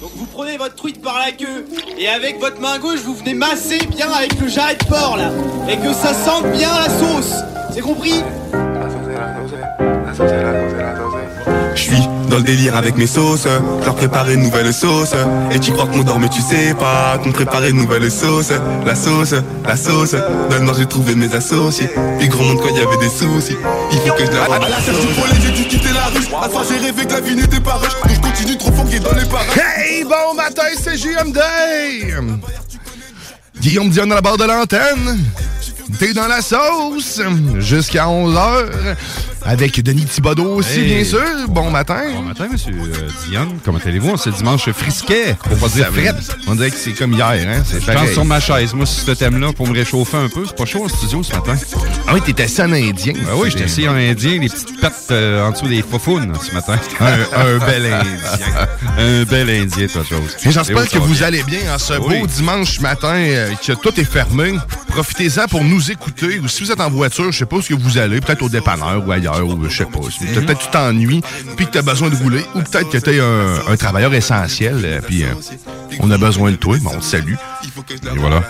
Donc vous prenez votre truite par la queue et avec votre main gauche vous venez masser bien avec le jarret de porc là. Et que ça sente bien la sauce. C'est compris? Je suis dans le délire avec mes sauces, leur préparer une nouvelle sauce. Et tu crois qu'on dort mais tu sais pas qu'on préparait une nouvelle sauce. La sauce, la sauce, dans le nord j'ai trouvé mes associés. Puis grand monde quand il y avait des soucis, il faut que je la À la serre du polet, j'ai dû quitter la rue. À soir, j'ai rêvé que la vie n'était pas rush. Donc je continue trop fort dans les parages. Hey, bon matin, c'est JMD! Guillaume Dion à la barre de l'antenne. T'es dans la sauce jusqu'à 11h avec Denis Thibodeau aussi, Hey. bien sûr. Bon matin. Bon matin, monsieur euh, Dion. Comment allez-vous? Ce dimanche frisquet, pour pas dire fret. On dirait que c'est comme hier, hein? C'est Je pense sur ma chaise, moi, sur ce thème-là, pour me réchauffer un peu. C'est pas chaud en studio ce matin. Ah oui, t'étais assis en indien. Ben oui, j'étais assis en indien, les petites pattes euh, en dessous des faufounes ce matin. Un, un bel indien. un bel indien, toi, chose. J'espère que vous bien? allez bien en ce Oui. beau dimanche matin, euh, que tout est fermé. Profitez-en pour nous écouter. Ou si vous êtes en voiture, je sais pas où que vous allez, peut-être au dépanneur ou ailleurs, ou je sais pas. Peut-être tu t'ennuies, puis que tu as besoin de rouler, ou peut-être que tu es un, un travailleur essentiel, euh, puis euh, on a besoin de toi, mais on te salue. Et voilà.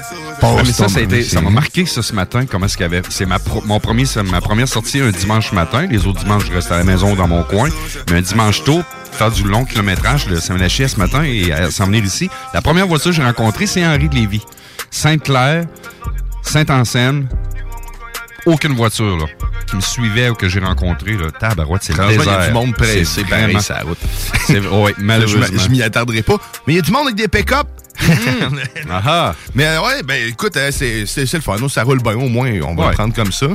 Mais ça, m'a marqué ça ce matin. Comment est-ce qu'il y avait. C'est ma, pro- mon premier, c'est ma première sortie un dimanche matin. Les autres dimanches, je reste à la maison dans mon coin. Mais un dimanche tôt, faire du long kilométrage, ça me lâchait ce matin et à s'en venir ici. La première voiture que j'ai rencontrée, c'est Henri de Lévis. Sainte-Claire, Sainte-Anselme. Aucune voiture là, qui me suivait ou que j'ai rencontré. Là. Tabarouette, c'est le Franchement, il y a désert. du monde pressé, C'est pareil, vraiment- route. Ouais, malheureusement. je m'y attarderai pas. Mais il y a du monde avec des pick-up. Ah ah. Mais euh, ouais, ben écoute, euh, c'est c'est- c'est le fun. Ça roule bien, au moins, on va Ouais. le prendre comme ça.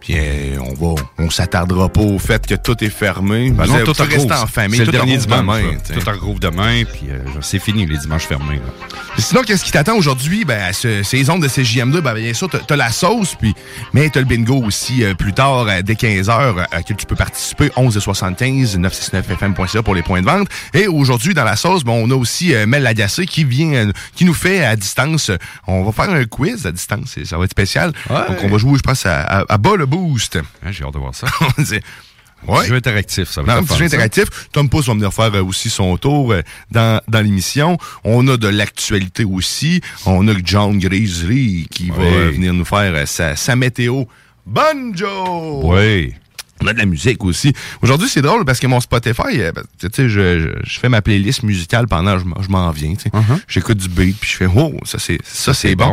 Puis euh, on va, on s'attardera pas au fait que tout est fermé. Ben non, tout rouvre. en famille. C'est le tout dernier dimanche. demain. Tout rouvre demain, puis c'est fini les dimanches fermés. là. Sinon, qu'est-ce qui t'attend aujourd'hui? Ben, à ce- ces ondes de CJM2, ben, bien sûr, t'as t'as la sauce, puis, mais t'as le bingo aussi plus tard, dès 15h, à tu peux participer, 11 75 969fm.ca pour les points de vente. Et aujourd'hui, dans la sauce, bon, on a aussi Mel Lagacé qui vient, qui nous fait à distance, on va faire un quiz à distance, et ça va être spécial. Donc, on va jouer, je pense, à, à, à bas le boost. Hein, J'ai hâte de voir ça. C'est- ouais. Jeu interactif, ça va être jeu interactif. Tom Pouce va venir faire euh, aussi son tour euh, dans, dans l'émission. On a de l'actualité aussi. On a John Grizzly qui va Ouais. venir nous faire euh, sa, sa météo. Banjo! Oui. On a de la musique aussi. Aujourd'hui, c'est drôle parce que mon Spotify, euh, ben, tu sais, je, je, je fais ma playlist musicale pendant que je m'en- je m'en viens. tu sais. J'écoute du beat puis je fais oh ça c'est ça c'est c'est bon, bon.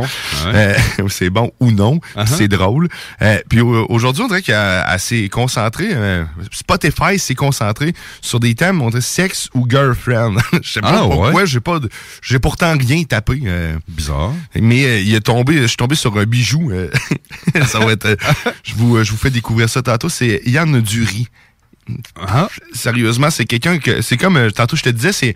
Ouais. Euh, c'est bon ou non, Uh-huh. c'est drôle. Euh, puis au- aujourd'hui, on dirait qu'elle elle s'est concentrée. euh, Spotify s'est concentré sur des thèmes, on dirait sexe ou girlfriend. Je sais pas Ah, pourquoi. ouais? J'ai pas, j'ai pourtant rien tapé. Bizarre. mais il est tombé, je suis tombé sur un bijou. ça va être. je vous, je vous fais découvrir ça tantôt. C'est Yann Dury. Ah. Sérieusement, c'est quelqu'un que. C'est comme euh, tantôt je te disais, c'est.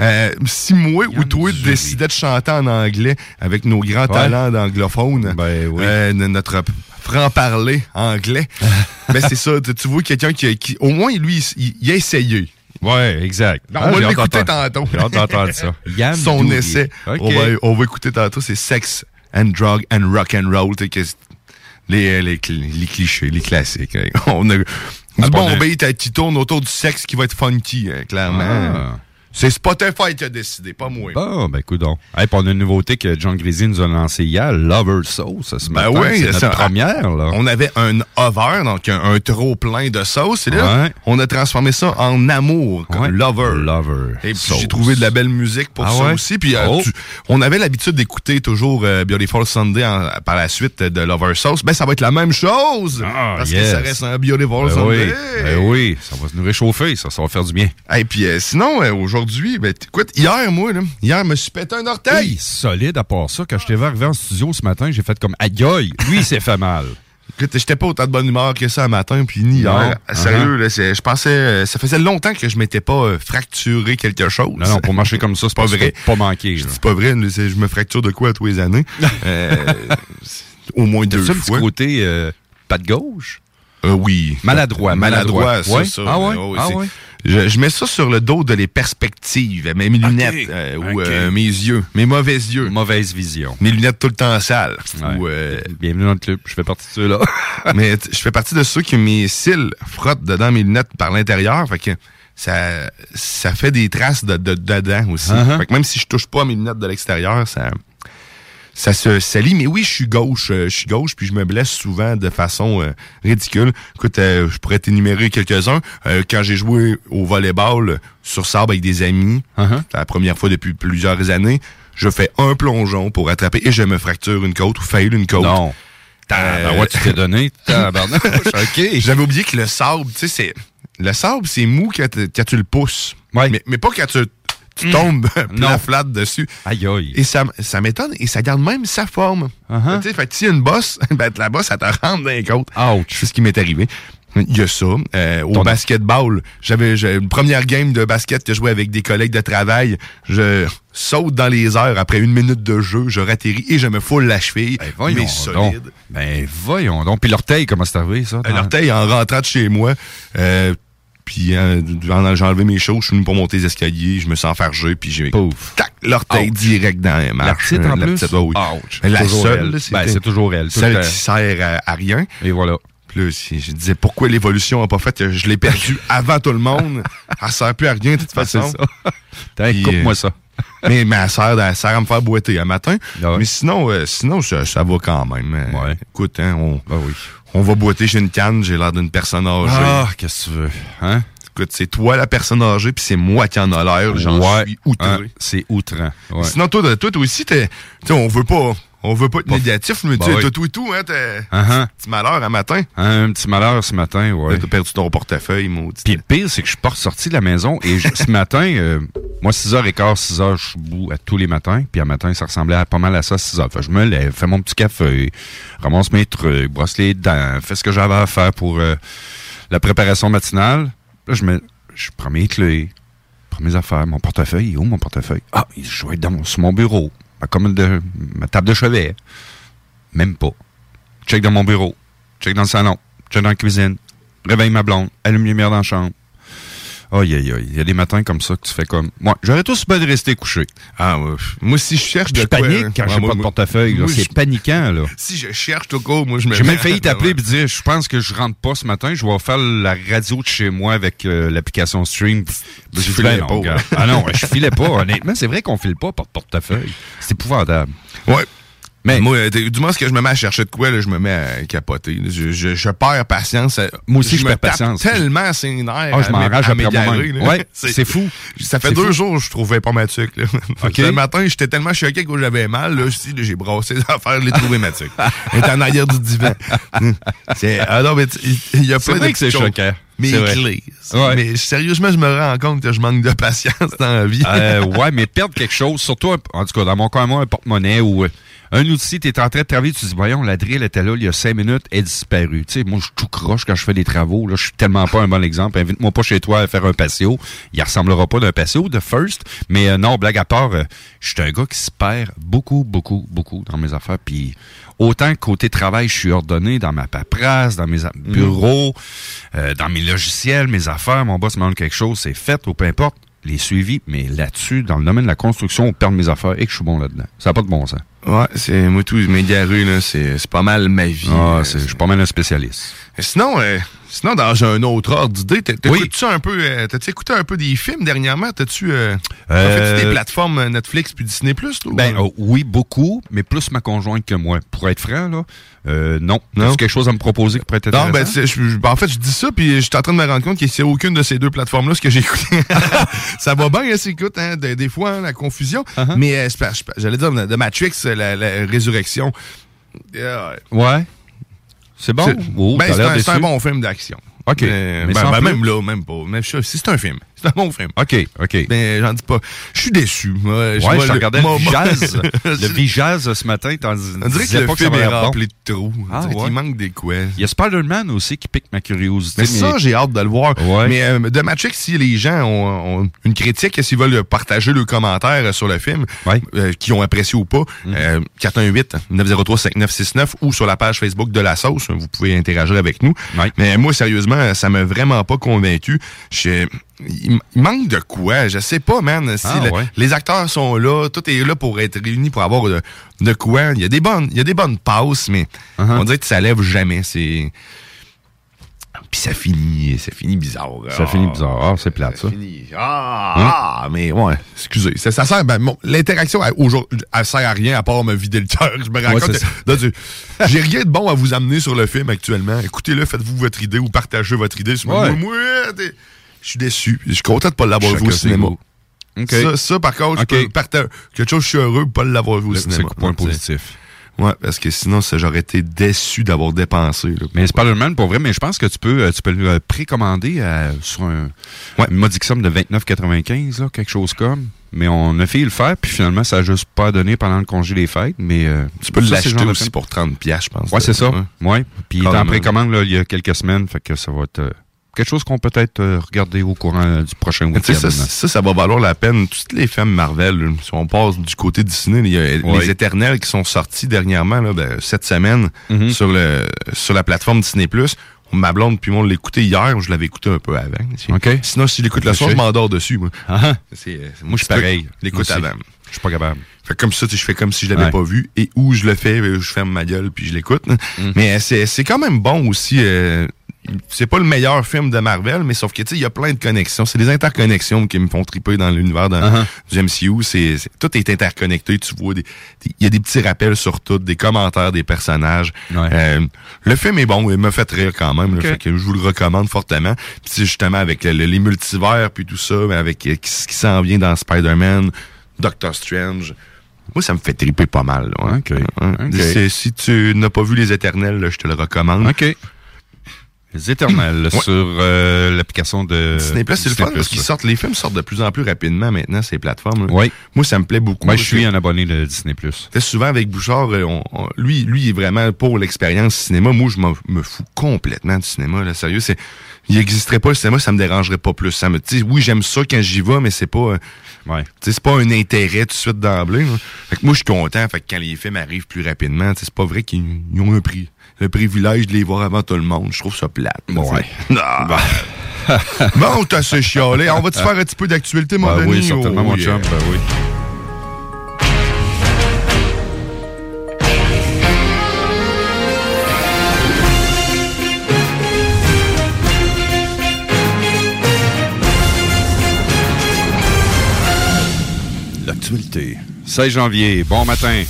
euh, si moi ou toi Dury. décidais de chanter en anglais avec nos grands talents d'anglophone, Ben oui. euh, notre franc-parler anglais, ben c'est ça. Tu vois quelqu'un qui, qui- Au moins, lui, il, il a essayé. Ouais, exact. On Ah, va l'écouter tantôt. J'ai hâte d'entendre ça. Yann Son essai. On, va, on va écouter tantôt, c'est Sex and Drug and Rock and Roll. Les, les, cl- les clichés, les classiques. hein. On a du bon beat euh, qui tourne autour du sexe qui va être funky, hein, clairement. Ah. C'est Spotify qui a décidé, pas moi. Bon, ben, écoute donc. Hey, puis on a une nouveauté que John Grisy nous a lancée hier, Lover Sauce, ce Ben matin. oui, c'est notre ça- première, là. On avait un over, donc un, un trop plein de sauce. Et là, Ouais. on a transformé ça en amour, comme Ouais. lover. Lover Et puis j'ai trouvé de la belle musique pour Ah ça ouais? aussi. Puis euh, Oh. tu- on avait l'habitude d'écouter toujours euh, Beautiful Sunday en- par la suite de Lover Sauce. Ben ça va être la même chose. Ah, parce yes. que ça reste un Beautiful Ben Sunday. oui, ben oui, ça va nous réchauffer, ça, ça va faire du bien. Et puis euh, sinon, euh, aujourd'hui, ben, écoute, hier, moi, là, hier, je me suis pété un orteil. Oui, solide à part ça. Quand je t'ai vu arriver en studio ce matin, j'ai fait comme aïe lui, il s'est fait mal. Écoute, j'étais pas autant de bonne humeur que ça un matin, puis ni Non. hier. Sérieux, Uh-huh. là, c'est- je pensais, euh, ça faisait longtemps que je m'étais pas euh, fracturé quelque chose. Non, non, pour marcher comme ça, c'est pas pas vrai. Pas manqué. Dis pas vrai, c'est- je me fracture de quoi à tous les années? Euh, c'est au moins deux fois. côté euh, pas de gauche? Euh, oui. Maladroit, Maladroit, maladroit. ça, Ouais? ça. Ah ouais? Ah c'est- ouais? Je, je mets ça sur le dos de les perspectives, mes lunettes, euh, ou euh, mes yeux, mes mauvais yeux, Mauvaise vision. mes lunettes tout le temps sales. Ouais. Ou, euh, Bienvenue dans le club, je fais partie de ceux-là. mais je fais partie de ceux qui mes cils frottent dedans mes lunettes par l'intérieur, fait que ça, ça fait des traces de, de- dedans aussi. Uh-huh. Fait que même si je touche pas mes lunettes de l'extérieur, ça, ça se salit. Mais oui, je suis gauche, euh, je suis gauche, puis je me blesse souvent de façon euh, ridicule. Écoute, euh, je pourrais t'énumérer quelques-uns. Euh, quand j'ai joué au volleyball sur sable avec des amis, c'est la première fois depuis plusieurs années, je fais un plongeon pour attraper et je me fracture une côte ou fail une côte. non. Euh, Ben ouais, tu t'es donné. OK. J'avais oublié que le sable, tu sais, c'est. Le sable, c'est mou quand tu le pousses. Ouais. Mais, mais pas quand tu, tu tombes Non. plat flat dessus. Aïe aïe. Et ça, ça m'étonne et ça garde même sa forme. Uh-huh. Tu sais, fait que s'il y a une bosse, ben, la bosse, ça te rentre dans les côtes. Ouch. C'est ce qui m'est arrivé. Il y a ça. Euh, au Ton- basketball, j'avais une première game de basket que je jouais avec des collègues de travail. Je saute dans les airs après une minute de jeu, je ratterris et je me foule la cheville. Ben voyons mais donc. Ben voyons donc. Puis l'orteil, comment c'est arrivé, ça? Euh, L'orteil en rentrant de chez moi. Euh, puis euh, j'ai enlevé mes choses, je suis venu pour monter les escaliers, je me suis enfargé, puis j'ai Pouf. tac l'orteil direct dans les La marches. petite, en Euh, plus? petite, oui. Ouch. La Toujours seule, elle. là, Ben, c'est toujours elle. Celle le qui sert à, à rien. Et voilà. Si- je disais pourquoi l'évolution n'a pas fait? Que je l'ai perdu avant tout le monde. Elle sert plus à rien de toute Ah, c'est façon. coupe-moi euh, ça. Mais ma sœur, elle sert à me faire boiter un matin. Ah ouais. Mais sinon, euh, sinon ça, ça va quand même. Euh, Ouais. Écoute, hein, on, Ben oui. On va boiter chez une canne, j'ai l'air d'une personne âgée. Ah, qu'est-ce que tu veux? Hein? Écoute, c'est toi la personne âgée, puis c'est moi qui en a l'air. J'en Ouais. suis outré. Hein, C'est outrant. Ouais. Sinon, toi, toi, toi aussi, t'es, on veut pas, on veut pas être négatif, mais Bah tu sais, oui. tout et tout, hein, t'as Uh-huh. petit malheur un matin. Un petit malheur ce matin, ouais. T'as perdu ton portefeuille, maudit. Puis le pire, c'est que je suis pas sorti de la maison et je- ce matin, euh, moi, 6h15, 6h, je suis debout à tous les matins. Puis un matin, ça ressemblait à pas mal à ça, 6h. Fait je me lève, fais mon petit café, ramasse mes trucs, brosse les dents, fais ce que j'avais à faire pour euh, la préparation matinale. Là, je me, je prends mes clés, prends mes affaires, mon portefeuille, il est où mon portefeuille? Ah, il- je dois être dans mon, sur mon bureau, ma, commode de, ma table de chevet. Même pas. Check dans mon bureau, check dans le salon, check dans la cuisine, réveille ma blonde, allume les lumières dans la chambre. Aïe, aïe, aïe. Il y a des matins comme ça que tu fais comme. Moi, j'aurais tous bien de rester couché. Ah, ouais. Moi, si je cherche de Je quoi, panique quand ouais, j'ai pas de portefeuille. C'est je- paniquant, là. Si je cherche tout court, moi, je me J'ai même failli t'appeler et dire je pense que je rentre pas ce matin, je vais faire la radio de chez moi avec euh, l'application Stream. Je filais ben pas. Ah non, je filais pas, honnêtement. C'est vrai qu'on file pas par portefeuille. C'est épouvantable. Ouais. Mais Moi, euh, du moins, ce que je me mets à chercher de quoi, là, je me mets à capoter. Je, je, je perds patience. Moi aussi, je perds patience. tellement nerfs. Ah, je à m'enrage à. Ouais, c'est fou. Ça fait C'est deux fou. jours que je trouvais pas ma tuque. Là. Le matin, j'étais tellement choqué que j'avais mal. Là, j'ai brassé les affaires, je l'ai trouvé ma tuque. Elle est en arrière du divan. c'est, ah non, mais tu- il y a C'est plein de que c'est choquant. Mes C'est vrai. clés. Ouais. Mais sérieusement, je me rends compte que je manque de patience dans la vie. Euh, ouais, mais perdre quelque chose, surtout, en tout cas, dans mon cas, moi, un porte-monnaie ou euh, un outil, tu es en train de travailler, tu te dis, voyons, la drill était là il y a cinq minutes, elle est disparue. Tu sais, moi, je suis tout croche quand je fais des travaux. Là, je suis tellement pas un bon exemple. Invite-moi pas chez toi à faire un patio. Il ressemblera pas d'un patio de first. Mais euh, non, blague à part, euh, je suis un gars qui se perd beaucoup, beaucoup, beaucoup dans mes affaires. Puis autant côté travail, je suis ordonné dans ma paperasse, dans mes a- bureaux, euh, dans mes logiciels, mes affaires. Mon boss me demande quelque chose, c'est fait ou peu importe. Les suivis, mais là-dessus, dans le domaine de la construction, on perd mes affaires et que je suis bon là-dedans. Ça n'a pas de bon sens. Ouais, c'est moi tout, m'égarer, là, c'est, pas mal ma vie. Ah, Euh, c'est- je suis pas mal un spécialiste. Sinon, euh, sinon, dans un autre ordre d'idée, t'as- Oui. t'écoutes-tu un peu, euh, t'as-tu écouté un peu des films dernièrement? T'as-tu, euh, Euh, as-tu des plateformes euh, Netflix puis Disney Plus? Ben oh, oui, beaucoup, mais plus ma conjointe que moi. Pour être franc, là, non. Non? Quelque chose à me proposer qui pourrait être non, ben, je- ben, en fait, je dis ça, puis je suis en train de me rendre compte que c'est aucune de ces deux plateformes-là ce que j'ai écouté. ça va bien, hein, c'est écoute, hein, des, des fois, hein, la confusion. Uh-huh. Mais j'allais dire de Matrix, la, la résurrection. Ouais. C'est bon? c'est Oh, ben, un, un bon film d'action. OK. Mais, Mais ben, ben, même là, même pas. Même ça, si c'est un film. C'est un bon film. OK, OK. Ben, j'en dis pas. Je suis déçu. moi. ouais, je regardais le Vijaz. le Vijaz ce matin, On dirait que le pas que ça film avait est rempli de trous. Ah, ouais. qu'il manque des quoi. Il y a Spider-Man aussi qui pique ma curiosité. Mais ça, j'ai hâte de le voir. Ouais. Mais euh, de Matrix, si les gens ont, ont une critique, s'ils veulent partager le commentaire euh, sur le film. Mm. euh, qui ont apprécié ou pas, euh, 418-903-5969 ou sur la page Facebook de La Sauce, vous pouvez interagir avec nous. Ouais. Mais moi, sérieusement, ça m'a vraiment pas convaincu. Je- il, manque de quoi? Je sais pas, man. Si Ah, le- ouais. les acteurs sont là, tout est là pour être réuni, pour avoir de, de quoi. Il y a des bonnes, il y a des bonnes passes, mais Uh-huh. on dirait que ça lève jamais. C'est puis ça finit, ça finit bizarre. Ça finit bizarre. Ah, c'est plate, ça. finit- Ah, ah, mais ouais, excusez. Ça, ça sert, ben, bon, l'interaction, elle, aujourd'hui, elle sert à rien à part me vider le cœur. Je me rends Ouais, compte. ça. J'ai rien de bon à vous amener sur le film actuellement. Écoutez-le, faites-vous votre idée ou partagez votre idée. Moi, Ouais. moi, je suis déçu. Je suis content de pas l'avoir vu au cinéma. Ça, ça, par contre, je peux quelque chose, je suis heureux de pas l'avoir vu au C'est cinéma. le point Ouais, c'est- positif. Ouais, parce que sinon, j'aurais été déçu d'avoir dépensé. là. Mais Spider-Man, pour vrai, mais je pense que tu peux, euh, tu peux le euh, précommander à- sur un, Ouais. une modique somme de 29,95, là, quelque chose comme. Mais on a fait le faire, puis finalement, ça a juste pas donné pendant le congé des fêtes. Mais euh, tu peux c'est l'acheter aussi pour 30$, piastres, je pense. Ouais, c'est ça. Ouais. Puis il est en précommande là, il y a quelques semaines, fait que ça va être euh, quelque chose qu'on peut peut-être euh, regarder au courant euh, du prochain week-end. sais, ça, ça, ça va valoir la peine. Toutes les films Marvel, si on passe du côté Disney, il y a Ouais. les Éternels qui sont sortis dernièrement, là, ben, cette semaine, Mhm. sur le sur la plateforme Disney+. Ma blonde puis moi, on l'écoutait hier. Je l'avais écouté un peu avant. Sinon, si je l'écoute le soir, je m'endors dessus. Moi, Ah, C'est, euh, moi, je suis pareil. Je l'écoute avant. Je suis pas capable. Fait comme ça, je fais comme si je l'avais Ouais. pas vu. Et où je le fais, je ferme ma gueule puis je l'écoute. Mm. Mais c'est, c'est quand même bon aussi. euh, c'est pas le meilleur film de Marvel, mais sauf que tu sais, il y a plein de connexions. C'est les interconnexions qui me font triper dans l'univers dans- Uh-huh. du MCU. C'est, tout est interconnecté. Tu vois, des- des- il y a des petits rappels sur tout, des commentaires des personnages. Ouais. Euh, le film est bon, il me fait rire quand même. là. Ok. fait que je vous le recommande fortement. Puis justement avec le- les multivers puis tout ça, avec euh, ce qui s'en vient dans Spider-Man, Doctor Strange. Moi, ça me fait triper pas mal. là. Hein? Ok. C'est- Si tu n'as pas vu Les Éternels, là, je te le recommande. OK. Les Éternels sur euh, l'application de Disney Plus, c'est le fun parce qu'ils sortent, les films sortent de plus en plus rapidement maintenant, ces plateformes. là. Oui. Moi, ça me plaît beaucoup. Moi, je parce suis un abonné de Disney+. Sais, souvent avec Bouchard, euh, on- on- lui, lui, il est vraiment pour l'expérience cinéma. Moi, je me fous complètement du cinéma. Là, sérieux, c'est, il n'existerait pas le cinéma, ça me dérangerait pas plus. Ça me, oui, j'aime ça quand j'y vais, mais c'est pas, euh, Ouais. c'est pas un intérêt tout de suite d'emblée. Fait que moi, je suis content. Fait que quand les films arrivent plus rapidement, c'est pas vrai qu'ils ils ont un prix. Le privilège de les voir avant tout le monde. Je trouve ça plate. Ouais. Ah. bon, t'as ce chialé. On va te faire un petit peu d'actualité, mon Ben oui, certainement, Oh, mon yeah. chum. Ben oui. L'actualité. 16 janvier. Bon matin.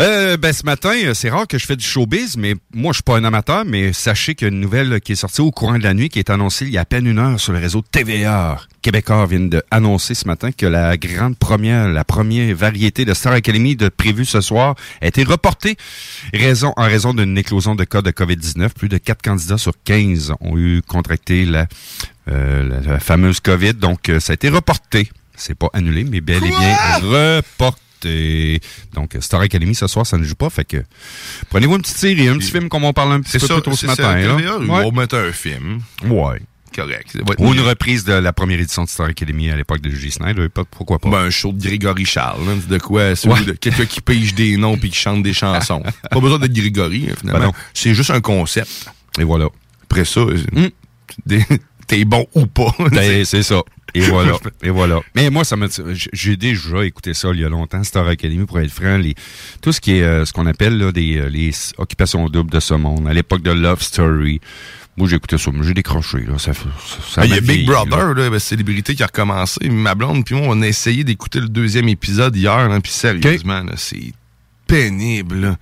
Euh, ben, ce matin, euh, c'est rare que je fais du showbiz, mais moi, je suis pas un amateur, mais sachez qu'il y a une nouvelle qui est sortie au courant de la nuit, qui est annoncée il y a à peine une heure sur le réseau TVA. Québécois viennent d'annoncer ce matin que la grande première, la première variété de Star Academy de prévue ce soir a été reportée raison, en raison d'une éclosion de cas de COVID-19. Plus de 4 candidats sur 15 ont eu contracté la, euh, la, la fameuse COVID, donc euh, ça a été reporté. C'est pas annulé, mais bel et bien reporté. Donc, Star Academy, ce soir, ça ne joue pas. Fait que, prenez-vous une petite série, un petit film comme on parle un petit peu ça, plus tôt ce matin. ça, là. TVA, Ouais. On va mettre un film. Ouais. Correct. Ou une reprise de la première édition de Star Academy à l'époque de J. Snyder. Pourquoi pas? Ben, un show de Grégory Charles. Hein, de quoi? C'est Ouais. de quelqu'un qui pige des noms puis qui chante des chansons. Pas besoin d'être Grégory, hein, finalement. Ben c'est juste un concept. Et voilà. Après ça, Hmm. t'es bon ou pas. Ben, c'est ça. Et voilà, et voilà. Mais moi, ça m'a, j'ai déjà écouté ça il y a longtemps, Star Academy, pour être franc, les, tout ce qui est, euh, ce qu'on appelle là, des, euh, les occupations doubles de ce monde, à l'époque de Love Story. Moi, j'ai écouté ça, mais j'ai décroché, là. Ça, fait- ça, ça Ah, Il y a Big là. Brother, là, la célébrité qui a recommencé. Ma blonde, puis moi, on a essayé d'écouter le deuxième épisode hier, là, puis sérieusement, c'est pénible. là.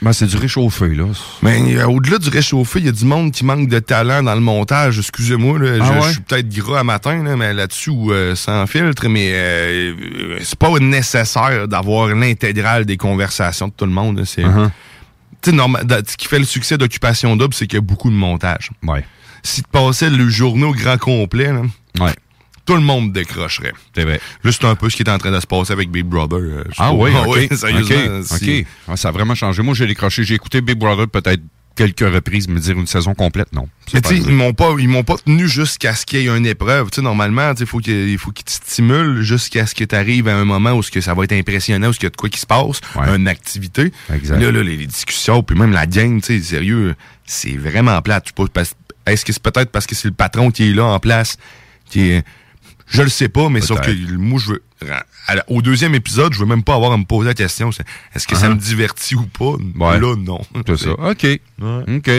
Ben, c'est du réchauffé, là. Mais euh, au-delà du réchauffé, il y a du monde qui manque de talent dans le montage. Excusez-moi, là, Ah je, ouais? suis peut-être gras à matin, là, mais là-dessus, euh, sans filtre, mais euh, euh, c'est pas nécessaire d'avoir l'intégrale des conversations de tout le monde. là. C'est, Uh-huh. Ce qui fait le succès d'Occupation Double, c'est qu'il y a beaucoup de montage. Ouais. Si tu passais le journée au grand complet, là, Ouais. Tout le monde décrocherait. C'est vrai. Là, c'est un peu ce qui est en train de se passer avec Big Brother. euh, Ah oui, Ah ok. oui, sérieusement. ok, si-. Ah, ça a vraiment changé. Moi, j'ai décroché. J'ai écouté Big Brother peut-être quelques reprises, me dire une saison complète, non. Mais tu ils m'ont pas, ils m'ont pas tenu jusqu'à ce qu'il y ait une épreuve. Tu sais, normalement, tu sais, faut qu'il il faut qu'ils te stimulent jusqu'à ce que tu arrives à un moment où ce que ça va être impressionnant, où ce qu'il y a de quoi qui se passe, Ouais. une activité. Exact. Là, là, les, les discussions, puis même la gang, tu sais, sérieux, c'est vraiment plate. Est-ce que c'est peut-être parce que c'est le patron qui est là en place, qui est, je le sais pas, mais sauf que moi, je veux, la- au deuxième épisode, je veux même pas avoir à me poser la question, est-ce que ça Uh-huh. me divertit ou pas? Ouais. Là, non. C'est ça. OK. OK.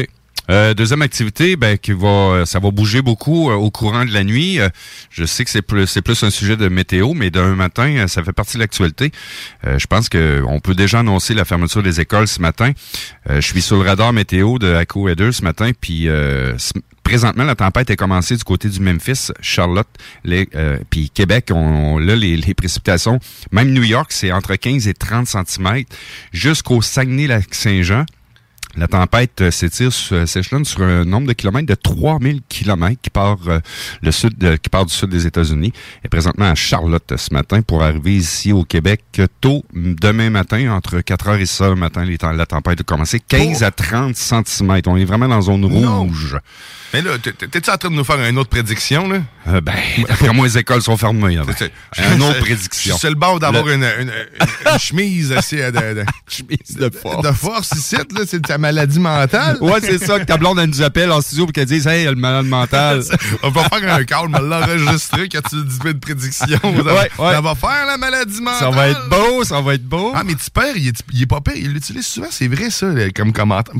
Euh, deuxième activité, ben, qui va, euh, ça va bouger beaucoup euh, au courant de la nuit. Euh, je sais que c'est plus, c'est plus un sujet de météo, mais d'un matin, ça fait partie de l'actualité. Euh, je pense que on peut déjà annoncer la fermeture des écoles ce matin. Euh, je suis sur le radar météo de Aco Weather ce matin, puis euh, présentement la tempête est commencée du côté du Memphis, Charlotte, les, euh, puis Québec. On, là, les, les précipitations, même New York, c'est entre 15 et 30 cm, jusqu'au Saguenay-Lac-Saint-Jean. La tempête euh, s'étire, sur- euh, s'échelonne sur un nombre de kilomètres de 3000 kilomètres qui part euh, le sud, de- qui part du sud des États-Unis et présentement à Charlotte ce matin pour arriver ici au Québec tôt demain matin entre 4h et 6 heures le matin. les temps- la tempête a commencé 15 à 30 cm. On est vraiment dans la zone Non. Mais là, t'es- t'es-tu en train de nous faire une autre prédiction, là? Euh, ben, après moi, les écoles sont fermées. là, ben. C'est- Une autre c'est- prédiction. Sur le bord d'avoir une, une, une- une chemise assez de, de, chemise de force. de force ici, là, c'est ta maladie mentale. Ouais, c'est ça que ta blonde, elle nous appelle en studio pour qu'elle dise Hey, le malade mental. On va faire un call, on l'enregistrer quand tu dis une prédiction. Ça, Ouais, ouais. ça va faire la maladie mentale. ça va être beau, ça va être beau. Ah, mais tu perds, il est, il est pas pire. Il l'utilise souvent, c'est vrai, ça, comme commentaire.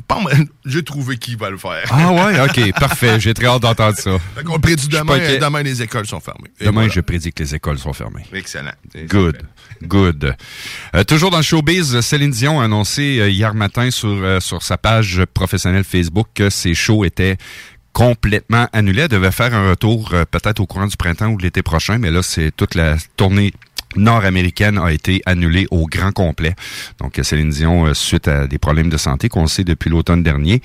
J'ai trouvé qui va le faire. Ah ouais, ok, parfait. J'ai très hâte d'entendre ça. Fait qu'on prédit demain, inquiet. demain, les écoles sont fermées. Et Demain, voilà. je prédis que les écoles sont fermées. Excellent. Good. Good. Euh, toujours dans le showbiz, Céline Dion a annoncé euh, hier matin sur, euh, sur sa page professionnelle Facebook que ses shows étaient complètement annulés. Elle devait faire un retour euh, peut-être au courant du printemps ou de l'été prochain, mais là, c'est toute la tournée nord-américaine a été annulée au grand complet. Donc, Céline Dion, euh, suite à des problèmes de santé qu'on sait depuis l'automne dernier.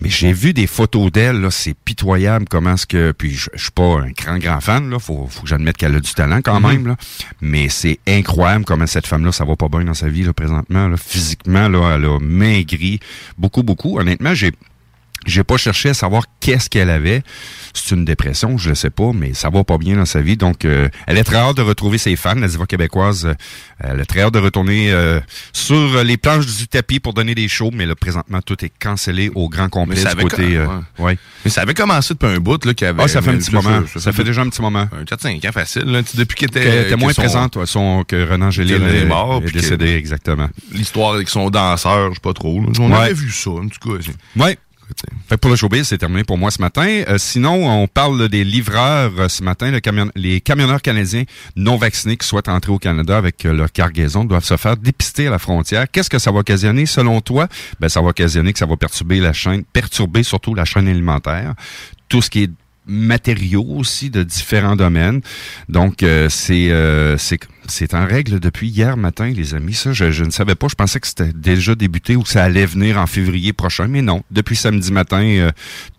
Mais j'ai vu des photos d'elle, c'est pitoyable comment est-ce que... Puis je je suis pas un grand, grand fan, là, faut, faut que j'admette qu'elle a du talent quand même, là. Mais c'est incroyable comment cette femme-là, ça va pas bien dans sa vie, là, présentement, là. Physiquement, là, elle a maigri beaucoup, beaucoup. Honnêtement, j'ai... J'ai pas cherché à savoir qu'est-ce qu'elle avait. C'est une dépression, je le sais pas, mais ça va pas bien dans sa vie. Donc, euh, elle est très hâte de retrouver ses fans, la diva québécoise. euh, elle est très hâte de retourner euh, sur les planches du tapis pour donner des shows, mais là, présentement, tout est cancellé au grand complet Mais ça du côté... quand- euh, ouais. Mais ça avait commencé depuis un bout, là, qu'il y avait. Ah, ça fait un petit moment. Ça, Ça fait déjà un petit moment. un 4-5 ans facile, là. Depuis qu'il était. Qu'elle était moins présente, ouais, son, que Renan Gélil est mort, est décédé, exactement. L'histoire avec son danseur, je sais pas trop. là. On Ouais. avait vu ça, en tout cas. c'est- Fait pour le showbiz, c'est terminé pour moi ce matin. Euh, sinon, on parle des livreurs euh, ce matin. Les camionneurs canadiens non vaccinés qui souhaitent entrer au Canada avec euh, leur cargaison doivent se faire dépister à la frontière. Qu'est-ce que ça va occasionner selon toi? Ben, ça va occasionner que ça va perturber la chaîne, perturber surtout la chaîne alimentaire. Tout ce qui est matériaux aussi de différents domaines. Donc, c'est euh, c'est c'est en règle depuis hier matin, les amis. Ça, je, je ne savais pas. Je pensais que c'était déjà débuté ou que ça allait venir en février prochain, mais non. Depuis samedi matin, euh,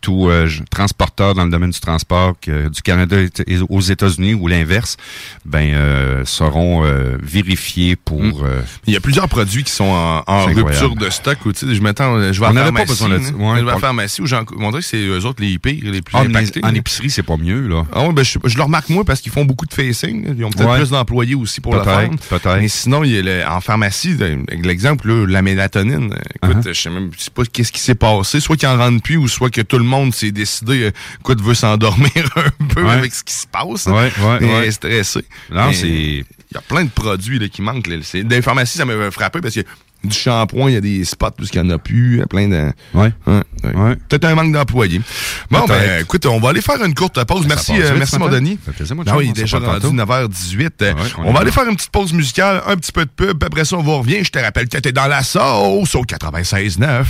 tout euh, transporteur dans le domaine du transport que- du Canada et aux États-Unis ou l'inverse, ben euh, seront euh, vérifiés pour. Mm. euh, Il y a plusieurs produits qui sont en, rupture de stock. ou, Je m'attends, je vais On n'avait pas besoin de ça. Ouais, je vais à la pharmacie on dirait que c'est eux autres les pires, les plus ah, impactés. en épicerie, c'est pas mieux là. Ah ouais, ben je, je le remarque moi parce qu'ils font beaucoup de facing. Ils ont peut-être Ouais. plus d'employés aussi. Aussi pour le faire. peut-être. Mais sinon, il y a le- en pharmacie, l'exemple, la mélatonine. euh, Écoute, Uh-huh. je sais même je sais pas qu'est-ce qui s'est passé. Soit qu'il en rentre plus ou soit que tout le monde s'est décidé, euh, écoute, veut s'endormir un peu Ouais. avec ce qui se passe. Ouais, ouais, Mais ouais. stressé. Non, c'est- Il y a plein de produits là, qui manquent. Là. C'est- Dans les pharmacies, ça m'avait frappé parce que du shampoing, il y a des spots où il n'y en a plus. Il y a plein de... Ouais. Ouais, ouais. Ouais. Peut-être un manque d'employés. Bon, ben, écoute, on va aller faire une courte pause. Merci, euh, vite merci mon. Denis. Ça fait plaisir, mon oui, il est déjà rendu tantôt. 9h18. Euh, Ouais, on on, va aller faire une petite pause musicale, un petit peu de pub, puis après ça, on vous revient. Je te rappelle que t'es dans la sauce au 96.9.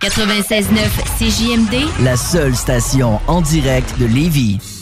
96.9 CJMD, La seule station en direct de Lévis.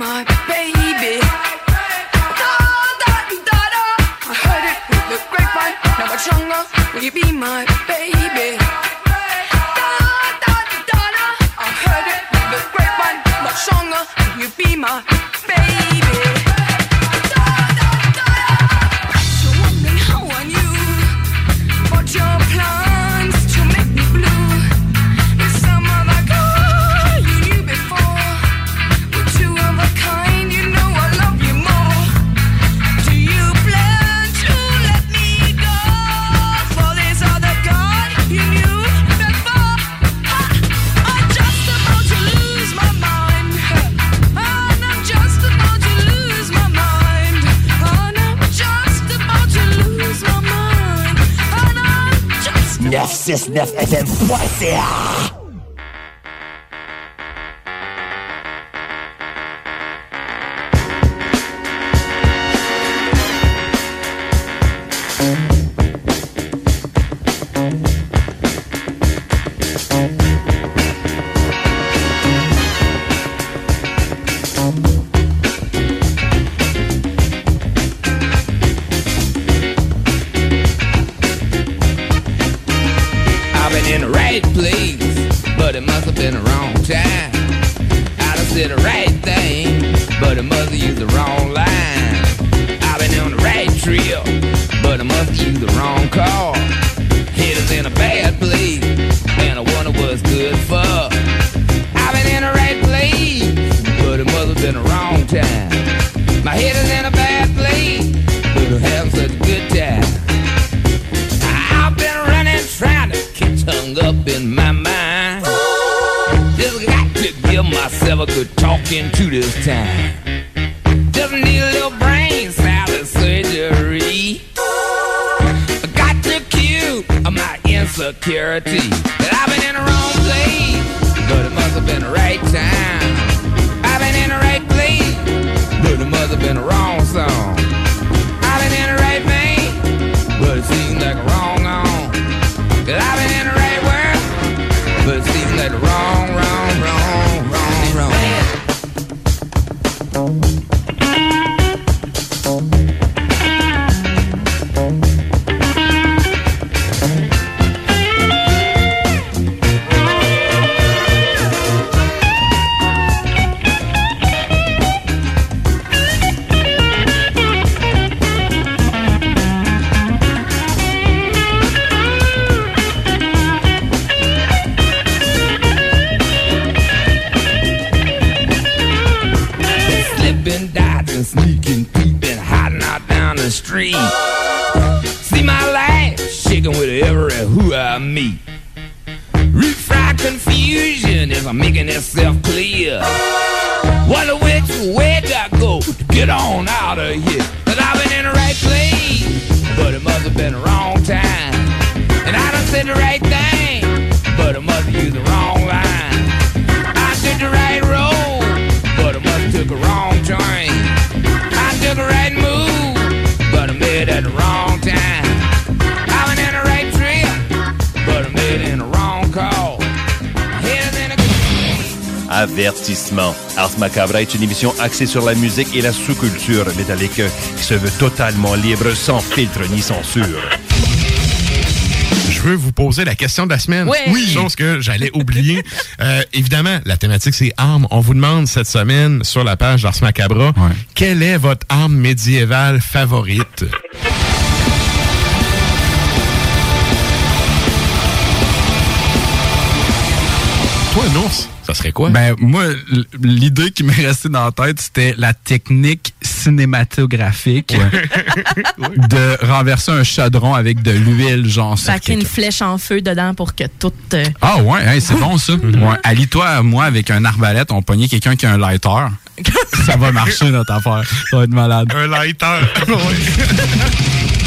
Will you be my baby? I heard it through the grapevine, not much longer. Will you be my 106.9 FM. Poitiers Macabra est une émission axée sur la musique et la sous-culture métallique qui se veut totalement libre, sans filtre ni censure. Je veux vous poser la question de la semaine. Oui. Oui. Chose que j'allais oublier. Euh, évidemment, la thématique, c'est armes. On vous demande cette semaine sur la page d'Ars Macabra, quelle est votre arme médiévale favorite? Toi, un ours, ça serait quoi? Ben, moi, l'idée qui m'est restée dans la tête, c'était la technique cinématographique de renverser un chaudron avec de l'huile, genre sur Fait qu'il y a une flèche en feu dedans pour que tout. euh, Ah ouais, hey, c'est bon ça. Ouais. Allie-toi, moi, avec un arbalète, on pognait quelqu'un qui a un lighter. ça va marcher notre affaire. Ça va être malade. Un lighter.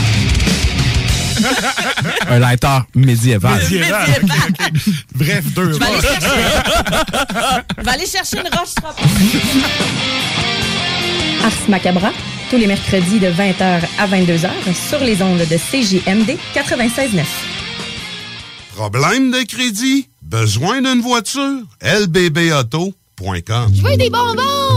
un lighter médiéval. Médiéval. Ok, ok. Bref, deux. Je vais aller roches. chercher, je vais aller chercher une roche. trop. Ars Macabra, tous les mercredis de 20h à 22h sur les ondes de CJMD 96.9. Problème de crédit? Besoin d'une voiture? lbbauto.com Je veux des bonbons!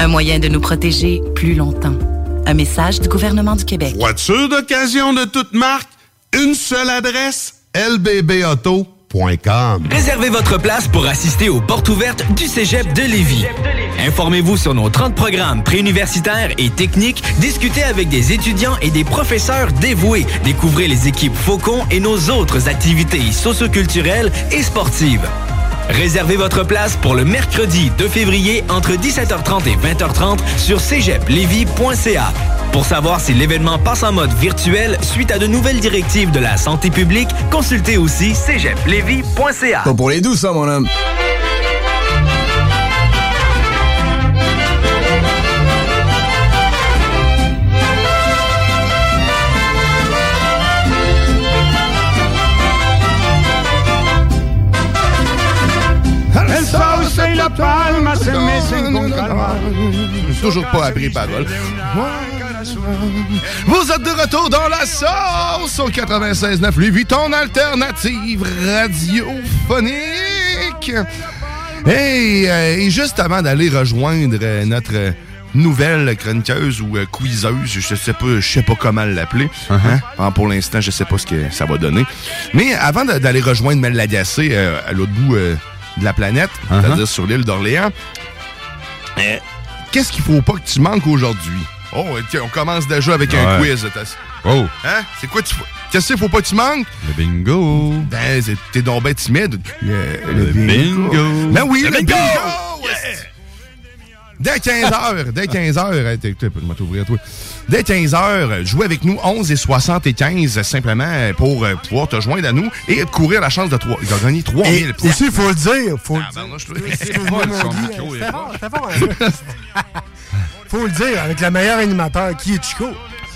un moyen de nous protéger plus longtemps. Un message du gouvernement du Québec. Voiture d'occasion de toute marque, une seule adresse, lbbauto.com. Réservez votre place pour assister aux portes ouvertes du Cégep de Lévis. Informez-vous sur nos 30 programmes préuniversitaires et techniques, discutez avec des étudiants et des professeurs dévoués, découvrez les équipes Faucon et nos autres activités socioculturelles et sportives. Réservez votre place pour le mercredi 2 février entre 17h30 et 20h30 sur cégeplevy.ca. Pour savoir si l'événement passe en mode virtuel suite à de nouvelles directives de la santé publique, consultez aussi cégeplevy.ca. Pas pour les douces, ça, mon homme. Y la palma se mecen con calma. Toujours pas appris parole. Vous êtes de retour dans la sauce au 96.9 Louis Vuitton alternative radiophonique. Hey, euh, et juste avant d'aller rejoindre euh, notre euh, nouvelle chroniqueuse ou quizeuse, je sais pas, je sais pas comment l'appeler. hein. Ah, Pour l'instant, je sais pas ce que ça va donner. Mais avant d'aller rejoindre Mel Lagacé à l'autre bout euh, de la planète, c'est-à-dire sur l'île d'Orléans, euh, qu'est-ce qu'il faut pas que tu manques aujourd'hui? Oh, tiens, on commence déjà avec un quiz. Oh. Hein? C'est quoi tu Qu'est-ce qu'il faut pas que tu manques? Le bingo. Ben, c'est- t'es donc ben timide. Le, Le bingo. Ben oui, Le le, bingo! bingo! Dès 15h, dès 15h, moi t'ouvrir toi. Dès 15h, jouez avec nous 11 et 75 simplement euh, pour euh, pouvoir te joindre à nous et courir la chance de, trois- de gagner 3000 Et aussi, il faut le dire. Faut le Ah, ben, dire. Faut le dire, avec le meilleur animateur qui est Chico?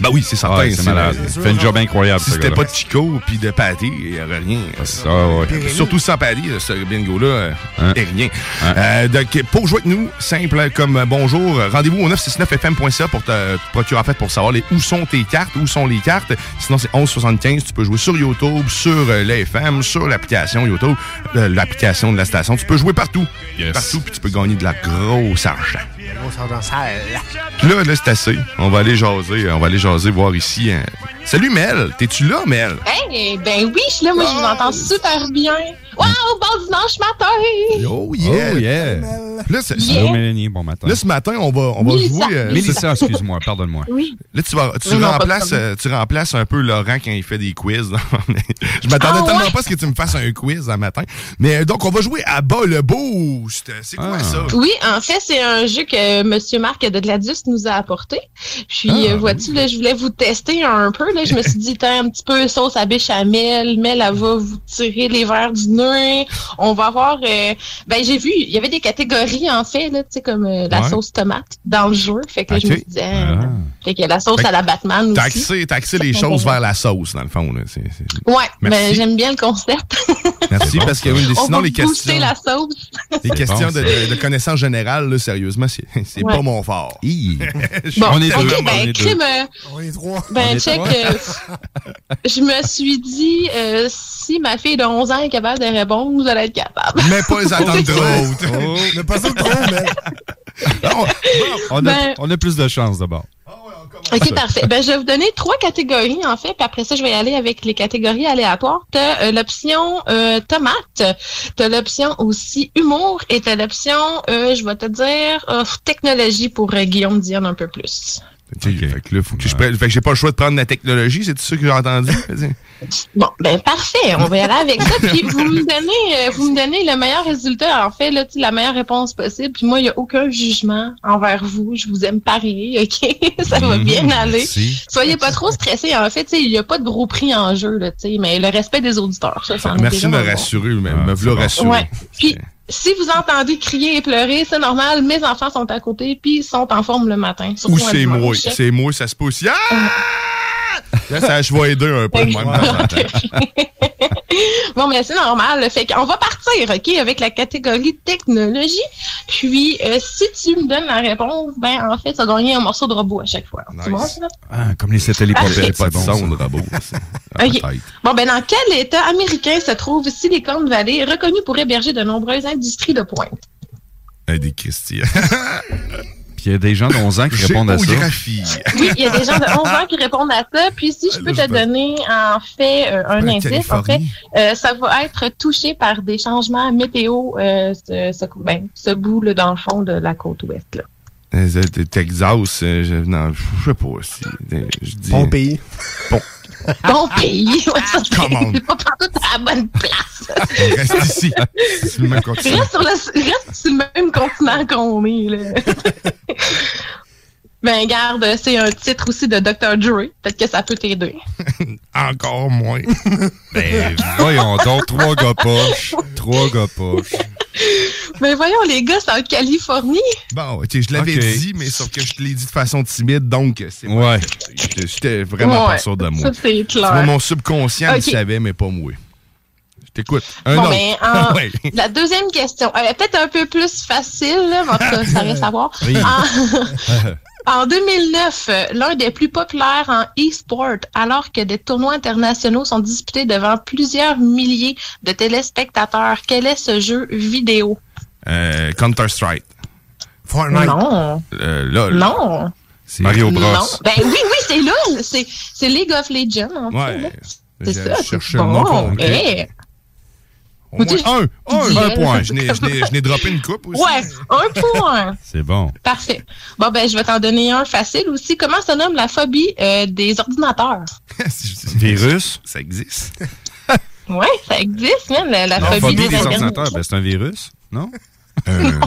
Ben oui, c'est certain. C'est malade. Il fait une job incroyable, Si c'était pas de Chico puis de Patty, il n'y aurait rien. Ça, ouais. Surtout sans Patty, ce bingo-là, euh, Hein? est rien. Euh, donc, pour jouer avec nous, simple comme bonjour, rendez-vous au 969fm.ca pour te procurer, en fait, pour savoir les, où sont tes cartes, où sont les cartes. Sinon, c'est 1175. Tu peux jouer sur YouTube, sur euh, l'AFM, sur l'application YouTube, euh, l'application de la station. Tu peux jouer partout. Partout, puis tu peux gagner de la grosse argent. Là, là, c'est assez. On va aller jaser. On va aller jaser, voir ici. hein. Salut Mel, t'es-tu là, Mel? Hey, ben oui, je suis là, moi, je vous entends super bien. Wow, bon dimanche matin! Oh yeah! Oh yeah! Là, c'est- Allô, Mélanie, bon matin. Là, ce matin, on va, on va Mélissa. jouer. euh, Mélissa, excuse-moi, pardonne-moi. Oui. Là, tu, vas, tu, Oui, non, pas de remplaces, problème. euh, tu remplaces un peu Laurent quand il fait des quiz. Je m'attendais Ah, tellement ouais? pas à ce que tu me fasses un quiz un matin. Mais euh, donc, on va jouer à bas le boost. C'est quoi Ah. ça? Oui, en fait, c'est un jeu que M. Marc de Gladius nous a apporté. Puis, Ah, euh, vois-tu, là, je voulais vous tester un peu. Là, je me suis dit, t'as un petit peu sauce à béchamel, mais elle va vous tirer les verres du nez. On va avoir... euh, ben, j'ai vu, il y avait des catégories, en fait, là, tu sais, comme euh, la Ouais. sauce tomate dans le jeu. Fait que là, je me suis dit, ah, fait que la sauce Fait à la Batman aussi. t'as axé les choses vers la sauce, dans le fond. Là. Ouais, Merci. mais j'aime bien le concept. Merci, parce que oui, On sinon, les questions, la sauce. les questions de, de, de connaissances générales, là, sérieusement, c'est c'est Ouais. pas mon fort. Bon, on est deux. ben, on est deux. crime, euh, On est trois. Ben, On est check. trois. euh, je me suis dit, euh, si ma fille de 11 ans est capable de répondre, vous allez être capable. Mais pas les attendre trop. Mais pas trop, mais. On a, Ben- on a plus de chance d'abord. OK, parfait. Ben, je vais vous donner trois catégories, en fait, puis après ça, je vais y aller avec les catégories aléatoires. Tu as l'option euh, tomate, tu as l'option aussi humour, et tu as l'option, euh, je vais te dire, euh, technologie pour euh, Guillaume Dion un peu plus. Fait que là, faut que je prenne- fait que j'ai pas le choix de prendre la technologie, c'est tout ça que j'ai entendu? Bon, ben parfait, on va y aller avec ça. Puis vous me donnez, euh, vous me donnez le meilleur résultat, en fait, là, la meilleure réponse possible. Puis moi, il n'y a aucun jugement envers vous. Je vous aime pareil, OK? ça va bien aller. Merci. Soyez pas trop stressés. En fait, il n'y a pas de gros prix en jeu, là, mais le respect des auditeurs. Ça, ça est Merci de me rassurer, mais Ah, me v'là rassurer. Ouais. Puis, si vous entendez crier et pleurer, c'est normal. Mes enfants sont à côté, puis sont en forme le matin. Ou c'est moi, c'est moi, ça se aussi. Ah! Là, ça, aider un peu de même. Bon, mais c'est normal. Fait qu'on va partir, OK, avec la catégorie technologie. Puis, euh, si tu me donnes la réponse, ben, en fait, ça gagner un morceau de robot à chaque fois. Bon, ça? Ah, comme les satellites Ah, Pas de bon. son ça. de robot. OK. Bon, ben, dans quel État américain se trouve Silicon Valley, reconnu pour héberger de nombreuses industries de pointe? Des Christians. Puis il y a des gens de 11 ans qui répondent à ça. Géographie. Oui, il y a des gens de 11 ans qui répondent à ça. Puis si je peux te donner en fait euh, un indice, en fait, euh, ça va être touché par des changements météo, euh, ce, ce, ben, ce bout là, dans le fond de la côte ouest. Là. Texas, je, non, je sais pas. si- Je dis, Bon pays. Bon. Bon pays, ouais, ça Come on. c'est pas partout à la bonne place. Reste ici. C'est le même continent. Reste sur, le, reste sur le même continent qu'on est, là. ben, garde, c'est un titre aussi de Dr. Dre. Peut-être que ça peut t'aider. Encore moins. Ben, voyons donc, trois gars poches. Trois gars poches. Mais voyons, les gars, c'est en Californie. Bon, ok, je l'avais dit, mais sauf que je te l'ai dit de façon timide, donc c'est Ouais. J'étais- J'étais vraiment Ouais, pas sûr de moi. ça, c'est clair. vois, mon subconscient Ok. le savait, mais pas moi. Je t'écoute. Un bon, autre. ben, en- Ouais. la deuxième question, elle est peut-être un peu plus facile, là, mais en tout cas, ça reste à voir. Oui. En, en 2009, euh, l'un des plus populaires en e-sport, alors que des tournois internationaux sont disputés devant plusieurs milliers de téléspectateurs, quel est ce jeu vidéo? Euh, Counter-Strike. Fortnite. Non. Euh, LOL. Non. C'est Mario Bros. Non. Ben oui, oui, c'est là. C'est, League of Legends, en fait. Ouais. Je C'est ça. bon. le nom. Au moins un, un, un point. Je n'ai- droppé une coupe aussi. Ouais, un point. C'est bon. Parfait. Bon, ben, je vais t'en donner un facile aussi. Comment se nomme la phobie euh, des ordinateurs? Virus? Ça existe. Ouais, ça existe, même, la, phobie, phobie des, des ordinateurs. ben, c'est un virus, non?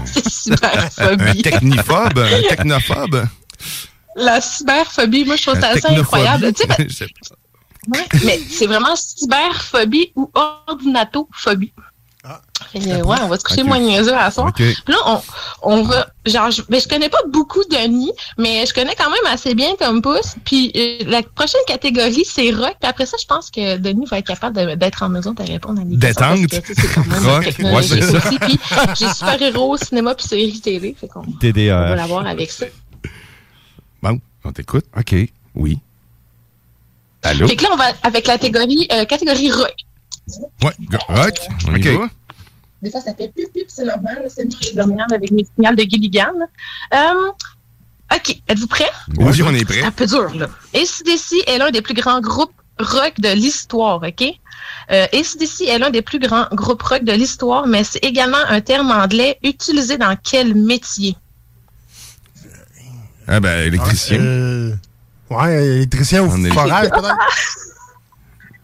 C'est super Un phobie. techniphobe, un technophobe. La cyberphobie, moi, je trouve ça Un assez incroyable. Tu sais, Ouais, mais c'est vraiment cyberphobie ou ordinatophobie. Fait que, ouais, on va se coucher moins niaiseux à soir. Ok. Puis là, on, on va. Genre, je, ben, je connais pas beaucoup Denis, mais je connais quand même assez bien comme pouce. Puis euh, la prochaine catégorie, c'est rock. Puis après ça, je pense que Denis va être capable d'être en mesure de répondre à des questions. Détente. tu sais, Rock. Ouais, c'est ça. aussi. Puis j'ai super-héros, cinéma, puis série télé. Fait qu'on on va l'avoir avec ça. Bon, on t'écoute. OK. Oui. Allô? Fait que là, on va avec la catégorie, euh, catégorie rock. Ouais, rock. On y Ok. va. Des fois, ça fait pip pip, c'est normal. C'est une petite dominante avec mes signaux de Gilligan. Euh, OK, êtes-vous prêts? Oui, on est prêt. C'est un peu dur, là. ACDC est l'un des plus grands groupes rock de l'histoire, OK? Euh, ACDC est l'un des plus grands groupes rock de l'histoire, mais c'est également un terme anglais utilisé dans quel métier? Ah ben, électricien. Euh, ouais, électricien ou forage, peut-être.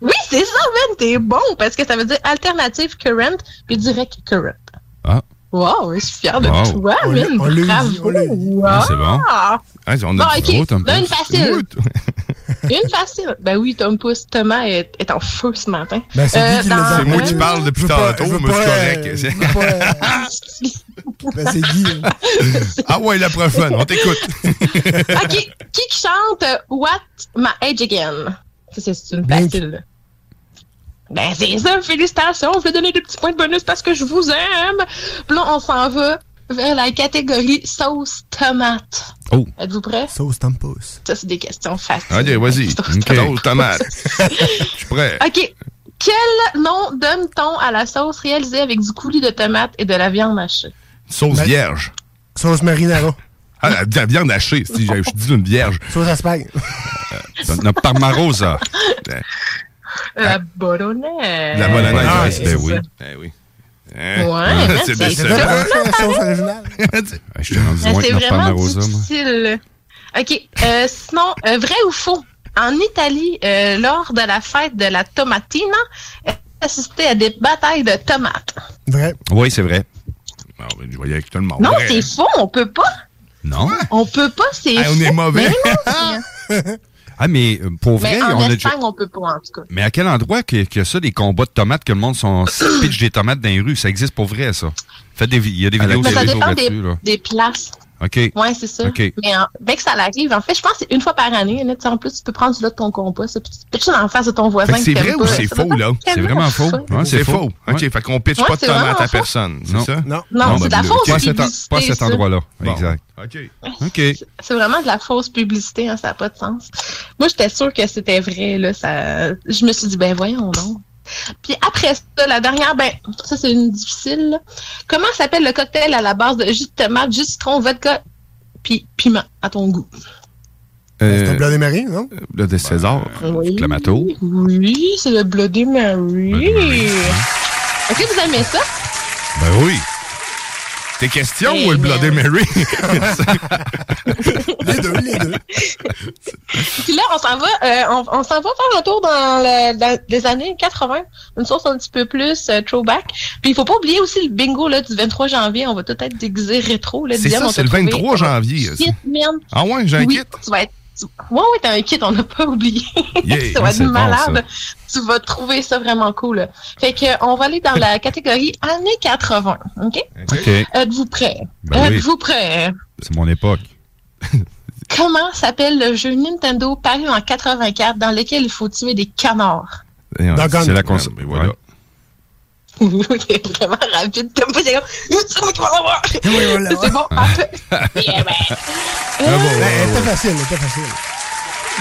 Oui, c'est ça, man, t'es bon, parce que ça veut dire alternative current puis direct current. Ah. Wow, je suis fière de Wow. toi, On l'a eu. Wow. Ah, c'est bon. Ah, on Bon, a ok. Tom Là, une facile. Une facile. Ben oui, Tom Pouce. Thomas est, est en feu ce matin. Ben, c'est lui qui dans- les a C'est moi Euh, qui parle depuis tantôt, mais c'est correct. euh, euh, ben, c'est Guy. hein. Ah ouais, la prochaine, on t'écoute. OK. Qui qui chante euh, What My Age Again? Ça, c'est- une facile. Ben, c'est ça. Félicitations. Je vais donner des petits points de bonus parce que je vous aime. Puis là, on s'en va vers la catégorie sauce tomate. Oh. Êtes-vous prêts? Sauce Tampus. Ça, c'est des questions faciles. Ok, vas-y. Sauce tomate. tomate. Je suis prêt. OK. Quel nom donne-t-on à la sauce réalisée avec du coulis de tomate et de la viande hachée? Sauce vierge. Sauce marinara. Ah, la la viande hachée. Si je dis une vierge. Sauce aspagne. La Parmarosa. La bolognaise. La bolognaise. Ah, ouais, c'est ben oui. Ben oui. Hein? Ouais, c'est c'est C'est hein, la sauce originale. Je t'ai rendu Mais loin C'est avec notre vraiment difficile. OK. Euh, sinon, euh, vrai ou faux? En Italie, euh, lors de la fête de la tomatina, elle assistait à des batailles de tomates? Vrai. Oui, c'est vrai. Ah, ben, je voyais avec tout le monde. Non, c'est faux, on peut pas. Non? On peut pas, c'est Ah, on est mauvais. Ah, mais euh, pour vrai, en on a Espagne, déjà... on peut pas, en tout cas. Mais à quel endroit que, que ça, des combats de tomates, que le monde sont pitch des tomates dans les rues? Ça existe pour vrai, ça? Faites des, il y a des vidéos sur les réseaux là-dessus, là. des places. OK. Ouais, c'est ça. OK. Mais en, dès que ça arrive, en fait, je pense que c'est une fois par année. Là, Tu sais, en plus, tu peux prendre du lot de ton compost, puis tu pitches en face de ton voisin. C'est vrai ou c'est faux, là? C'est vraiment faux. Ouais, C'est faux. Ouais. OK, fait qu'on pitch Ouais, pas de tomates à faux. personne, c'est Non. ça? Non. Non, c'est de la ben, fausse publicité. pas à cet endroit-là. Exact. OK. OK. C'est vraiment de la fausse publicité, hein, ça n'a pas de sens. Moi, j'étais sûre que c'était vrai. Là, ça... Je me suis dit, ben voyons donc. Puis après ça, la dernière, ben, ça c'est une difficile. là. Comment s'appelle le cocktail à la base de jus de tomate, jus de citron, vodka, puis piment à ton goût? C'est un Euh, Bloody Mary, non? là, de César. Oui. Clamato. Oui, c'est le Bloody Mary. Bloody Mary. Est-ce que vous aimez ça? Ben oui. Tes questions Eh ou le. Bloody Mary? les deux, les deux. Puis là, on s'en va, euh, on, on s'en va faire un tour dans, le- dans les années 80, une source un petit peu plus euh, throwback. Puis il faut pas oublier aussi le bingo là, du 23 janvier. On va tout être déguisé rétro. C'est ça, c'est le trouvé 23 janvier. Kit, man. Ah ouais, Oui, kit? Tu vas être. Ouais, ouais, t'as un kit, on n'a pas oublié. Yeah, ça va être bon, malade. tu vas trouver ça vraiment cool. Fait que, on va aller dans la catégorie années 80. OK? OK. Êtes-vous prêts? Ben oui. Êtes-vous prêts? C'est mon époque. Comment s'appelle le jeu Nintendo paru en 84 dans lequel il faut tuer des canards? C'est la console. voilà. T'es vraiment rapide. T'as pas dit, c'est moi qui vais l'avoir. C'est bon, parfait. Yeah, ben. Bravo. Ben, Elle était facile, elle était facile.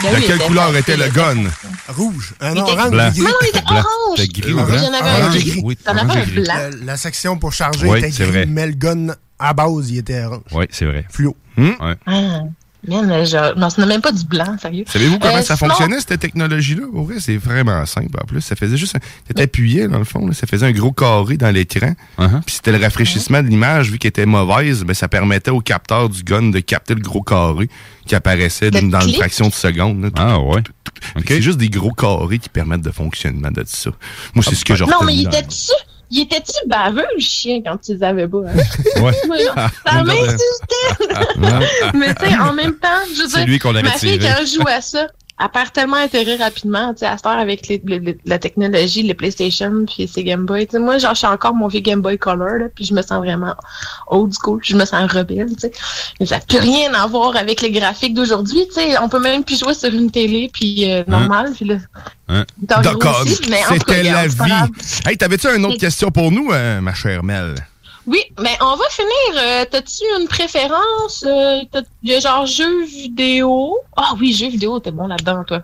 Ben De oui, quelle couleur était le gun? Rouge. Un Il était- orange, Blanc. gris. Non, il était orange. C'était gris ou Orange. blanc? Orange et gris. Oui, T'en avais un blanc. La, la section pour charger Oui, était c'est gris, vrai. mais le gun à base, il était orange. Oui, c'est vrai. Fluo. Ouais. Ah, man, je m'en souviens même pas du blanc, sérieux. Savez-vous comment Euh, ça sinon- fonctionnait, cette technologie-là? Au vrai, c'est vraiment simple. En plus, ça faisait juste... Un... Appuyé, dans le fond. là, ça faisait un gros carré dans l'écran. Uh-huh. Puis c'était le rafraîchissement de l'image, vu qu'elle était mauvaise, ben, ça permettait au capteur du gun de capter le gros carré qui apparaissait Le dans une fraction de seconde. là. Ah ouais. C'est juste des gros carrés qui permettent de fonctionnement de ça. Moi, c'est ce que j'ai Non, mais il dans- était-tu, il était-tu baveux, le chien, quand tu les avais pas? Hein? Ouais. Ah, ça m'insultait! mais tu sais, en même temps, je veux C'est dire, ma fille, tiré. quand elle joue à ça, elle perd tellement intérêt rapidement, tu sais, à cette heure avec les- les- les- la technologie, les PlayStation, puis ses Game Boy. Tu sais, moi, genre, j'ai encore mon vieux Game Boy Color, là, puis je me sens vraiment old school, je me sens rebelle, tu sais. Mais ça n'a plus rien à voir avec les graphiques d'aujourd'hui, tu sais. On peut même plus jouer sur une télé, puis euh, normale, puis là, Hein? D'accord. C'était la vie. Hey, t'avais-tu une autre question pour nous, euh, ma chère Mel? Oui, mais on va finir. Euh, T'as-tu une préférence? Euh, t'as- Il y a genre jeux vidéo? Ah oui, jeux vidéo, t'es bon là-dedans, toi.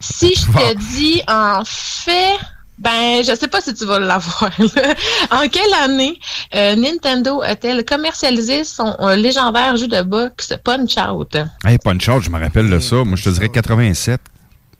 Si je te dis, en fait, ben, je sais pas si tu vas l'avoir. là. en quelle année euh, Nintendo a-t-elle commercialisé son euh, légendaire jeu de boxe Punch Out? Hey, Punch Out, je me rappelle de ça. Moi, je te dirais 87.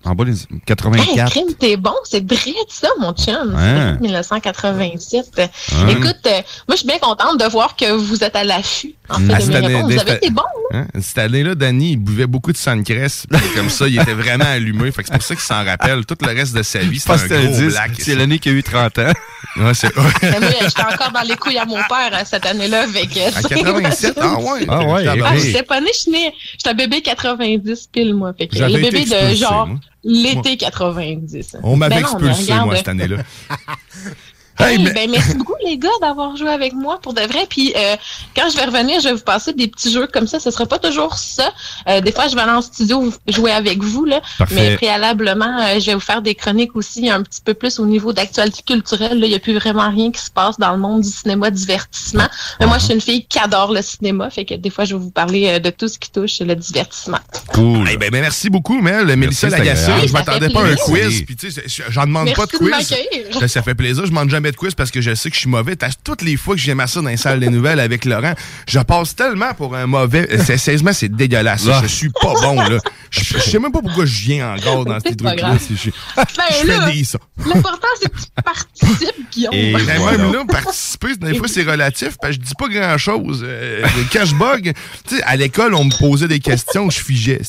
En bas des Hey, 84. crime, t'es bon, c'est vrai ça, mon chum. Ouais. C'est 1987. Ouais. Écoute, euh, moi, je suis bien contente de voir que vous êtes à l'affût, en fait, Ah, de cette mes année- réponses. Vous avez été bon, là. Hein? Cette année-là, Danny, il buvait beaucoup de Suncrest. puis Comme ça, il était vraiment allumé. Fait que c'est pour ça qu'il s'en rappelle. Tout le reste de sa vie, c'était Pas un gros 10, black. c'est l'année qu'il a eu 30 ans. Ouais, c'est... J'étais encore dans les couilles à mon père euh, cette année-là. Avec, euh, À 87? Ah ouais? Ah ouais, Ah, ok. j'étais pas née, je suis un bébé 90 pile, moi. Fait que le bébé de genre moi. L'été 90. On m'avait Ben expulsé, moi, cette année-là. Hey, Hey, mais- ben, merci beaucoup, les gars, d'avoir joué avec moi pour de vrai. Puis, euh, quand je vais revenir, je vais vous passer des petits jeux comme ça. Ce sera pas toujours ça. Euh, des fois, je vais aller en studio jouer avec vous, là. Parfait. Mais préalablement, euh, je vais vous faire des chroniques aussi un petit peu plus au niveau d'actualité culturelle. Là, il n'y a plus vraiment rien qui se passe dans le monde du cinéma divertissement. Mais moi, je suis une fille qui adore le cinéma. Fait que des fois, je vais vous parler euh, de tout ce qui touche le divertissement. Cool. Ben, ben, merci beaucoup, Mel. Mélissa Lagacé. Je m'attendais pas à un quiz. plaisir. Puis, tu sais, c'est- j'en demande Merci pas de de quiz. Ça, ça fait plaisir. Je demande jamais de quiz parce que je sais que je suis mauvais. T'as- Toutes les fois que j'ai ça dans les salles des nouvelles avec Laurent, je passe tellement pour un mauvais. euh, c'est- Sérieusement, c'est dégueulasse. Ah. Je suis pas bon, là. Je je sais même pas pourquoi je viens encore dans ces trucs-là. Je, Ben je là, fais des ça. l'important, c'est que tu participes, Guillaume. Et Ben, voilà. Même là, participer, des fois, c'est relatif, parce que je dis pas grand-chose. Euh, quand je bug, tu sais, à l'école, on me posait des questions, je figeais.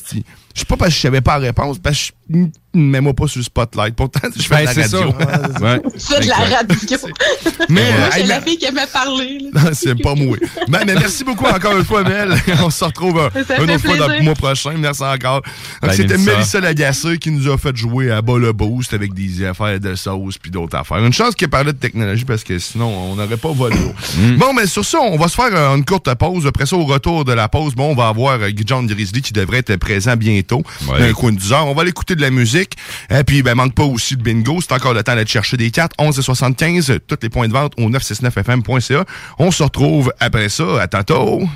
Je sais pas parce que je savais pas la réponse, parce que je ne mets-moi pas sur le spotlight. Pourtant, je fais Ben, de la c'est radio. ça. Ouais. De la radio. Mais, Moi, euh, j'ai hey, la fille qui aimait parler. c'est pas moi. Ben, mais merci beaucoup encore une fois, Mel. On se retrouve euh, Ça une autre fois dans le mois prochain. Merci encore. Bye, C'était Mélissa. Lagacé qui nous a fait jouer à bas le boost avec des affaires de sauce puis d'autres affaires. Une chance qu'elle parlait de technologie parce que sinon, on n'aurait pas volé. Mm. Bon, mais sur ça, on va se faire euh, une courte pause. Après ça, au retour de la pause, bon, on va avoir euh, John Grizzly qui devrait être présent bientôt. Ouais. Dans un coin de 10 heures. On va aller écouter de la musique. Et puis, ben, manque pas aussi de bingo. C'est encore le temps d'aller chercher des cartes. 11 et 75, tous les points de vente au 969fm.ca. On se retrouve après ça. À tantôt.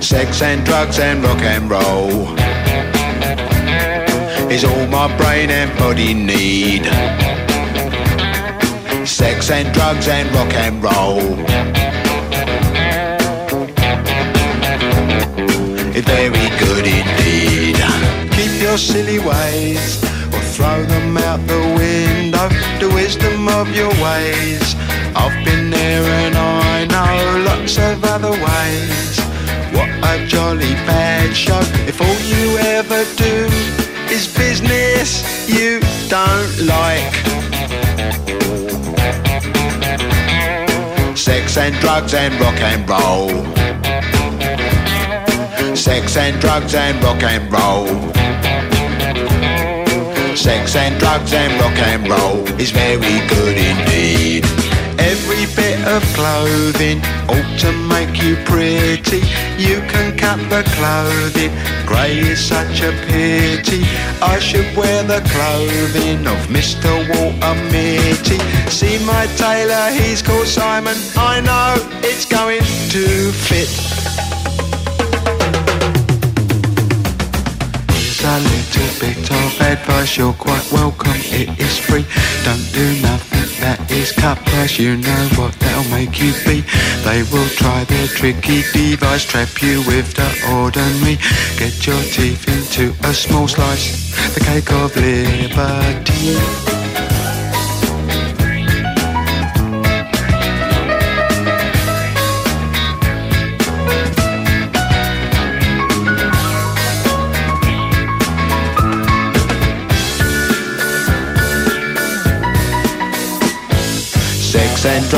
Sex and drugs and rock and roll is all my brain and body need. Sex and drugs and rock and roll is very good indeed. Keep your silly ways or throw them out the window. The wisdom of your ways. I've been there and I know lots of other ways. What a jolly bad show if all you ever do is business you don't like. Sex and drugs and rock and roll. Sex and drugs and rock and roll. Sex and drugs and rock and roll is very good indeed. Of clothing ought to make you pretty. You can cut the clothing, grey is such a pity. I should wear the clothing of Mr. Walter Mitty. See my tailor, he's called Simon. I know it's going to fit. Little bit of advice, you're quite welcome, it is free. Don't do nothing that is cut price, you know what that'll make you be. They will try their tricky device, trap you with the ordinary. Get your teeth into a small slice, the cake of liberty.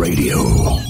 Radio.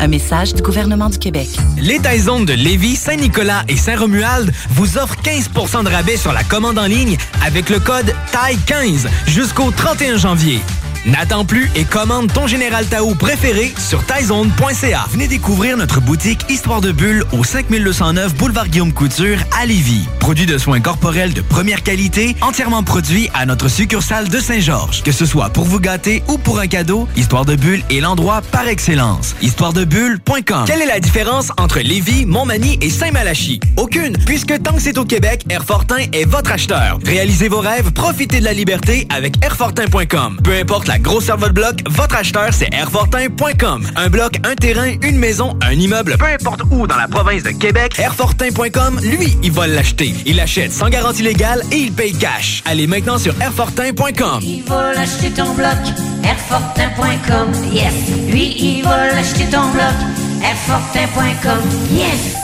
Un message du gouvernement du Québec. Les Taizones de Lévis, Saint-Nicolas et Saint-Romuald vous offrent 15% de rabais sur la commande en ligne avec le code TAI15 jusqu'au 31 janvier. N'attends plus et commande ton Général Tao préféré sur taizone.ca. Venez découvrir notre boutique Histoire de Bulle au 5209 Boulevard Guillaume Couture à Lévis. Produit de soins corporels de première qualité, entièrement produit à notre succursale de Saint-Georges. Que ce soit pour vous gâter ou pour un cadeau, Histoire de Bulle est l'endroit par excellence. Histoiredebulle.com Quelle est la différence entre Lévis, Montmagny et Saint-Malachie? Aucune, puisque tant que c'est au Québec, Airfortin est votre acheteur. Réalisez vos rêves, profitez de la liberté avec Airfortin.com. Peu importe la grosseur de votre bloc, votre acheteur, c'est Airfortin.com. Un bloc, un terrain, une maison, un immeuble, peu importe où dans la province de Québec, Airfortin.com, lui, il va l'acheter. Il l'achète sans garantie légale et il paye cash. Allez maintenant sur Airfortin.com. Il va l'acheter ton bloc, airfortin.com, yes. Lui, il va l'acheter ton bloc, airfortin.com, yes.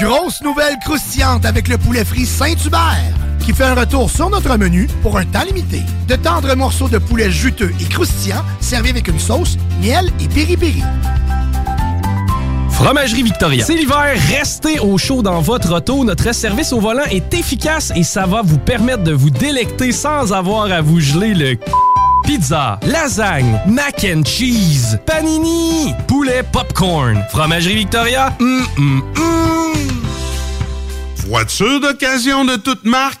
Grosse nouvelle croustillante avec le poulet frit Saint-Hubert qui fait un retour sur notre menu pour un temps limité. De tendres morceaux de poulet juteux et croustillants servis avec une sauce, miel et piri-piri. Fromagerie Victoria. C'est l'hiver, restez au chaud dans votre auto. Notre service au volant est efficace et ça va vous permettre de vous délecter sans avoir à vous geler le Pizza, lasagne, mac and cheese, panini, poulet popcorn. Fromagerie Victoria, hum, hum, hum. Voiture d'occasion de toute marque,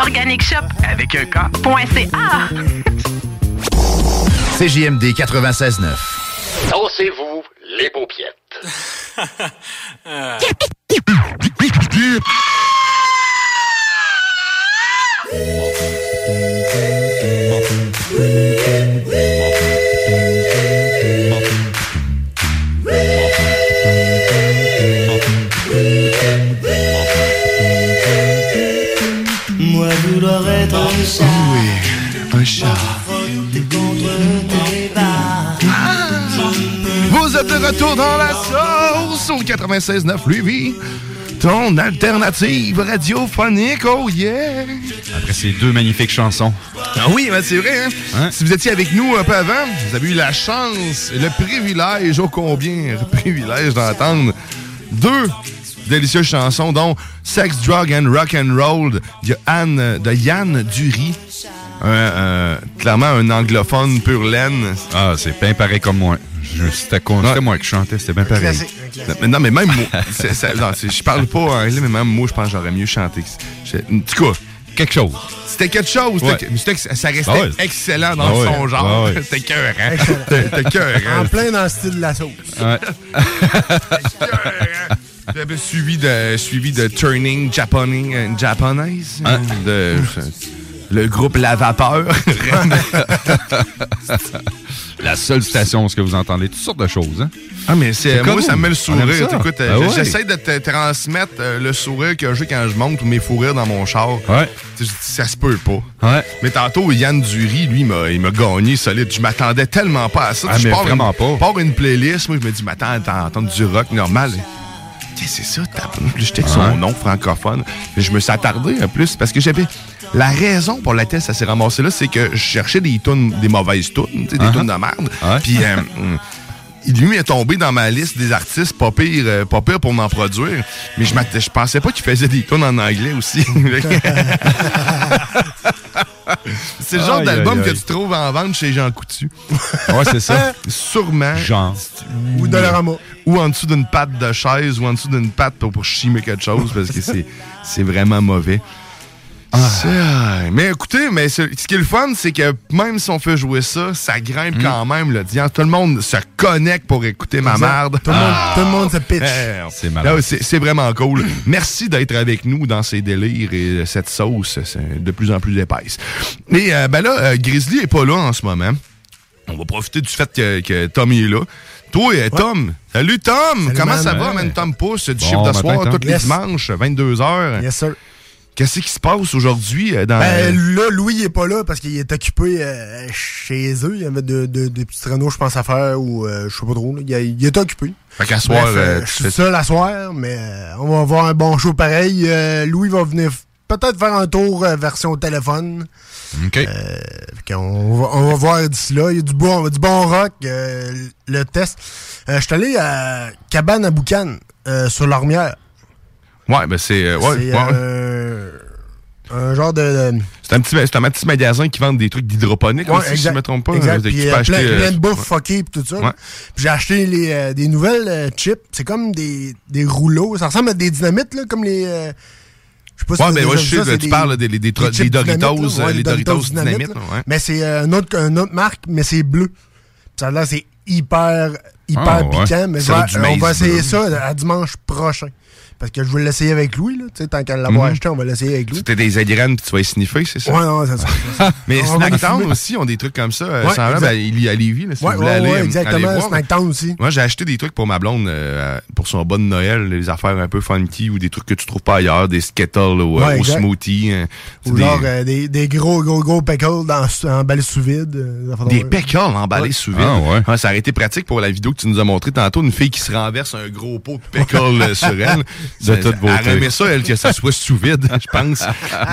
Organic Shop avec un K.ca. CJMD 96.9. Dansez-vous les paupiètes. Vous êtes de retour dans la sauce au 96.9 Louisville. Ton alternative radiophonique, oh yeah! Après ces deux magnifiques chansons. Ah oui, ben, c'est vrai, hein? Si vous étiez avec nous un peu avant, vous avez eu la chance et le privilège, oh combien, le privilège d'entendre deux délicieuses chansons, dont Sex, Drug and Rock and Roll de, Anne, de Yann Dury un, euh, clairement un anglophone pur laine. Ah, c'est bien pareil comme moi. C'était con- c'était moi qui chantais, c'était bien pareil. Non, mais même moi. je parle pas anglais, mais même moi, je pense que j'aurais mieux chanté. que- En tout cas, quelque chose. C'était quelque chose. Ouais. c'était- c'était- ça restait Ah ouais. excellent dans Ah ouais. son genre. Ah ouais. C'était cœur, hein? C'était cœur, En plein dans le style de la sauce. Ouais. J'avais suivi de, suivi de Turning Japonaise, Hein? de, le groupe La Vapeur. La seule station où ce que vous entendez toutes sortes de choses. Hein? Ah, mais c'est, moi, ça me met le sourire. Écoute, ouais. j'essaie de te transmettre euh, le sourire que j'ai quand je monte ou mes fous rires dans mon char. Ouais. Ça se peut pas. Ouais. Mais tantôt, Yann Dury, lui, il m'a- gagné solide. Je m'attendais tellement pas à ça. Ah, Je mais pars vraiment une, pars une playlist, moi, je me dis, m'attends à entendre du rock normal. C'est ça? Puis J'étais son nom francophone. Je me suis attardé en plus parce que j'avais. La raison pour laquelle ça s'est ramassé là, c'est que je cherchais des tunes, des mauvaises tunes, des Uh-huh. tunes de merde. Puis euh, lui est tombé dans ma liste des artistes pas pire, euh, pas pire pour m'en produire. Mais je, je pensais pas qu'il faisait des tunes en anglais aussi. c'est le genre d'album que tu trouves en vente chez Jean Coutu. Ouais, c'est ça. Sûrement. Genre. Ou Dollarama. Ou en dessous d'une patte de chaise ou en dessous d'une patte pour, pour chimer quelque chose parce que c'est, c'est vraiment mauvais. Ça, Mais écoutez, mais ce, ce qui est le fun, c'est que même si on fait jouer ça, ça grimpe quand même le diant. Tout le monde se connecte pour écouter ma merde. Tout le monde- tout le monde se pitch. C'est malade. vraiment cool. Merci d'être avec nous dans ces délires et cette sauce c'est de plus en plus épaisse. Et euh, ben là, euh, Grizzly est pas là en ce moment. On va profiter du fait que, que Tommy est là. Toi, euh, Tom. Salut, Tom. Salut, Comment man. ça va, man? Tom Pousse, du Bon chiffre de soir, tous les dimanches, 22h. Yes, sir. Qu'est-ce qui se passe aujourd'hui euh, dans... Ben, là, Louis, il est pas là parce qu'il est occupé euh, chez eux. Il y avait de, de- des petits traîneaux, je pense, à faire ou euh, je sais pas trop. là. Il, est occupé. Fait qu'à soir, euh, euh, je suis fais- seul à soir, mais euh, on va avoir un bon show pareil. Euh, Louis va venir peut-être faire un tour euh, version téléphone. OK. Euh, fait qu'on va, on va voir d'ici là. Il y a du bon, du bon rock, euh, le test. Euh, je suis allé à Cabane à Boucan, euh, sur l'Ormière. Ouais, ben c'est... euh, ouais, C'est ouais. euh, un genre de... de- C'est un petit, c'est un petit magasin qui vend des trucs Ouais, aussi, si je ne me trompe pas. exact. euh, Puis, euh, acheter, plein, euh, plein de bouffe fuckée pis tout ça. Ouais. Puis j'ai acheté les, des nouvelles chips. C'est comme des, des rouleaux. Ça ressemble à des dynamites, là, comme les... je sais pas si Ouais, t'as ben ouais, je sais, ça, tu parles des- des- des des Doritos, les Doritos dynamite, là. ouais. Mais c'est euh, un autre, une autre marque, mais c'est bleu. Puis ça là, c'est hyper, hyper Ah, piquant. Mais on va essayer ça à dimanche prochain. Parce que je veux l'essayer avec Louis, là. Tu sais, tant qu'à l'avoir Mhm. acheté, on va l'essayer avec Louis. C'était des agrènes puis tu vas les sniffer, c'est ça? Ouais, non, c'est ça. Mais les Snacktown aussi ont des trucs comme ça. euh, Ouais, exact. à- il y a Lévis, là, si Ouais, vous voulez ouais, aller, ouais, euh, exactement. Snacktown aussi. Moi, j'ai acheté des trucs pour ma blonde euh, pour son bon de Noël, des affaires un peu funky ou des trucs que tu trouves pas ailleurs, des Skittles ou, euh, Ouais, au smoothie. euh, Ou des, genre euh, des, des gros, gros, gros pickles dans, emballés sous vide. euh, des pickles emballés Ouais. sous vide. Ah, ouais. ça aurait été pratique pour la vidéo que tu nous as montré tantôt, une fille qui se renverse un gros pot de pickles sur elle. De toute Elle beauté. aimait ça, elle, que ça soit sous vide, je pense.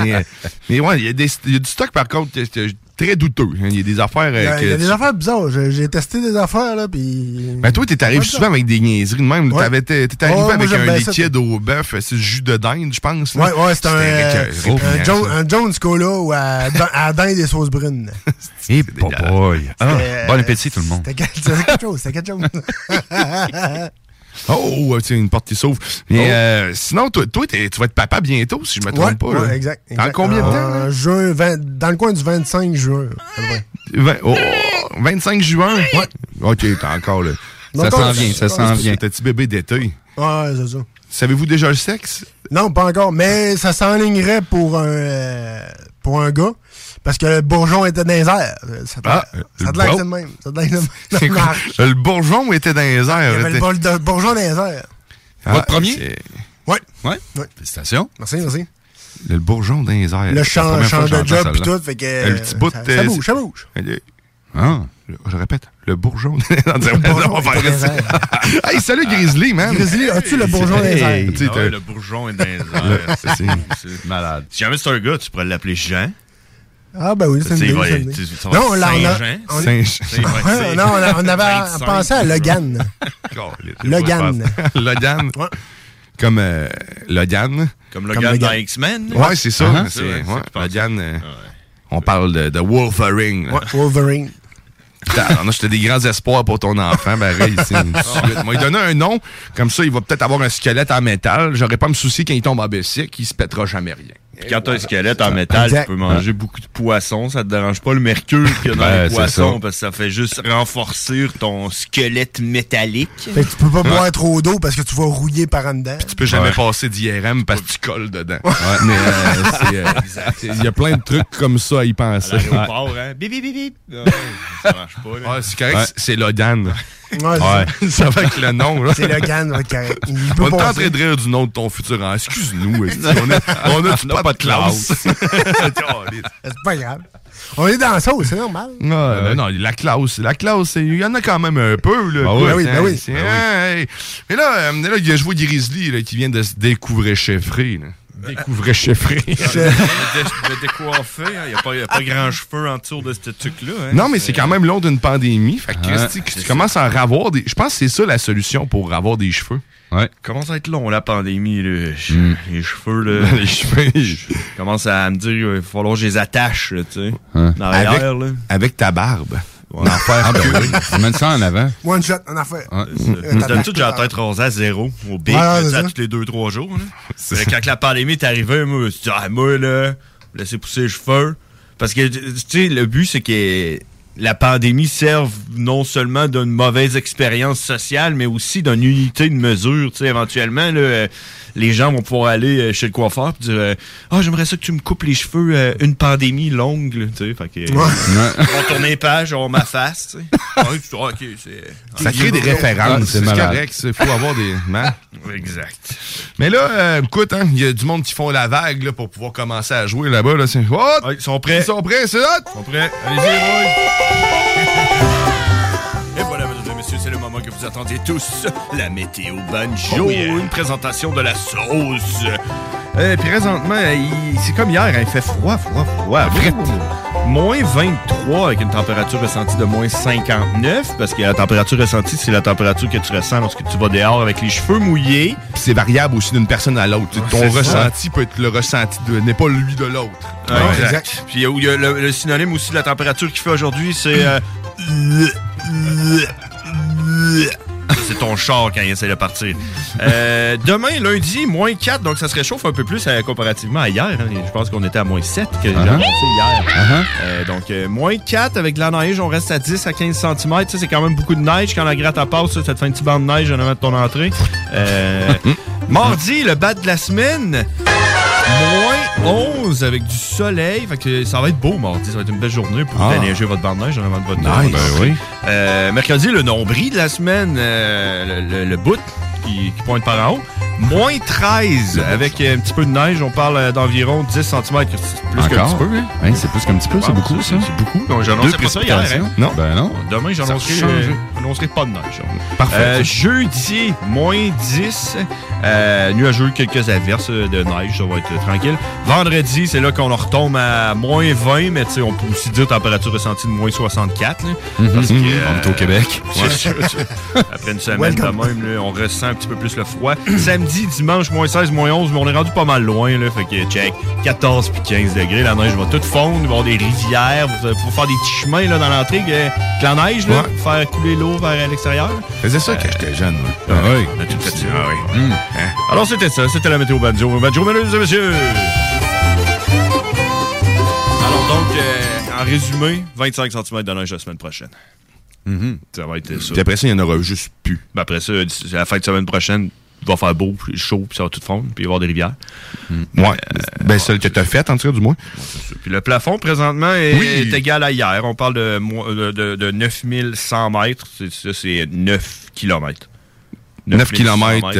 mais, euh, mais ouais, il y, a y du stock, par contre, que- que- très douteux. hein. Il y a des affaires Il y euh, a, que il y a tu- des affaires bizarres. J'ai testé des affaires, là, puis... Ben toi, t'es arrivé souvent avec des niaiseries de même. Ouais. T'avais- T'es arrivé avec un liquide au bœuf, c'est du jus de dinde, je pense. là. Ouais, ouais, c'est un, euh, écœurant, un. Jones, un Jones Cola ou à, à dinde des sauces brunes. Et boy. Ah, bon appétit, tout le monde. C'était quelque chose, c'était quelque chose. Oh, ouais, tiens, une porte qui s'ouvre. Mais euh, sinon, toi, toi tu vas être papa bientôt, si je me trompe ouais, pas. ouais, là. exact, Dans exact. combien de temps? là? En juin, 20 dans le coin du 25 juin. oh, 25 juin? Ouais. OK, t'es encore là. Ça s'en vient, ça s'en vient. C'est un petit bébé d'été? Ouais, c'est ça. Savez-vous déjà le sexe? Non, pas encore, mais ça s'enlignerait pour un, euh, pour un gars. Parce que le bourgeon était dans les airs. Ça te Ah, l'air que c'est le même. Ça te l'air que c'est le même. quoi? Le bourgeon était dans les airs. Il y avait le bol- bourgeon dans les airs. Ah, Votre premier? c'est- Ouais. Félicitations. Merci, merci. Le bourgeon dans les airs. Le champ, de job pis tout, fait que. Le petit bout ça, de- ça bouge, ça bouge. Ah. Le- je répète, le bourgeon. on va faire ça. hey, salut Grizzly, man. Grizzly, as-tu le bourgeon des airs? Ah le bourgeon est dans les airs. C'est malade. Si jamais c'est un gars, tu pourrais l'appeler Jean. Ah, ben oui, c'est une va Non, là, on a. Saint-Jean. on- Ouais, Non, on avait 25. pensé à Logan. Logan. Logan. Comme euh, Logan. Comme Logan dans X-Men. Ouais, c'est ça. C'est- Ouais, ouais, c'est Logan. euh, On parle de, de Wolverine. Wolverine. Putain, on a j'étais des grands espoirs pour ton enfant, ben ici, une suite. Moi, il donner un nom, comme ça, il va peut-être avoir un squelette en métal. J'aurais pas me soucier quand il tombe en bicycle, il se pètera jamais rien. Puis quand t'as un squelette en métal, Exact. tu peux manger beaucoup de poissons. Ça te dérange pas le mercure qu'il y a dans Ben, les poissons parce que ça fait juste renforcer ton squelette métallique. Fait que tu peux pas Ouais. boire trop d'eau parce que tu vas rouiller par en dedans. Tu peux jamais Ouais. passer d'IRM parce que tu colles dedans. Mais euh, c'est, euh, il y a plein de trucs comme ça à y penser. À l'aéroport, hein. Bip, bip, bip, bip. Ouais, ça marche pas, là. Ouais, c'est correct, Ouais. c'est Logan. Ouais, Ouais. ça va avec le nom. là. C'est. Il peut On est en train de rire du nom de ton futur. Excuse-nous. On a, on a, pas, de classe? C'est pas grave. On est dans la sauce, c'est normal. Ouais, non, la classe, la classe, c'est- il y en a quand même un peu. Là, Ah oui, ben oui, ben. Mais là, euh, là, il y a- je vois Grizzly là, qui vient de se découvrir cheffré. Là. Découvrir cheffré. Je me décoiffer, hein. Il n'y a, pas- y a pas grand cheveu en dessous de ce truc-là. hein. Non, mais c'est quand même long d'une pandémie. Fait que, Ah, tu commences à en avoir des. Je pense que c'est ça la solution pour avoir des cheveux. Ouais. Commence à être long, la pandémie. là. Hmm. Les cheveux, là. Les cheveux. commence à me dire, il va falloir que je les attache, là, tu sais. Hein. Dans avec, là. avec ta barbe. En faire Ah, ben oui. Tu mets ça en avant. One shot, en affaire. Ouais. Euh, D'habitude, j'ai la tête rasée à zéro, au à ça. tous les 2-3 jours. Là. Mais quand la pandémie est arrivée, moi, je me suis dit, ah, moi, là, laissez pousser les cheveux. Parce que, tu sais, le but, c'est que la pandémie serve non seulement d'une mauvaise expérience sociale, mais aussi d'une unité de mesure. Tu sais, éventuellement, là, euh, les gens vont pouvoir aller euh, chez le coiffeur et dire euh, Ah, j'aimerais ça que tu me coupes les cheveux euh, une pandémie longue. là, Tu sais, fait que, Ouais. ils vont tourner les pages, on ma face. Tu sais. Ouais, tu- ok, c'est- Ça crée des références. c'est correct. Il faut avoir des. hein? Exact. Mais là, euh, écoute, hein, il y a du monde qui font la vague là, pour pouvoir commencer à jouer là-bas. Là. C'est- Oh! ils sont prêts. Ils sont prêts, c'est hot! Ils sont prêts. Allez-y. Et voilà, mesdames et messieurs, c'est le moment que vous attendiez tous. La météo banjo. Oh yeah. Une présentation de la sauce. Euh, présentement, c'est comme hier, hein, il fait froid, froid, froid. Moins 23 avec une température ressentie de moins 59 parce que la température ressentie, c'est la température que tu ressens lorsque tu vas dehors avec les cheveux mouillés. Puis c'est variable aussi d'une personne à l'autre. Ton ça. ressenti peut être le ressenti de n'est pas lui de l'autre. Ouais, exact. Puis il y a le, le synonyme aussi de la température qu'il fait aujourd'hui, c'est. euh, c'est ton char quand il essaie de partir. Euh, demain, lundi, moins 4, donc ça se réchauffe un peu plus euh, comparativement à hier. hein. Je pense qu'on était à moins 7 que j'ai Uh-huh. annoncé hier. Uh-huh. Euh, donc, euh, moins 4 avec de la neige, on reste à 10 à 15 cm. C'est quand même beaucoup de neige. Quand la gratte à passe, ça, ça te fait un petit banc de neige en avant de ton entrée. Euh, mardi, le bat de la semaine. Moins 11 avec du soleil. Fait que ça va être beau mardi. Ça va être une belle journée pour Ah. déneiger votre banc de neige avant de votre Nice. Ben oui. Euh, mercredi, le nombril de la semaine, euh, le, le- le bout qui, qui pointe par en haut. Moins 13 avec un petit peu de neige. On parle euh, d'environ 10 cm. Plus qu'un petit peu. hein? Hein, c'est plus qu'un petit peu, c'est beaucoup, ça. C'est beaucoup. Donc, j'annonçais Deux pas ça hier. hein? Non. Ben non. Demain, j'annoncerai euh, j'annoncerai pas de neige. Parfait. Euh, jeudi, moins 10. Euh, nuageux, quelques averses euh, de neige. Ça va être euh, tranquille. Vendredi, c'est là qu'on en retombe à moins 20. Mais tu sais, on peut aussi dire température ressentie de moins 64. là, Mhm. parce que, euh, On est au Québec. Après une semaine de Welcome. même, là, on ressent un petit peu plus le froid. Samedi, dimanche, moins 16, moins 11, mais on est rendu pas mal loin. Là, fait que check, 14 puis 15 degrés. La neige va toute fondre. Il va y avoir des rivières. Il faut faire des petits chemins là, dans l'entrée que, que la neige, là, pour faire couler l'eau vers l'extérieur. faisais ça quand j'étais jeune. moi. Ah oui, on a tout fait ça. Ah oui. Hum. Alors c'était ça, c'était la météo banjo. Banjo, mesdames et messieurs. Alors donc, euh, en résumé, 25 cm de neige la semaine prochaine. Ça va être ça. Puis après ça, il n'y en aura juste plus. Ben après ça, la fin de semaine prochaine, il va faire beau, chaud, puis ça va tout fondre, puis il va y avoir des rivières. Ouais. ben, celle que tu as faite, en tout cas, du moins. Puis le plafond, présentement, est, Oui. est égal à hier. On parle de, de, de, de 9100 mètres. C'est- Ça, c'est 9 km. 9 km.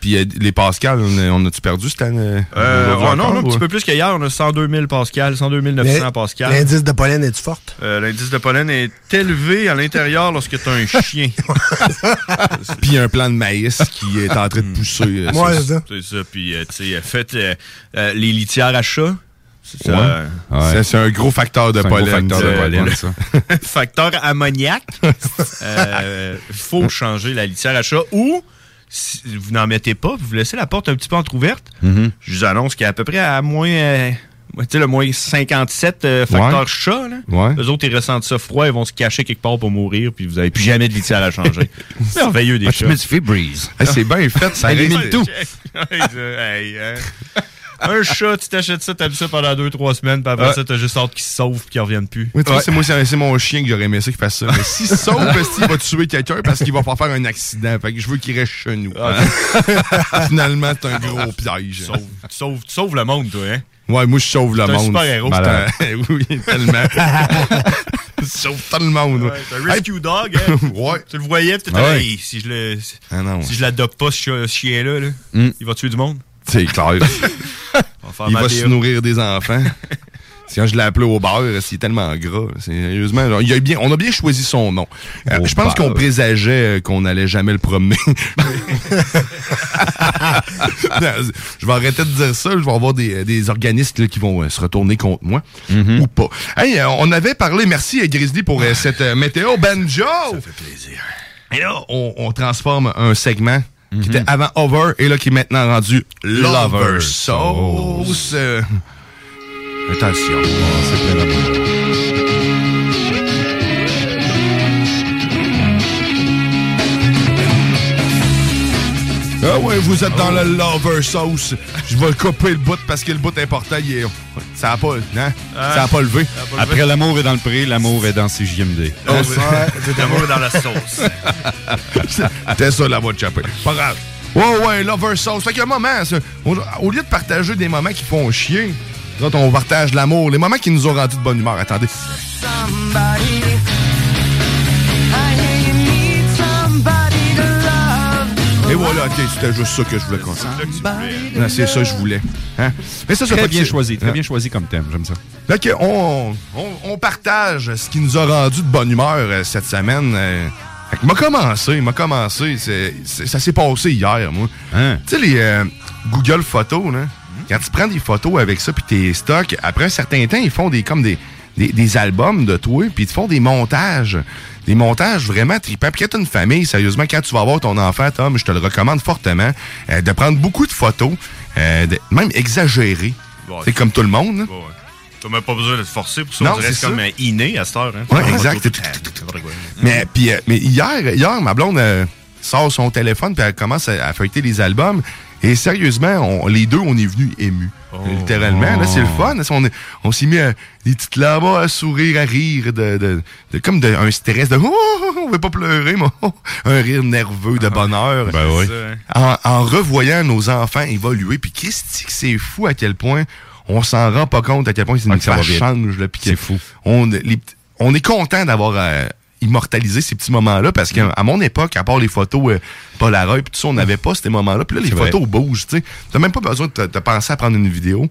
puis euh, les Pascal, on, a- on a-tu perdu cette année? Euh, aujourd'hui ouais, non, encore, non, un petit peu plus qu'hier. On a 102 000 Pascal, 102 900 Pascal. L'indice de pollen est-tu forte? Euh, L'indice de pollen est élevé à l'intérieur lorsque tu as un chien. Puis un plan de maïs qui est en train de pousser. euh, Ouais, ça. c'est ça. C'est ça. Puis, euh, tu sais, faites euh, euh, les litières à chat. C'est. Ouais. Un gros facteur de C'est un gros pollen. facteur de pollen, Le- ça. facteur ammoniac. euh, faut changer la litière à chat ou si vous n'en mettez pas, vous laissez la porte un petit peu entrouverte. Mhm. Je vous annonce qu'à peu près à moins, euh, tu sais, le moins 57 euh, facteur Ouais. chat, là, Ouais. eux autres, ils ressentent ça froid, ils vont se cacher quelque part pour mourir, puis vous n'avez plus jamais de litière à changer. Merveilleux des Ah, chats. tu mets du Feebreeze. Hey, c'est bien fait, ça élimine tout. Hey, hein. Un chat, tu t'achètes ça, t'as ça pendant 2-3 semaines, puis après Ouais. ça, t'as juste hâte qu'il se sauve puis qu'il revienne plus. Oui, tu vois, c'est moi, c'est mon chien que j'aurais aimé ça qu'il fasse ça. Mais s'il se sauve, parce qu'il va tuer quelqu'un parce qu'il va pas faire un accident? Fait que je veux qu'il reste chez nous. Finalement, c'est un gros piège. Tu sauves, tu sauves- tu sauves le monde, toi, hein? Ouais, moi, je sauve le monde. super-héros. Malade. oui, tellement. je sauve tout le monde. Ouais, c'est un rescue dog, hein? ouais. Tu le voyais, tu Ah ouais. hey, si je le, si, Ah non. si je l'adopte pas, ce chi- ce chien-là, là, Mm. il va tuer du monde? C'est clair. Il va se nourrir des enfants. C'est quand je l'ai appelé au beurre, c'est tellement gras. Sérieusement, genre, il a bien, on a bien choisi son nom. Euh, je pense qu'on présageait euh, qu'on n'allait jamais le promener. je vais arrêter de dire ça. Je vais avoir des, des organismes là, qui vont euh, se retourner contre moi Mm-hmm. ou pas. Hey, on avait parlé, merci euh, Grizzly pour euh, cette météo banjo. Ça fait plaisir. Et là, on, on transforme un segment Mm-hmm. qui était avant Over et là qui est maintenant rendu Lover Sauce. Attention. Ah ouais, vous êtes dans le lover sauce. Je vais couper le bout parce que le bout important, il est... ça a pas, hein? Ça a pas levé. Après l'amour est dans le pré, l'amour est dans CJMD. Oh, c'est- L'amour dans la sauce. C'était ça la voix de chapeau. Pas grave. Ouais, ouais, lover sauce. Fait qu'un moment, ça, au, au lieu de partager des moments qui font chier, nous autres, on partage l'amour, les moments qui nous ont rendu de bonne humeur. Attendez. Et voilà, ok, c'était juste ça que je voulais qu'on Non, C'est ça que je voulais. Hein? Mais ça, c'est Très pas bien choisi, très Hein? bien choisi comme thème, j'aime ça. Fait que on, on, on partage ce qui nous a rendu de bonne humeur euh, cette semaine. euh. Fait que m'a commencé, m'a commencé. ça s'est passé hier, moi. Hein? Tu sais, les euh, Google Photos, là, quand tu prends des photos avec ça, puis tes stocks, après un certain temps, ils font des comme des, des, des albums de toi, puis ils te font des montages. Des montages vraiment tripants. Puis quand t'as une famille, sérieusement, quand tu vas voir ton enfant, Tom, je te le recommande fortement, euh, de prendre beaucoup de photos, euh, de- même exagérées. Ouais. C'est comme tout le monde. Ouais. T'as même pas besoin de te forcer pour ça. Non, on c'est comme inné à cette heure. Hein. Ouais, exact. Quoi. Mais, puis, euh, mais hier, hier, ma blonde sort son téléphone puis elle commence à, à feuilleter les albums. Et sérieusement, on- les deux, on est venus émus. Littéralement. Là, c'est le fun. Là, on est- on s'est mis euh, des petites là-bas à sourire, à rire, de, de, de- comme de, un stress de oh, oh, oh, on veut pas pleurer, mais oh, un rire nerveux de bonheur. Ben oui. En, en revoyant nos enfants évoluer, puis Christy, que c'est fou à quel point on s'en rend pas compte à quel point c'est Ah, une que ça change. là, C'est fou. On, les on est content d'avoir immortalisé ces petits moments-là parce qu'à à mon époque, à part les photos euh, Polaroid, puis tout ça, on n'avait pas ces moments-là. Puis là, les vrai. photos bougent. Tu n'as même pas besoin de penser à prendre une vidéo.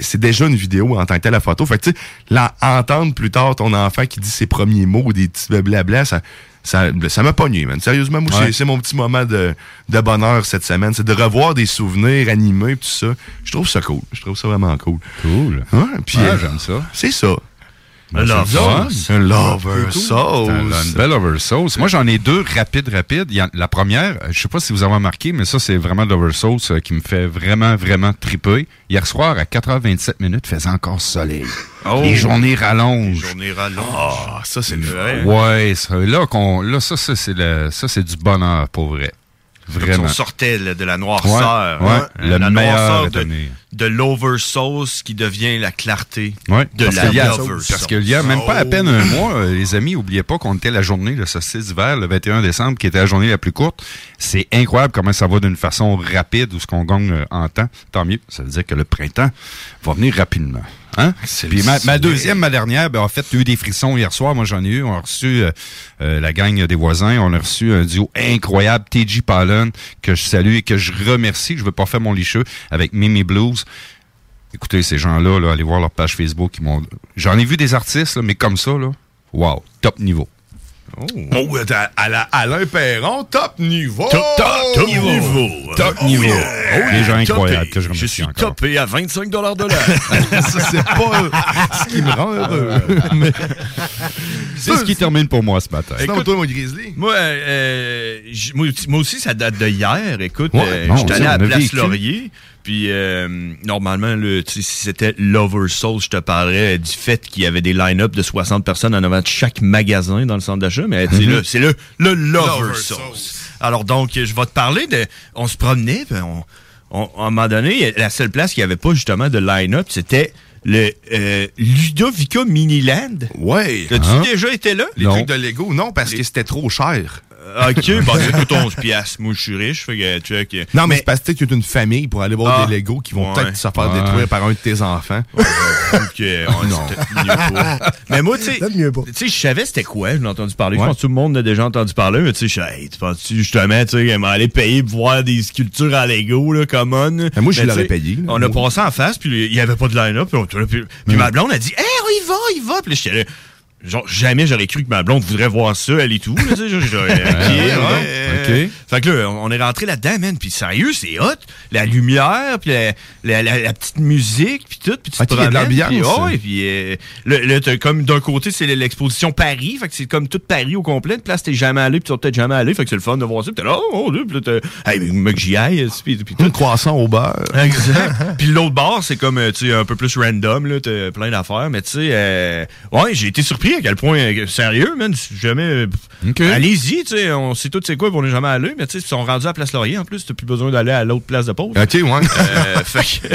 C'est déjà une vidéo en tant que telle la photo. Fait que tu sais, entendre plus tard ton enfant qui dit ses premiers mots, des petits blabla, ça ça ça m'a pogné, man. Sérieusement, moi, Ouais. c'est- mon petit moment de, de bonheur cette semaine. C'est de revoir des souvenirs animés, tout ça. Je trouve ça cool. Je trouve ça vraiment cool. Cool. Ouais, puis, Ouais, euh, j'aime ça. C'est ça. Ben, Un c'est lover sauce. Un lover sauce. C'est Une belle lover sauce. Moi, j'en ai deux rapides, rapides. La première, euh, je sais pas si vous avez remarqué, mais ça, c'est vraiment lover sauce euh, qui me fait vraiment, vraiment triper. Hier soir, à 4h27 minutes, faisait encore soleil. Oh. Les journées rallongent. Journée rallonge. Ah, ça, c'est vrai. Ouais, ça, là, là, ça, ça, c'est le, ça, c'est du bonheur, pour vrai. Vraiment. on sortait de la noirceur. Ouais, ouais. hein. Le la noirceur de, l'oversauce qui devient la clarté Ouais, de parce la qu'il y a- lover Parce qu'il y a même pas à peine Oh. un mois, euh, les amis, oubliez pas qu'on était la journée de saucisse d'hiver, le 21 décembre, qui était la journée la plus courte. C'est incroyable comment ça va d'une façon rapide ou ce qu'on gagne euh, en temps. Tant mieux. Ça veut dire que le printemps va venir rapidement. Hein? Puis ma, ma deuxième, ma dernière, ben, en fait, eu des frissons hier soir. Moi, j'en ai eu. On a reçu euh, euh, la gang des voisins. On a reçu un duo incroyable, TG Pollen, que je salue et que je remercie. Je veux pas faire mon licheux avec Mimi Blues. Écoutez, ces gens-là, là, allez voir leur page Facebook. J'en ai vu des artistes, là, mais comme ça, là, wow, top niveau. Oh, attends, à la Alain Perron, top niveau! Top, top, top niveau. Top Oh, niveau! yeah. Les gens Topé. incroyables que je Je remercie suis encore. topé à 25 de l'heure. Ça, c'est pas ce qui me rend heureux. Mais- C'est ce qui termine pour moi ce matin. Sinon, toi, mon Grizzly? Moi, euh, j- moi, aussi- ça date de hier. Écoute, Ouais, euh, non, j'étais allé à Place. Laurier. Puis, euh, normalement, le, tu sais, si c'était Lover Soul, je te parlerais du fait qu'il y avait des line-up de 60 personnes en avant de chaque magasin dans le centre d'achat. Mais tu sais, Mhm. là, c'est le, le Lover, Lover Soul. Alors, donc, je vais te parler de... On se promenait, puis on, on- à un moment donné, la seule place qui avait pas, justement, de line-up, c'était le euh, Ludovica Miniland. Ouais. As-tu Hein? déjà été là? Les trucs de Lego, non, parce que c'était trop cher. Euh, Ok, bah c'est tout 11 piastres. Moi, je suis riche, fait que check. Non, mais, c'est parce que tu es une famille pour aller voir Ah. des Legos qui vont Ouais. peut-être se faire Ouais. détruire par un de tes enfants. Ok, on- Non. c'était mieux pas. Mais moi, tu sais, tu sais, je savais c'était quoi, je l'ai entendu parler. Je pense que tout le monde a déjà entendu parler, mais tu sais, je suis, hey, tu penses-tu justement, tu sais, qu'elle m'allait payer pour voir des sculptures à Lego, là, comme on? Ben, moi, je Mais, l'aurais payé, là. On a passé en face, puis il y avait pas de line-up, puis, puis- puis ma blonde a dit, hey, on y va, il va, puis là, j'étais là. Genre, jamais j'aurais cru que ma blonde voudrait voir ça, elle et tout. Là, j'aurais- ouais, ouais. Fait que là, on est rentré là-dedans, man. Puis sérieux, c'est hot. La lumière, puis la, la- la- la petite musique, puis tout. Puis tu te il y a de promènes, puis, l'ambiance. puis euh, là, là, t'as comme d'un côté, c'est l'exposition Paris. Fait que c'est comme tout Paris au complet. De place, t'es jamais allé, puis tu vas peut-être jamais allé. Fait que c'est le fun de voir ça. Puis t'es là, oh, oh, puis là, hey, mais que j'y aille, puis, puis tout. Un croissant au beurre. Exact. Puis l'autre bord, c'est comme, euh, tu sais, un peu plus random, là, t'as plein d'affaires. Mais tu sais, euh, ouais, j'ai été surpris à quel point, euh, sérieux, man, si jamais, euh, allez-y, tu sais, on sait tout c'est quoi, on n'est jamais allé. Mais tu sais, ils sont rendus à Place Laurier, en plus, t'as plus besoin d'aller à l'autre place de pause. Ok, ouais. Euh, fait, que,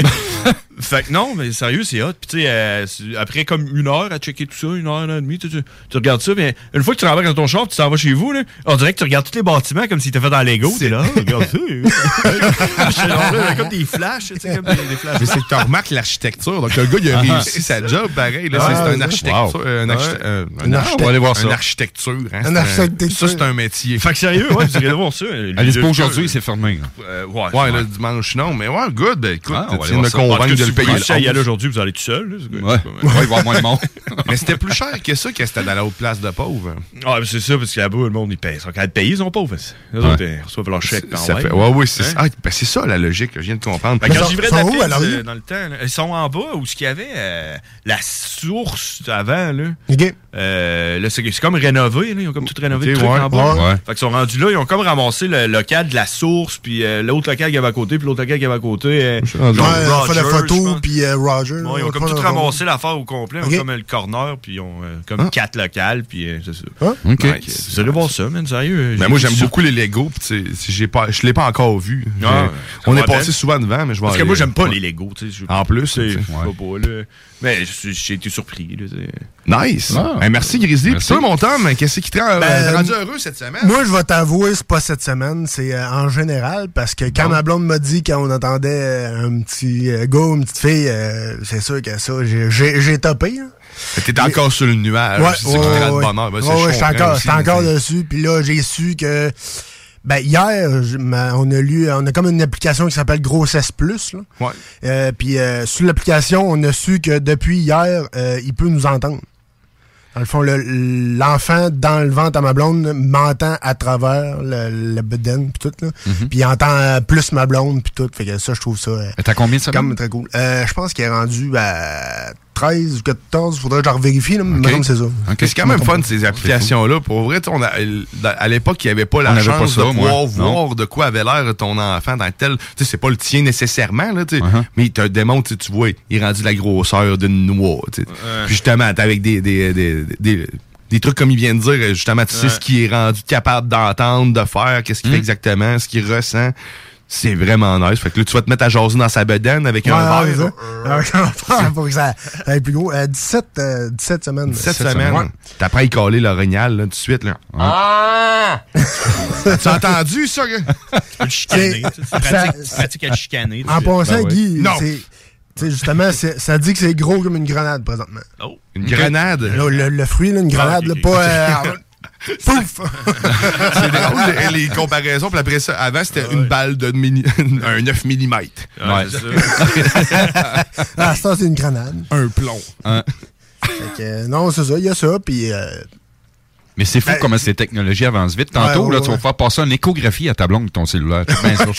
fait que non, mais sérieux, c'est hot. Puis tu sais, euh, après comme une heure à checker tout ça, une heure, une heure et demie, tu, tu, tu regardes ça, mais une fois que tu rembarques dans ton char, tu t'en vas chez vous, là, on dirait que tu regardes tous les bâtiments comme s'ils étaient fait dans Lego. T'es là, regarde ça. Là, comme des flashs, tu sais, comme des, des flashs. Mais c'est que tu remarques l'architecture. Donc, le gars, il a Ah. réussi sa job, pareil. Là, Ah, c'est un architecture. Wow. Un architecte- Ouais. euh, Un un- architecte. On va aller voir ça. Une architecture. hein, Un c'est un- architecture. Ça, c'est un métier. Fait que sérieux, ouais, vous irez voir ça. Allez, c'est pas aujourd'hui, c'est fermé. là. Euh, ouais, Ouais, le dimanche, non. Mais ouais, good. Écoute, Ah, on va tu me convaincre si le vous payer. pensez à y le aller 11. aujourd'hui, vous allez tout seul. Ouais, ouais, il va y avoir moins de monde. Mais c'était plus cher que ça que c'était dans l'autre place de pauvre. Ah, c'est ça, parce que là-bas, le monde, ils payent. Ils quand même payés, ils sont pauvres. Les Ouais. autres, ils reçoivent leur chèque. Ça fait, ouais, oui, c'est Hein? ça. Ah, ben, c'est ça la logique, je viens de comprendre. Ben, quand la Sont où, euh, dans le temps, ils sont en bas où ce qu'il y avait euh, la source avant. Là. Euh, là, c'est comme rénové. Là. Ils ont comme tout rénové Ok, le truc ouais, en bas. ouais. Fait qu'ils sont rendus là. Ils ont comme ramassé le local de la source, puis euh, l'autre local qu'il y avait à côté, puis l'autre local qu'il y avait à côté. euh, Ouais, fait la photo, puis euh, Roger. Ils ont on comme tout ramassé l'affaire au complet. Ils ont comme le corner, puis ils ont euh, comme Ah. quatre locales, puis euh, c'est ça. Ah, ok. Ouais, Vous allez voir ça, man, sérieux. Ben moi, j'aime beaucoup les Lego. si j'ai pas, je l'ai pas encore vu. Ah, on est passé souvent devant, mais je vais Parce que moi, j'aime pas les Lego, tu sais. je- En plus, là. Mais j'ai été surpris, là. c'est- Nice. Ah. Ben, merci, Grizzly. Puis Merci. toi, mon Tom, qu'est-ce qui te rend Ben, rendu heureux cette semaine? Moi, je vais t'avouer, c'est pas cette semaine, c'est euh, en général, parce que quand ma blonde m'a dit qu'on entendait euh, un petit euh, gars, une petite fille, euh, c'est sûr que ça, j'ai- topé. hein. T'es encore sur le nuage. Ouais, c'est ça qui ouais, bonheur. Ben, ouais, je encore, aussi, encore dessus. Puis là, j'ai su que. Ben, hier, je- on a lu, on a comme une application qui s'appelle Grossesse Plus. Là. Ouais. Euh, puis euh, sur l'application, on a su que depuis hier, il peut nous entendre. Dans le fond, le- l'enfant dans le ventre à ma blonde m'entend à travers le, le bedaine puis tout. là. Mhm. Puis il entend euh, plus ma blonde puis tout. Fait que ça, je trouve ça. euh, T'as combien semaines? comme très cool. Euh, je pense qu'il est rendu à 13 ou 14. Faudrait que je revérifie, là. mais c'est ça. C'est quand même fun, ces applications-là. Pour vrai, tu sais, on a- à l'époque, il n'y avait pas la On chance pas ça, de moi. pouvoir Non. voir de quoi avait l'air ton enfant dans tel. Tu sais, c'est pas le tien nécessairement, là, tu sais, Uh-huh. mais il te démontre, tu sais, tu vois, il est rendu la grosseur d'une noix. tu sais. Puis justement, t'es avec des, des, des, des, des trucs comme il vient de dire, justement, tu sais ce qu'il est rendu capable d'entendre, de faire, qu'est-ce qu'il fait exactement, ce qu'il ressent. C'est vraiment nice. Fait que là, tu vas te mettre à jaser dans sa bedaine avec un Ouais, verre. ouais, Avec un verre pour que ça ça aille plus gros. Euh, 17, euh, 17 semaines. 17 semaines. T'apprends à y coller l'orignal, là, tout de suite, là. Ah! T'as entendu, ça, gars? Tu peux le chicaner. C'est- tu pratiques, pratiques à le chicaner. En passant, Guy, Non. c'est. tu sais, justement, ça dit que c'est gros comme une grenade présentement. Oh. Une grenade? Le, le- le fruit, là, une grenade, Ah, ok, là, pas. euh, Pouf! C'est drôle, les, les comparaisons. Puis après ça, avant, c'était une balle de mini- un 9 mm. Ouais, c'est ah, ça, c'est une grenade. Un plomb. Hein? Fait que, non, c'est ça, il y a ça, puis. euh, Mais c'est fou Ben, comment ces technologies avancent vite. Tantôt, Ouais, ouais, là, tu vas ouais. faire passer une échographie à ta blonde avec ton cellulaire. Bien ça. On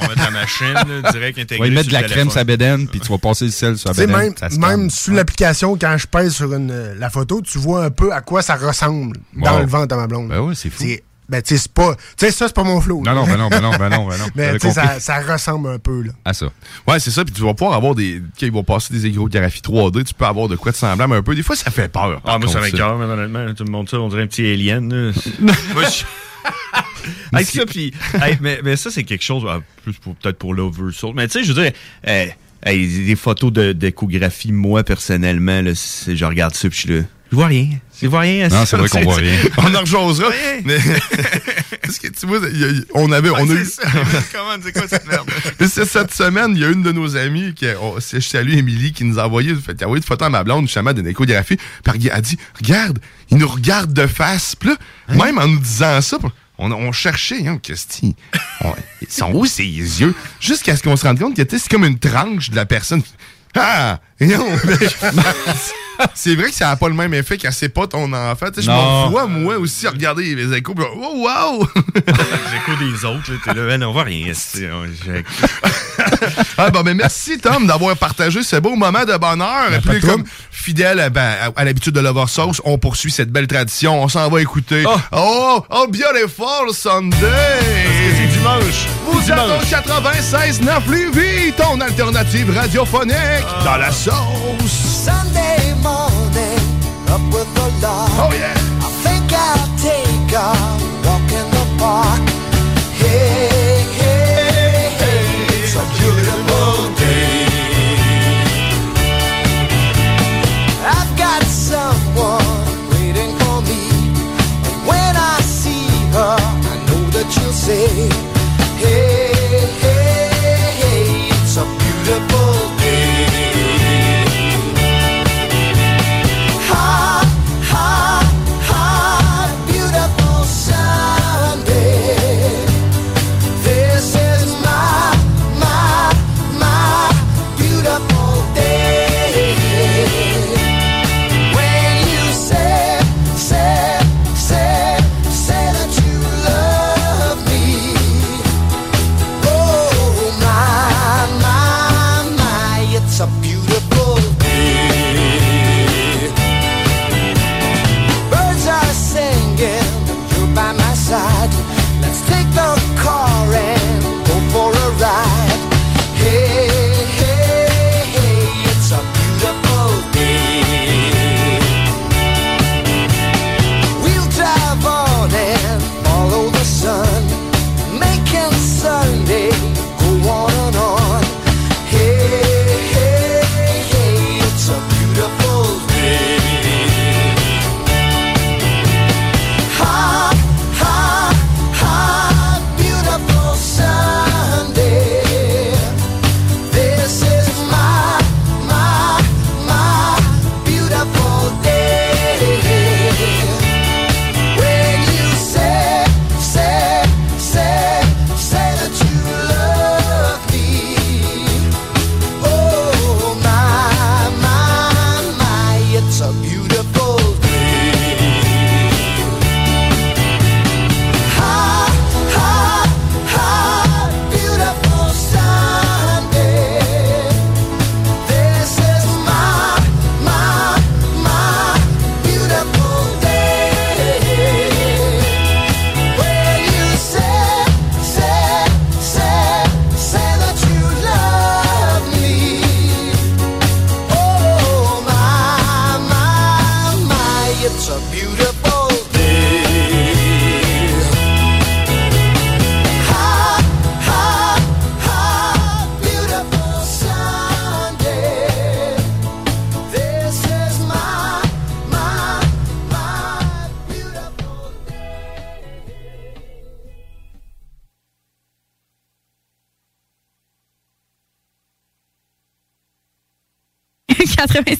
va mettre la machine, là, direct Tu intégrée. vas y mettre de la crème sur la bédaine, puis tu vas passer le sel sur la bédaine. même, ça même sur l'application, quand je pèse sur une, la photo, tu vois un peu à quoi ça ressemble dans Wow. le ventre à ma blonde. Ben oui, c'est fou. Ben, tu sais, c'est pas. Tu sais, ça, c'est pas mon flow. Non, non, ben non, ben non, ben non, ben non. Mais, tu sais, ça, ça ressemble un peu, là. À ça. Ouais, c'est ça. Puis tu vas pouvoir avoir des. Quand ils vont passer des échographies 3D, tu peux avoir de quoi de semblable un peu. Des fois, ça fait peur. Ah, moi, ça m'écoeure, mais honnêtement. Tout le monde ça, on dirait un petit alien. là. Moi, je- Hey, ça, puis, hey, mais, mais ça, c'est quelque chose, ah, plus pour- peut-être pour l'oversource. Mais tu sais, je veux dire, hey, des photos de- d'échographie, moi, personnellement, là, je regarde ça, puis je suis là. Je vois rien. Je vois rien. à Non, c'est vrai qu'on voit rien. On en rejosera. Mais- Parce que tu vois, y a- on avait. on a eu. Comment, c'est quoi cette merde? Cette semaine, il y a une de nos amies, qui, c'est- je salue Émilie, qui nous a envoyé, fait, envoyé une photo à ma blonde, justement, d'une échographie. Puis elle a dit, regarde, il nous regarde de face. Puis là, même en nous disant ça, on, on cherchait, hein, qu'est-ce qu'ils on- Ils sont où ses yeux? Jusqu'à ce qu'on se rende compte que c'est comme une tranche de la personne. Ah! Non, c'est vrai que ça n'a pas le même effet quand c'est pas ton enfant. Je Non. me vois, moi aussi, regarder les échos. puis, Oh, wow! J'écoute des autres, t'es là, ben, on voit rien. Ah, bon, mais merci, Tom, d'avoir partagé ce beau moment de bonheur. Et puis, comme fidèle à, ben, à, à l'habitude de Lover Sauce, on poursuit cette belle tradition. On s'en va écouter. Oh, oh, beautiful Sunday! c'est dimanche. Vous êtes Dimanche. au 96.9 Lévis, ton alternative radiophonique dans la sauce. Sunday up with the Lord. Oh yeah. I think I'll take a walk in the park. Hey, hey, hey, it's a beautiful day. I've got someone waiting for me. And when I see her, I know that she'll say,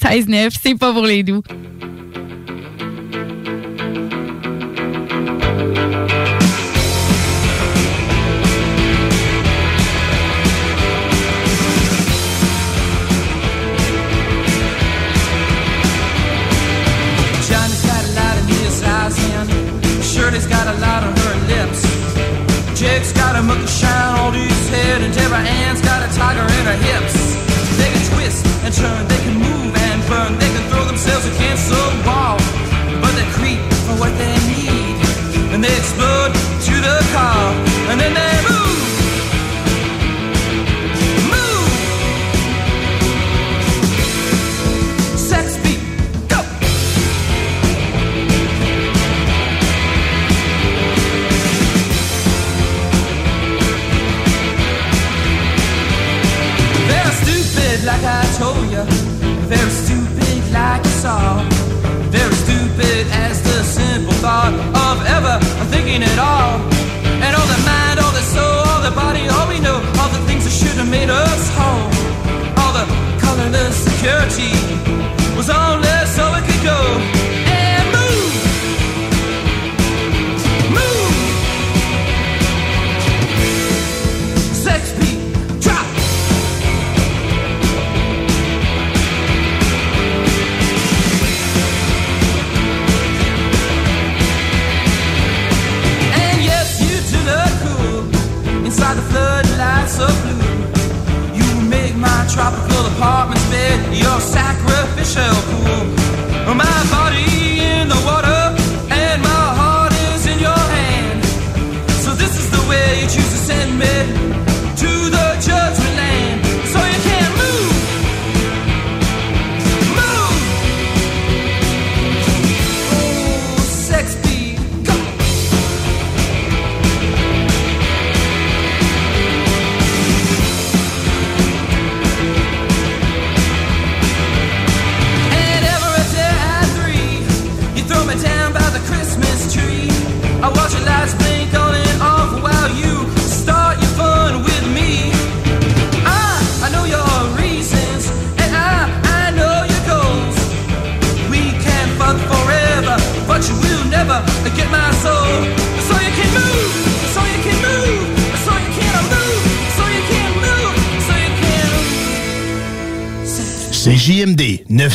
96.9, c'est pas pour les doux.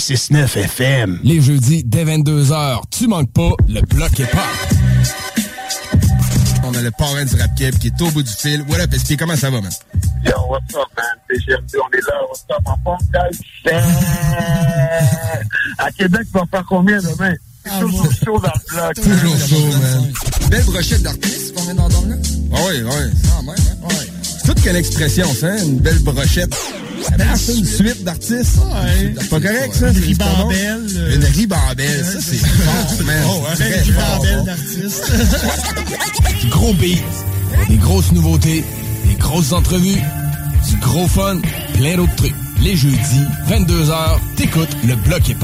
969 FM. Les jeudis dès 22h, tu manques pas le bloc hip On a le parrain du rap Keb qui est au bout du fil. What up, SP? Comment ça va, man? Yo, what's up, man? C'est GMD, on est là. What's up, en? Yeah! À Québec, tu vas faire combien demain? C'est toujours chaud dans le bloc. Toujours chaud, man. Belle brochette d'artistes qu'on vient d'entendre là? Ah oui, oui. Ah, ouais, ouais. C'est toute quelle expression, ça, hein? Une belle brochette. C'est une suite d'artistes. C'est pas correct, ça? Une ribambelle. euh, Une ribambelle, ça, c'est fort, man. Oh, ouais, une ribambelle bon. d'artistes. Du gros beat, des grosses nouveautés, des grosses entrevues, du gros fun, plein d'autres trucs. Les jeudis, 22h, t'écoutes le bloc hip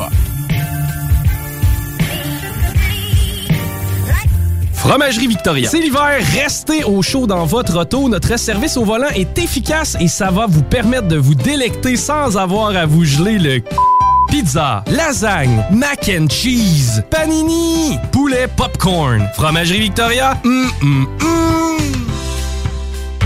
Fromagerie Victoria. C'est l'hiver, restez au chaud dans votre auto. Notre service au volant est efficace et ça va vous permettre de vous délecter sans avoir à vous geler le Pizza, lasagne, mac and cheese, panini, poulet popcorn. Fromagerie Victoria, hum, hum, hum.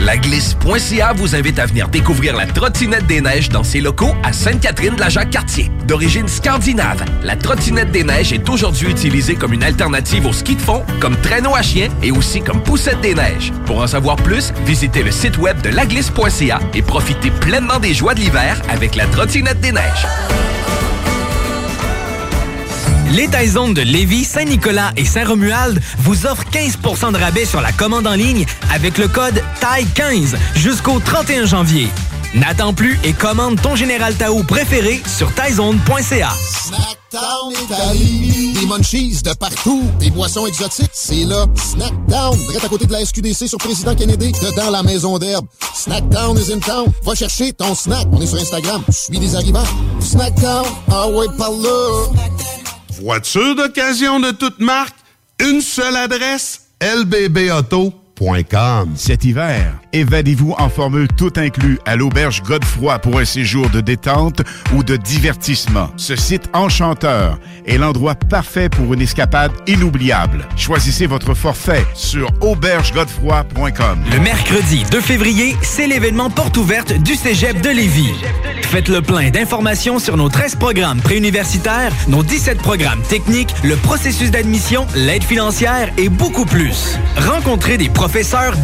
La glisse.ca vous invite à venir découvrir la trottinette des neiges dans ses locaux à Sainte-Catherine de la Jacques-Cartier. D'origine scandinave, la trottinette des neiges est aujourd'hui utilisée comme une alternative au ski de fond, comme traîneau à chien et aussi comme poussette des neiges. Pour en savoir plus, visitez le site web de laglisse.ca et profitez pleinement des joies de l'hiver avec la trottinette des neiges. Les Taizones de Lévis, Saint-Nicolas et Saint-Romuald vous offrent 15% de rabais sur la commande en ligne avec le code TAI15 jusqu'au 31 janvier. N'attends plus et commande ton Général Tao préféré sur taizone.ca. Snackdown Italie. Des munchies de partout. Des boissons exotiques. C'est là. Snackdown. Direct à côté de la SQDC sur Président Kennedy. Dedans la maison d'herbe. Snackdown is in town. Va chercher ton snack. On est sur Instagram. Suis des arrivants. Snackdown. Ah ouais, par là. Voiture d'occasion de toute marque, une seule adresse, lbbauto.com. Cet hiver, évadez-vous en formule tout inclus à l'auberge Godefroy pour un séjour de détente ou de divertissement. Ce site enchanteur est l'endroit parfait pour une escapade inoubliable. Choisissez votre forfait sur aubergegodefroy.com. Le mercredi 2 février, c'est l'événement porte ouverte du Cégep de Lévis. Faites le plein d'informations sur nos 13 programmes préuniversitaires, nos 17 programmes techniques, le processus d'admission, l'aide financière et beaucoup plus. Rencontrez des professeurs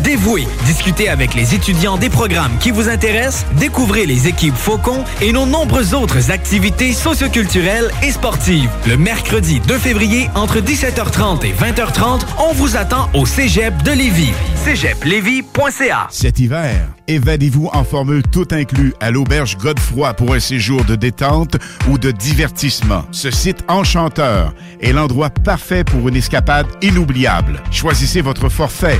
dévoués, discutez avec les étudiants des programmes qui vous intéressent, découvrez les équipes Faucon et nos nombreuses autres activités socioculturelles et sportives. Le mercredi 2 février, entre 17h30 et 20h30, on vous attend au Cégep de Lévis. cégeplevy.ca Cet hiver, évadez-vous en formule tout inclus à l'auberge Godefroy pour un séjour de détente ou de divertissement. Ce site enchanteur est l'endroit parfait pour une escapade inoubliable. Choisissez votre forfait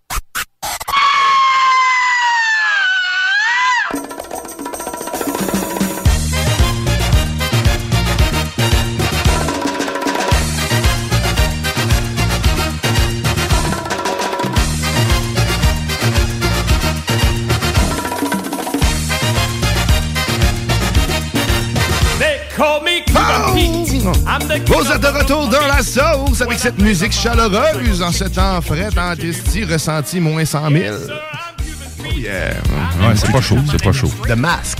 Vous êtes de retour dans la sauce avec cette musique chaleureuse en ce temps frais, en Christie, ressenti moins 100 000. Oh yeah. Ouais, c'est pas chaud, c'est pas chaud. The Mask.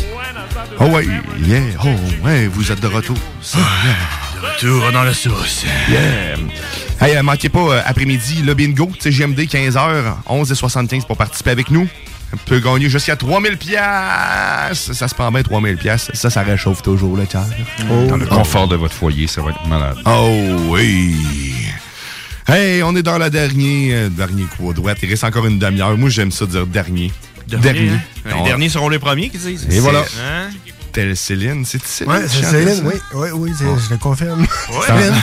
Oh ouais, yeah. Oh ouais, vous êtes de retour. Ça, yeah. Retour dans la sauce. Yeah. Hey, euh, manquez pas, euh, après-midi, le bingo, GMD, 15h, 11h75 pour participer avec nous. On peut gagner jusqu'à 3000 pièces. Ça se prend bien 3000 pièces. Ça, ça réchauffe toujours le cœur. Dans le confort de votre foyer, ça va être malade. Oh oui. Hey, on est dans la dernière, euh, dernier coup à droite. Il reste encore une demi-heure. Moi, j'aime ça dire dernier. Dernier, hein? Les On- derniers seront les premiers, qui disent? Et voilà. Hein? Telle Céline. C'est Céline. Ouais, c'est Céline, ça? oui, oui, oui, je le confirme. Ouais. Céline.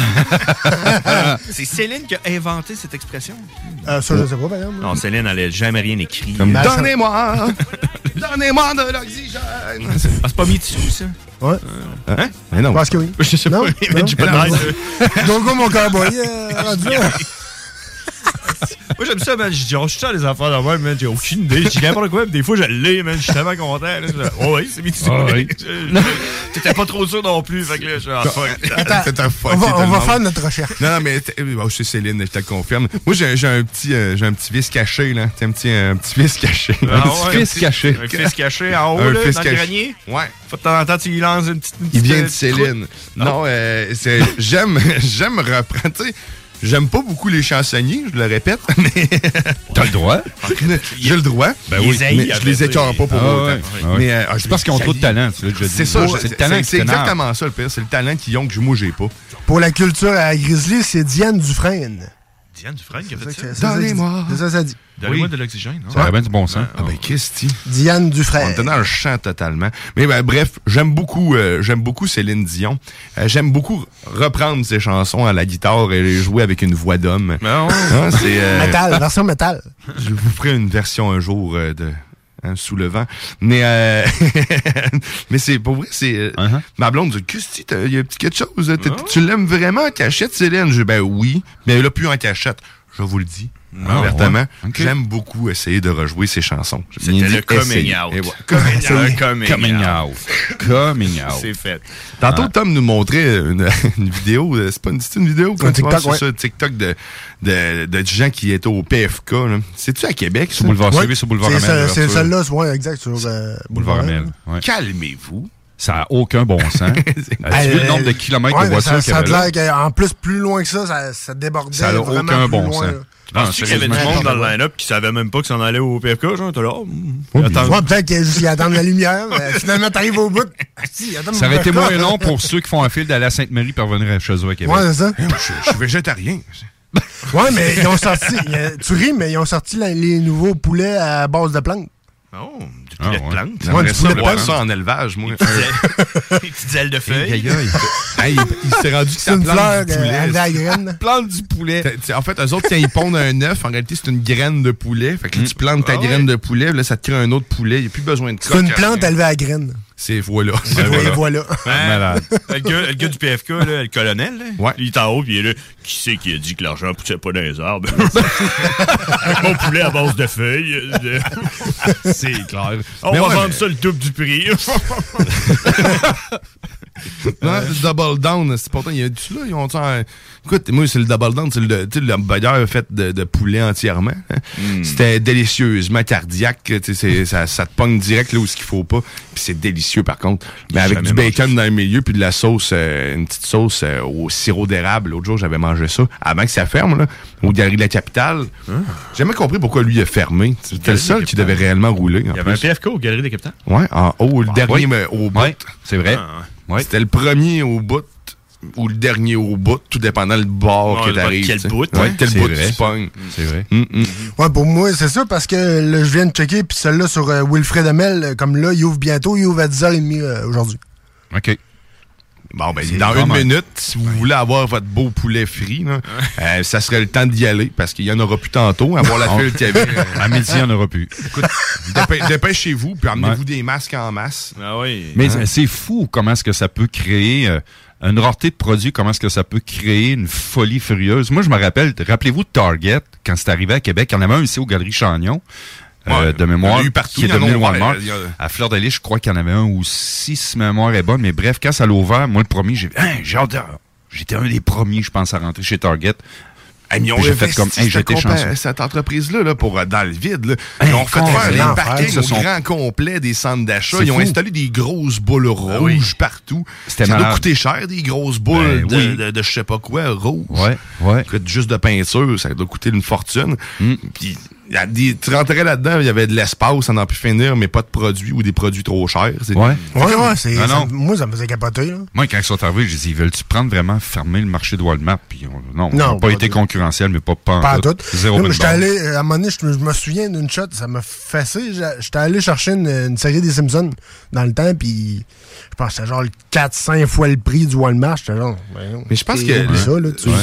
C'est Céline qui a inventé cette expression. Euh, ça, je sais pas, par exemple. Non, Céline, elle n'a jamais rien écrit. Donnez-moi, donnez-moi de l'oxygène. Ah, c'est pas mis dessous, ça? Ouais. Hein? Mais non. Je pense que oui. Je sais Non? pas, mais Non? j'ai pas de Non. Gogo, mon cowboy, euh. Moi, j'aime ça, man. Je dis, oh, je les affaires de même, man. J'ai aucune idée. Je dis n'importe quoi, mais des fois, je l'ai, man. Je suis tellement content. Là. Oh, oui, c'est mis dessous. Ah oui. T'étais pas trop sûr non plus. Fait que là, je suis ah, fuck. T'es un fucké on va- on va faire notre recherche. Non, non, mais bon, je suis Céline, je te le confirme. Moi, j'ai un petit, euh, j'ai un petit vice caché, là. T'as un petit, un petit vice caché. Ah un petit ouais, fils caché. Un fils caché en haut, Un là, fils dans caché. le grenier. Ouais. Faut de temps en temps, tu y lances une petite. une Il vient euh, de petite Céline. Non, euh, c'est- j'aime, j'aime reprendre, tu sais. J'aime pas beaucoup les chansonniers, je le répète, mais. T'as le droit? J'ai le droit. Ben oui. Mais je les écœure pas pour Ah autant. ouais, ah ouais. Mais, euh, C'est parce qu'ils ont trop de talent. C'est ça, c'est exactement ça le pire. C'est le talent qu'ils ont que moi j'ai pas. Pour la culture à Grizzly, c'est Diane Dufresne. Diane Dufresne qui a fait ça. Donnez-moi. C'est ça, ça dit. Donnez-moi de l'oxygène. non? Ça aurait bien du bon sens. Ah ben Christy. Diane On Dufresne. était dans le champ totalement. Mais ben, bref, j'aime beaucoup, euh, j'aime beaucoup Céline Dion. Euh, j'aime beaucoup reprendre ses chansons à la guitare et les jouer avec une voix d'homme. Ouais. Hein, c'est, euh, Metal, version métal. je vous ferai une version un jour euh, de hein, sous le vent. Mais euh, mais c'est pour vrai, c'est euh, Uh-huh. ma blonde dit Christy, t'as- il y a petit quelque chose. t'es- Tu l'aimes vraiment en cachette, Céline? Je dis ben oui, mais elle a plus en cachette. Je vous le dis. Ah, ouvertement, ouais. Ok. j'aime beaucoup essayer de rejouer ses chansons. C'était le coming out. Coming out. Coming out. out. Coming out. C'est fait. Tantôt, Tom nous montrait une, une vidéo. euh, C'est pas une, une vidéo quand tu TikTok, vois, ouais. ça, TikTok de, de, de gens qui étaient au PFK. C'est-tu à Québec? Sur? Boulevard Ouais. Suivi, sur Boulevard C'est Amel. C'est celle-là, c'est- ouais, exact, sur euh, Boulevard Amel. ouais. Calmez-vous. Ça n'a aucun bon sens. As-tu vu le nombre de kilomètres Ouais, de voitures ça, qu'il y ça a avait qu'en plus, plus loin que ça, ça, débordait Ça a vraiment aucun bon sens. Là. Tu qu'il y avait du monde dans le line-up qui savait même pas que ça en allait au PFK, genre, t'es là. oh, attends. ouais, peut-être qu'il y a juste qui attendent la lumière. mais finalement, t'arrives au bout. Ah, si, Ça aurait été moins long pour ceux qui font un fil d'aller à Sainte-Marie pour revenir chez eux à Québec. Ouais, c'est ça. Je suis végétarien. Ouais, mais ils ont sorti. tu ris, mais ils ont sorti les nouveaux poulets à base de plantes. Oh, du poulet de plante. J'aimerais du ça voir ça en élevage, moi. Des petites ailes de feuilles. Hey, il il s'est rendu que C'est ça une plante fleur du poulet. à la graine. plante du poulet. en fait, eux autres, quand ils pondent un œuf, en réalité, c'est une graine de poulet. Fait que là, tu plantes ta Ah ouais. graine de poulet, là, ça te crée un autre poulet. Il n'y a plus besoin de C'est une plante élevée à graine. C'est voilà. Et voilà. Ouais. Le, gars, le gars du PFK, là, le colonel, là, il est en haut, puis il est là. Qui c'est qui a dit que l'argent poussait pas dans les arbres? Un bon poulet à base de feuilles. C'est clair. On Mais va ouais, vendre ça le double du prix. Non, le double down, c'est pourtant, il y a du là, ils ont un- Écoute, moi, c'est le double down, c'est le, tu sais, le hamburger fait de, de poulet entièrement. hein. Hmm. C'était délicieusement cardiaque, ça, ça te pogne direct là où ce qu'il faut pas. Puis c'est délicieux, par contre. Mais avec du bacon dans le milieu, puis de la sauce, euh, une petite sauce euh, au sirop d'érable. L'autre jour, j'avais mangé ça, avant que ça ferme, là, au Galerie de la Capitale. J'ai jamais compris pourquoi lui a fermé. C'était le seul qui devait réellement rouler. Il y avait un PFK au Galerie des Capitales? Ouais, en haut, le dernier oui. mais au bout. c'est vrai. Ouais. C'était le premier au bout ou le dernier au bout, tout dépendant le bord Ouais, que t'arrives. quel tu sais. bout, Ouais, ouais. quel C'est bout vrai. tu pognes. C'est vrai. Hum, hum. Ouais, pour moi, c'est ça, parce que là, je viens de checker, puis celle-là sur euh, Wilfred Amel, euh, comme là, il ouvre bientôt, il ouvre à 10h30 euh, aujourd'hui. OK. Bon, ben, dans une minute, si vous voulez avoir votre beau poulet frit, là, euh, ça serait le temps d'y aller parce qu'il y en aura plus tantôt. Avoir la file qu'il y avait. euh, À midi, il n'y en aura plus. Écoute, dépê- dépêchez-vous, puis amenez-vous Ouais. des masques en masse. Ah oui. Mais Hein? c'est- fou comment est-ce que ça peut créer euh, une rareté de produits, comment est-ce que ça peut créer une folie furieuse. Moi, je me rappelle, rappelez-vous de Target, quand c'est arrivé à Québec, il y en avait un ici au Galerie Chagnon. Euh, Ouais, de mémoire, il y en a eu partout, qui est devenu le Walmart. a- À Fleur de Lys, je crois qu'il y en avait un ou six, si mémoire est bonne. Mais bref, quand ça l'a ouvert, moi, le premier, j'ai hein, j'ai hâte de- J'étais un des premiers, je pense, à rentrer chez Target. Hey, mais j'ai fait comme, hey, j'étais chanceux. cette entreprise-là là, pour euh, dans le vide. Là. Hey, ils ont fait faire l'enfer. parkings au sont- grand complet des centres d'achat. Ils ont installé des grosses boules rouges oui. partout. Ça doit coûter cher, des grosses boules Ben de, oui. de, de je sais pas quoi, rouges. Ouais, ouais. Juste de peinture, ça doit coûter une fortune. Hmm. Puis des, tu rentrais là-dedans, il y avait de l'espace, on en pu finir, mais pas de produits ou des produits trop chers. Ouais. Ouais, ouais, c'est, Ah ça- non. moi, ça me faisait capoter, là. Moi, quand ils sont arrivés, j'ai dit, veulent-tu prendre vraiment fermer le marché de Walmart? Puis on- non, on Non, n'a pas pas été concurrentiel, mais pas, pas, en Pas à tout. Zéro allé, à un moment donné, je me- souviens d'une shot, ça m'a fessé. J'étais allé chercher une, une série des Simpsons dans le temps, puis pense que genre le 4-5 fois le prix du Walmart. Genre, ben non, Mais je pense que. oublie ça, là, tu Ouais.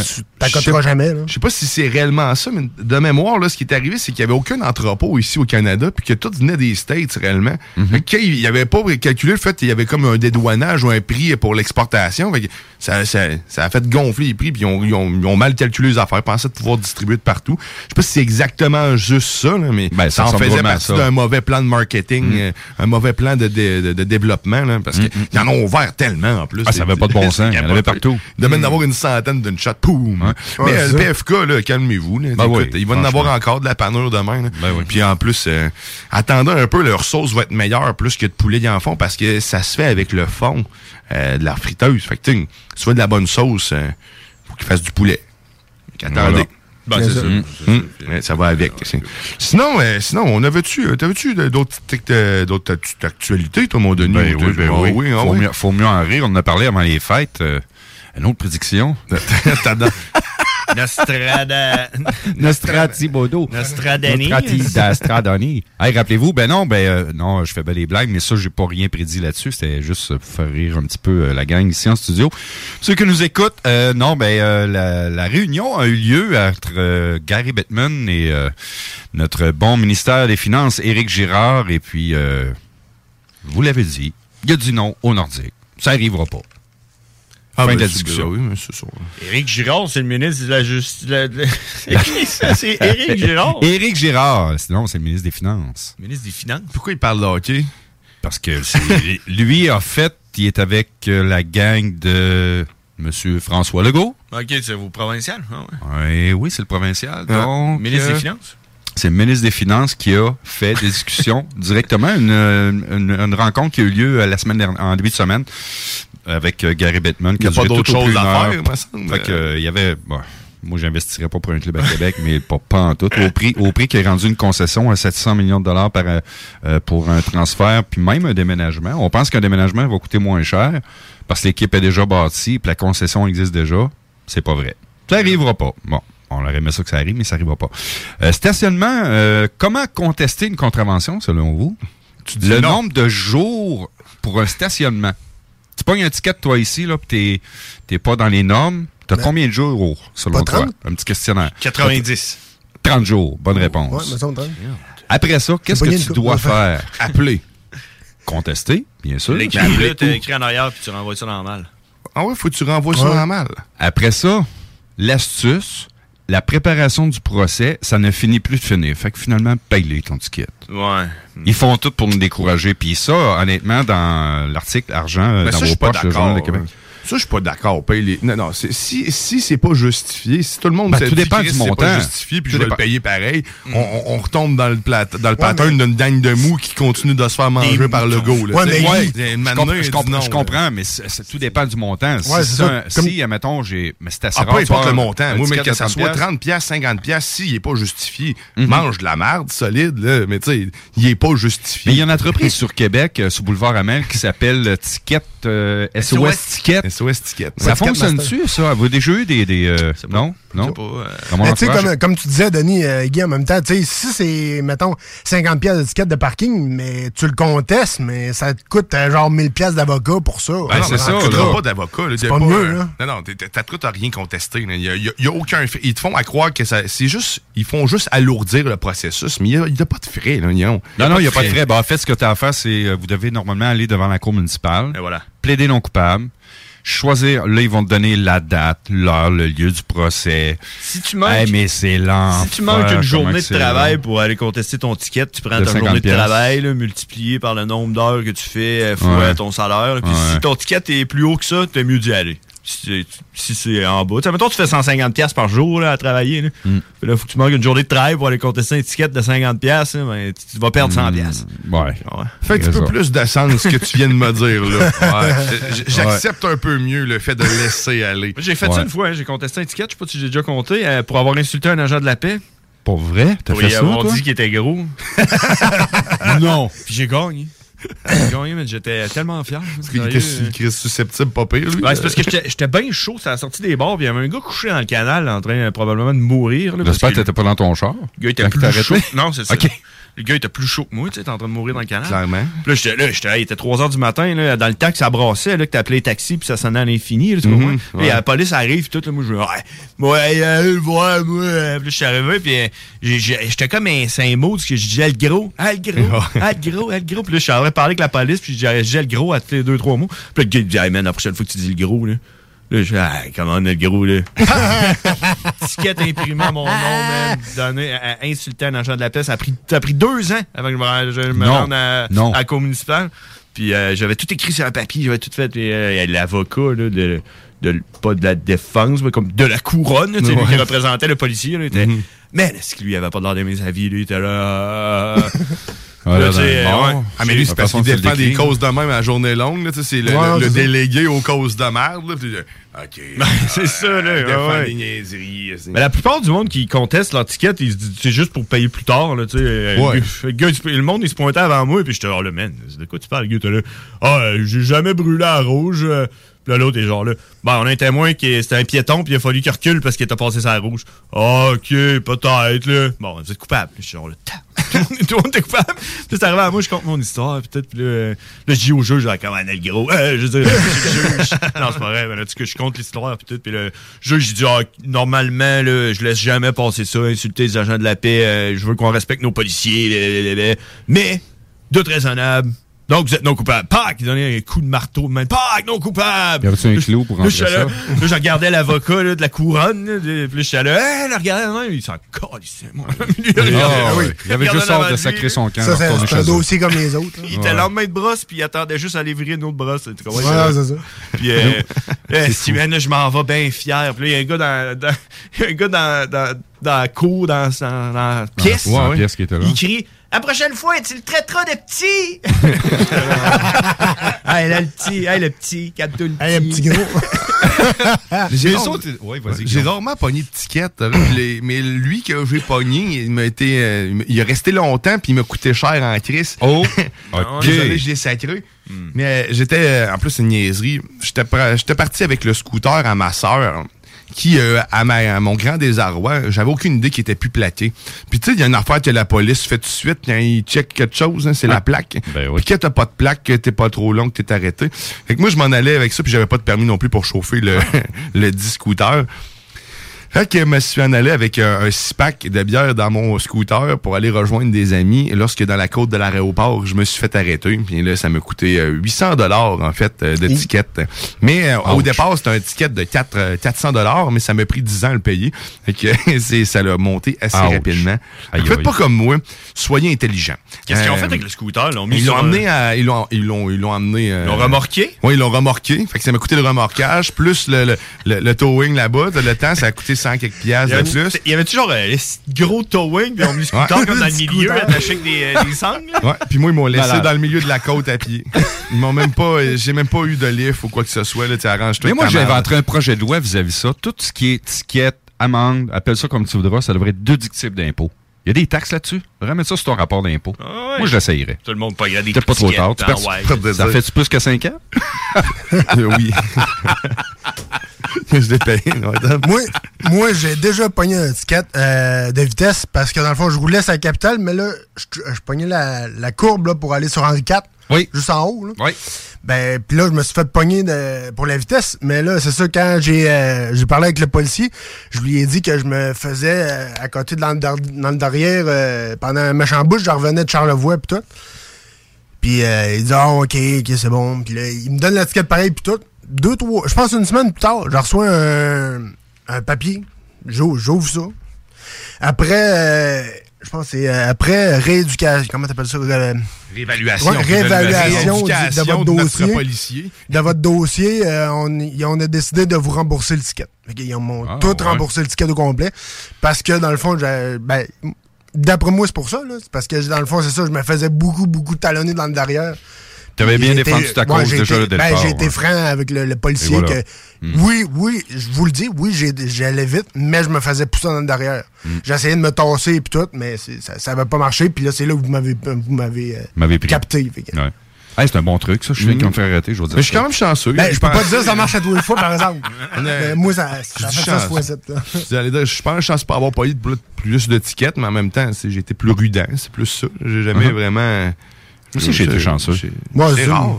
Je jamais. Là. Je sais pas si c'est réellement ça, mais de mémoire, là, ce qui est arrivé, c'est qu'il n'y avait aucun entrepôt ici au Canada, puis que tout venait des States réellement. Fait que quand il n'y avait pas calculé le fait qu'il y avait comme un dédouanage ou un prix pour l'exportation. Fait que Ça, ça, ça a fait gonfler les prix, puis ils ont, ils ont- ils ont mal calculé les affaires, pensaient de pouvoir distribuer de partout. Je sais pas si c'est exactement juste ça, là, mais Ben, ça ça en faisait partie d'un mauvais plan de marketing, Mm. euh, un mauvais plan de, de, de- de développement, là, parce Mm, qu'ils en ont ouvert tellement en plus. Ah, ça avait pas de bon sens, il y en avait partout. Il devait en avoir une centaine d'une shot, poum. Mais Ouais, le. PFK, là, calmez-vous. là. Ben Écoute, oui, il va en avoir encore de la panure demain. là. Ben oui. Puis en plus, euh, attendez un peu, leur sauce va être meilleure plus que de poulet ils en font parce que ça se fait avec le fond euh, de la friteuse. Fait que, tu de la bonne sauce, euh, faut qu'il fasse du poulet. Fait qu'attendez. Ben, c'est ça. Hum, hum. Ouais, ça va avec. Sinon, euh, sinon, on avait-tu, euh, t'avais-tu de- d'autres petites, euh, d'autres actualités, toi, mon Denis? Ben ou oui, ben Ah oui. ah faut, oui. mieux, faut mieux en rire. On en a parlé avant les fêtes. Euh, une autre prédiction. Nostrada... Nostrati Bodo. Nostradani. Nostrati d'Astradani. Hey, rappelez-vous, ben non, ben euh, non, je fais bien des blagues, mais ça, j'ai pas rien prédit là-dessus. C'était juste pour faire rire un petit peu euh, la gang ici en studio. Ceux qui nous écoutent, euh, non, ben euh, la, la réunion a eu lieu entre euh, Gary Bettman et euh, notre bon ministère des Finances, Éric Girard, et puis euh, vous l'avez dit, il a dit non au Nordique. Ça arrivera pas. Ah, fin ben, de la discussion. oui, mais c'est ça. Éric Girard, c'est le ministre de la Justice. C'est qui ça? C'est Éric Girard. Éric Girard, sinon c'est le ministre des Finances. Ministre des Finances? Pourquoi il parle de hockey? Parce que lui, en fait, il est avec euh, la gang de M. François Legault. OK, c'est vos provincial. Ah ouais. Ouais, oui, c'est le provincial. Donc, Ministre euh, des Finances? C'est le ministre des Finances qui a fait des discussions directement, une, une, une rencontre qui a eu lieu euh, la semaine dernière, en début de semaine avec euh, Gary Bettman. qui Il y a pas d'autre chose à faire. Fait que, euh, il y avait... bon, Moi, j'investirais pas pour un club à Québec, mais pas, pas en tout. Au prix, au prix qui est rendu une concession à 700 millions de dollars par, euh, pour un transfert, puis même un déménagement. On pense qu'un déménagement va coûter moins cher parce que l'équipe est déjà bâtie, puis la concession existe déjà. C'est pas vrai. Ça arrivera pas. Bon. On aurait aimé ça que ça arrive, mais ça n'arrivera pas. Euh, stationnement, euh, comment contester une contravention, selon vous? dis Le non. nombre de jours pour un stationnement. Tu pognes un ticket, toi, ici, là, puis t'es, t'es pas dans les normes. T'as combien de jours, oh, selon Pas toi? 30? Un petit questionnaire. 90. 30 jours. Bonne réponse. Ouais, me semble 30. Après ça, qu'est-ce que tu dois faire? Appeler. Contester, bien sûr. L'écrit, t'as écrit en arrière, puis tu renvoies ça malle. Ah ouais, faut que tu renvoies ça Ouais. malle. Après ça, l'astuce, la préparation du procès, ça ne finit plus de finir. Fait que finalement, paye-les ton ticket. Ouais. Ils font tout pour nous décourager. Puis ça, honnêtement, dans l'article Argent, Ben, dans ça, je vos suis pas poches, le Journal de d'accord. Québec. Ça, je suis pas d'accord. Les... Non, non, si, si c'est pas justifié, si tout le monde Ben, tout dit, dépend du montant. pas justifié, puis Tout je vais dépend. le payer pareil, on, on- retombe dans le, plat, dans le pattern mais- d'une dingue de mou qui continue de se faire manger par le go. Là, Ouais, mais ouais, il Je comprends, il non, je mais tout dépend du montant. Si, Ouais, c'est c'est ça. un- Comme- si, admettons, j'ai. Mais c'est assez Ah, rare. peu importe le montant. Moi, mais que ça 30 soit piastres. 30 pièces, 50 pièces, s'il est pas justifié, Mhm. mange de la merde solide, là, mais tu sais, il est pas justifié. Mais il y a une entreprise sur Québec, euh, sur Boulevard Amel, qui s'appelle euh, Ticket euh, SOS Ticket. SOS Ticket. Ça fonctionne-tu, ça? Vous avez déjà eu des. des euh, non? Non? Mais tu sais, entourage, comme, comme tu disais, Denis, euh, Guy, en même temps, tu sais, si c'est, mettons, 50 pièces de ticket de parking, mais tu le contestes, mais ça te coûte euh, genre 1000 pièces d'avocat pour ça. Ben, c'est ça, là. pas pas d'avocat. C'est T'as pas mieux, euh, là. Non, non, t'as tout à rien contesté. Il y a, il y a- il y a aucun. Ils te font à croire que ça, c'est juste, ils font juste alourdir le processus, mais il n'y a, pas de frais. Là, Non, non, il n'y a pas de frais. Ben, en fait, ce que tu as à faire, c'est euh, vous devez normalement aller devant la cour municipale. Et voilà. Plaider non coupable. Choisir, là, ils vont te donner la date, l'heure, le lieu du procès. Si tu manques- Eh, mais c'est lent. Si tu manques une journée de travail pour aller contester ton ticket, tu prends ta 50 journée de travail là, multiplié par le nombre d'heures que tu fais euh, fois Ouais. ton salaire. Puis Ouais. si ton ticket est plus haut que ça, t'es mieux d'y aller. Si, c'est- si c'est en bas. Tu sais, mettons, tu fais 150$ piastres par jour là, à travailler. Là. Mm. Puis là, faut que tu manques une journée de travail pour aller contester un ticket de 50$, piastres, là, ben, tu, tu vas perdre 100$. piastres. Ouais. Fait un petit peu plus de sens que tu viens de me dire. là. Ouais. Ouais. J'accepte un peu mieux le fait de laisser aller. J'ai fait ça une fois, hein, j'ai contesté un ticket, je sais pas si j'ai déjà compté, euh, pour avoir insulté un agent de la paix. Pour vrai? T'as fait y ça, avoir toi? dit qu'il était gros. non. Puis j'ai gagné. J'ai gagné, mais j'étais tellement fier. Parce qu'il était était susceptible, pas pire, lui. Ouais, c'est parce que j'étais bien chaud, ça a sorti des puis il y avait un gars couché dans le canal en train euh, probablement de mourir. J'espère que t'étais pas dans ton char. Le gars était plus chaud. Non, c'est ça. Le gars était plus chaud que moi, tu sais, t'es en train de mourir dans le canal. Clairement. Puis là, j'étais là, j'étais il était 3 h du matin, là, dans le temps que ça brassait, là, que t'appelais les taxis, puis ça sonnait à l'infini, là, tu Mhm? Puis ouais. la police arrive, puis tout, là, moi, je ouais, moi, hey, allez le voir, moi. Puis là, je suis arrivé, puis euh, j'étais comme un Saint-Mot, parce que je disais le gros, ah, le gros, ah, le gros, ah, le gros. Puis là, je suis parler avec la police, puis je disais le gros à tous les deux, trois mots. Puis là, le gars, il me dit, hey, man, la prochaine fois que tu dis le gros, là. Là, je ah, comment on a le gros, là? Ticket imprimé à mon nom, man. Donné, à- à insulter un agent de la paix. Ça a pris, ça a pris deux ans avant que je me, rende- à, Non. à la cour municipale. Puis euh, j'avais tout écrit sur un papier, j'avais tout fait. Puis, euh, il y a l'avocat, là, de, de- pas de la défense, mais comme de la couronne, là, lui Ouais. qui représentait le policier. Là, était, Mhm. Mais est-ce qu'il lui avait pas l'air d'aimer sa vie? Lui, il était là. Ah, là, là, ouais. Ah, mais lui, c'est parce qu'il défend des causes de même à la journée longue. là, tu sais, C'est le, Ouais, le- le délégué aux causes de merde. Là, OK. c'est ça, là. Ouais, ouais. des niaiseries. Mais la plupart du monde qui conteste leur ticket, ils se disent c'est juste pour payer plus tard. Là, tu sais. Euh, Ouais. Le, gars, le monde, il se pointait avant moi, puis j'étais genre, le man, c'est de quoi tu parles, le gars, là. Ah, euh, j'ai jamais brûlé à rouge. euh. Puis là, l'autre est genre là. Bon, on a un témoin qui c'était un piéton, puis il a fallu qu'il recule parce qu'il était passé la rouge. Ah, ok, peut-être, là. Bon, vous êtes coupable. Je suis genre là, tout le monde est coupable? Puis c'est à moi, je compte mon histoire, peut-être, puis euh, là, je dis au juge, genre, comment le gros? Euh, je dis, juge. Non, c'est pas vrai, mais là, tu sais, je compte l'histoire, puis tout, puis le juge, il dit, ah, normalement, là, je laisse jamais passer ça, insulter les agents de la paix, euh, je veux qu'on respecte nos policiers, mais, doute raisonnable. Donc, vous êtes non coupable. Pac! Il donnait un coup de marteau de main. Pac! Non coupable! Y avait-tu un clou pour rentrer ça? là, je regardais l'avocat de la couronne. Puis là, je suis là, hey, là, regardez, non, il s'en calissait, moi. Ah. Il avait juste hâte de sacrer son camp. Ça, c'est un dossier comme les autres. là. Il était lendemain de brosse, puis il attendait juste à aller virer une autre brosse. Tu comprends? Ouais, c'est ça. Puis, euh, euh, si, là, je m'en vais bien fier. Puis là, il y a un gars dans, dans, il y a un gars dans, dans, dans la cour, dans, la pièce. Ouais, ouais. La pièce qui était là. Il crie La prochaine fois, tu le traiteras de petit. hey, là, le petit, hey, le petit, capte le petit. Hey, un petit gros. J'ai ouais, rarement pogné de tickets. les- mais lui que j'ai pogné, il m'a été, euh, il est resté longtemps puis il m'a coûté cher en crise. Oh, ok. Désolé, je l'ai sacré. Mais euh, j'étais, euh, en plus, c'est une niaiserie. J'étais parti avec le scooter à ma sœur. Qui, euh, à, ma- à mon grand désarroi, j'avais aucune idée qu'il était plus plaqué. Puis tu sais, il y a une affaire que la police fait tout de suite quand il check quelque chose, hein, c'est la plaque. Ben Puis quand t'as pas de plaque, que t'es pas trop long, que t'es arrêté. Fait que moi, je m'en allais avec ça, puis j'avais pas de permis non plus pour chauffer le, le 10 scooter. Fait que je me suis en allé avec un, un six-pack de bière dans mon scooter pour aller rejoindre des amis. Et lorsque dans la côte de l'aéroport, je me suis fait arrêter. Puis là, ça m'a coûté euh, 800 dollars en fait euh, de ticket. Mais euh, au départ, c'était un ticket de 4, euh, 400 dollars, mais ça m'a pris 10 ans à le payer. Fait que c'est, ça l'a monté assez Ouch. rapidement. Aïe, Faites aïe. pas comme moi. Soyez intelligents. Qu'est-ce qu'ils ont Euh, fait avec le scooter? Ils l'ont mis ils l'ont sur un- amené à, ils l'ont, ils l'ont, ils l'ont amené. euh, Ils l'ont remorqué? Oui, ils l'ont remorqué. Fait que ça m'a coûté le remorquage, plus le, le, le, le towing là-bas. Le temps, ça a coûté 100 quelques Il y piastres de avait, plus. il y avait toujours un gros towing, puis mis le scooter Ouais. comme dans le milieu, attaché avec des, euh, des sangles. Ouais, puis moi, ils m'ont laissé Malade. dans le milieu de la côte à pied. Ils m'ont même pas, j'ai même pas eu de lift ou quoi que ce soit, là, tu arranges-toi. Mais moi, j'ai inventé un projet de loi vis-à-vis ça. Tout ce qui est ticket, amende, appelle ça comme tu voudras, ça devrait être déductible d'impôt. Il y a des taxes là-dessus. Remets ça sur ton rapport d'impôt. Ah ouais. Moi, je l'essayerais. Tout le monde pas regarder Peut-être pas trop tard. Tu Ah, perds- ouais. Ça fait-tu plus que 5 ans? Euh, oui. je l'ai payé. ouais. moi, moi j'ai déjà pogné un ticket euh, de vitesse parce que dans le fond, je roulais sur la capitale, mais là, je, je pognais la, la courbe là, pour aller sur Henri IV. Oui. Juste en haut. Là. Oui. Ben, puis là, je me suis fait pogner de- pour la vitesse. Mais là, c'est ça, quand j'ai euh, j'ai parlé avec le policier, je lui ai dit que je me faisais euh, à côté de dans, le derrière euh, pendant un méchant bouche. Je revenais de Charlevoix, puis tout. Puis il dit, ah, ok, ok, c'est bon. Puis là, il me donne la ticket pareil, puis tout. Deux, trois, je pense une semaine plus tard, je reçois un, un papier. J'ouvre ça. Après, euh, je pense que c'est euh, après rééducation. Comment t'appelles ça? Euh, Réévaluation. Ouais, réévaluation de votre de dossier. policier. De votre dossier, euh, on, a décidé de vous rembourser le ticket. Fait qu'ils ont Ah, tout ouais. remboursé le ticket au complet. Parce que dans le fond, ben, d'après moi, c'est pour ça. Là. C'est parce que dans le fond, c'est ça, je me faisais beaucoup, beaucoup talonner dans le derrière. T'avais bien J'ai défendu été- ta cause déjà été- là, dès le ben, départ, J'ai été franc avec le, le policier voilà. que oui, oui, je vous le dis, oui, j'allais vite, mais je me faisais pousser dans le derrière. J'essayais de me tasser et tout, mais ça ça avait pas marché. Puis là, c'est là que vous m'avez vous m'avez euh, capté. Que- Ouais. Hey, c'est un bon truc, ça. Je suis Mm. qui me fait arrêter, je veux dire. Mais je suis quand même chanceux. Ben, je peux pense- pas te dire que ça marche à tous les fois, par exemple. Mais moi, ça, Je ça fait ça fois-ci. là. J'allais dire, Je pense chance pas avoir payé de plus, tickets, mais en même temps, j'ai été plus rudent. C'est plus ça. J'ai jamais Uh-huh. vraiment. Moi aussi, j'ai été chanceux. Moi C'est aussi. rare.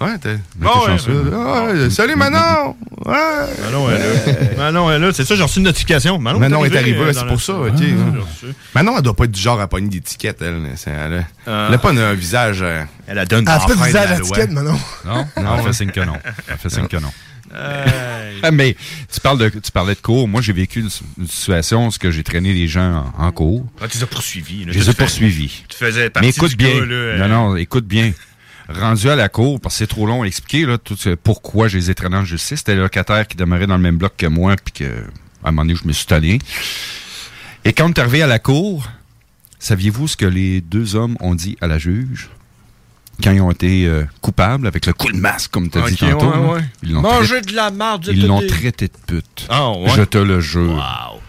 Ouais, t'es. Mais t'es chanceux. Ah ouais, salut Manon! Ouais! Manon est là. Manon est là. C'est ça, j'ai reçu une notification. Manon, Manon est arrivée, euh, c'est pour ça, Ah, ok. hein. Manon, elle doit pas être du genre à pogner tickets, elle. C'est- Elle, Ah. elle a pas un, un visage. euh, Elle a donne Elle a d'enfant pas de de visage à ticket, Manon. Non, non, elle fait signe que non. Elle fait signe que non. Euh, Ah, Mais tu, parles de, tu parlais de cours. Moi, j'ai vécu une, une situation où j'ai traîné les gens en, en cours. ah, tu les as poursuivis. là. Je les Tu ai poursuivis. Tu faisais partie Mais écoute du bien. gars, là, Non, non, écoute bien. Rendu à la cour, parce que c'est trop long à expliquer, là, tout ce- pourquoi je les ai traînés en justice. C'était le locataire qui demeurait dans le même bloc que moi, puis que, à un moment donné, je me suis tanné. Et quand on est arrivé à la cour, saviez-vous ce que les deux hommes ont dit à la juge? Quand ils ont été euh, coupables, avec le coup de masque, comme tu as dit tantôt. ouais, ouais. Ils l'ont traité- de la marde, Ils l'ont traité de pute. Ah, ouais. Je te le jure. Wow.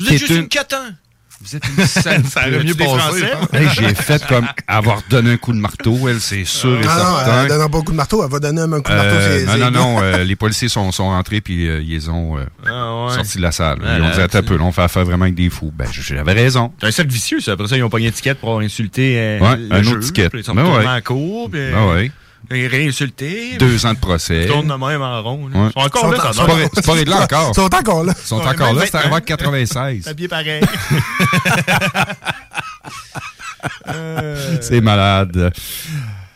Vous T'es êtes juste une- une catin. Vous êtes une sale Ça aurait mieux passé. Français, Hey, j'ai fait comme avoir donné un coup de marteau, elle, c'est sûr et Non, non, certain. elle donne pas un coup de marteau, elle va donner un coup de marteau. Euh, non, non, non, euh, les policiers sont, sont rentrés puis euh, ils ont euh, Ah, ouais. sortis de la salle. Ah, ils ont là, dit, attends un peu, là, on fait affaire vraiment avec des fous. Ben, j'avais raison. C'est un cercle vicieux, ça. Après ça, ils ont pogné une étiquette pour avoir insulté euh, Ouais, le un autre ticket. Ils sont Ben ouais. en cour. Puis, Ben ouais. Réinsulté. Deux ans de procès. Ils tournent de même en rond. Ouais. Ils sont encore là, ça C'est pas, ré- c'est pas réglé encore. Ils sont encore là. Ils sont encore là, c'est arrivé en 96. Papier pareil. Euh, C'est malade.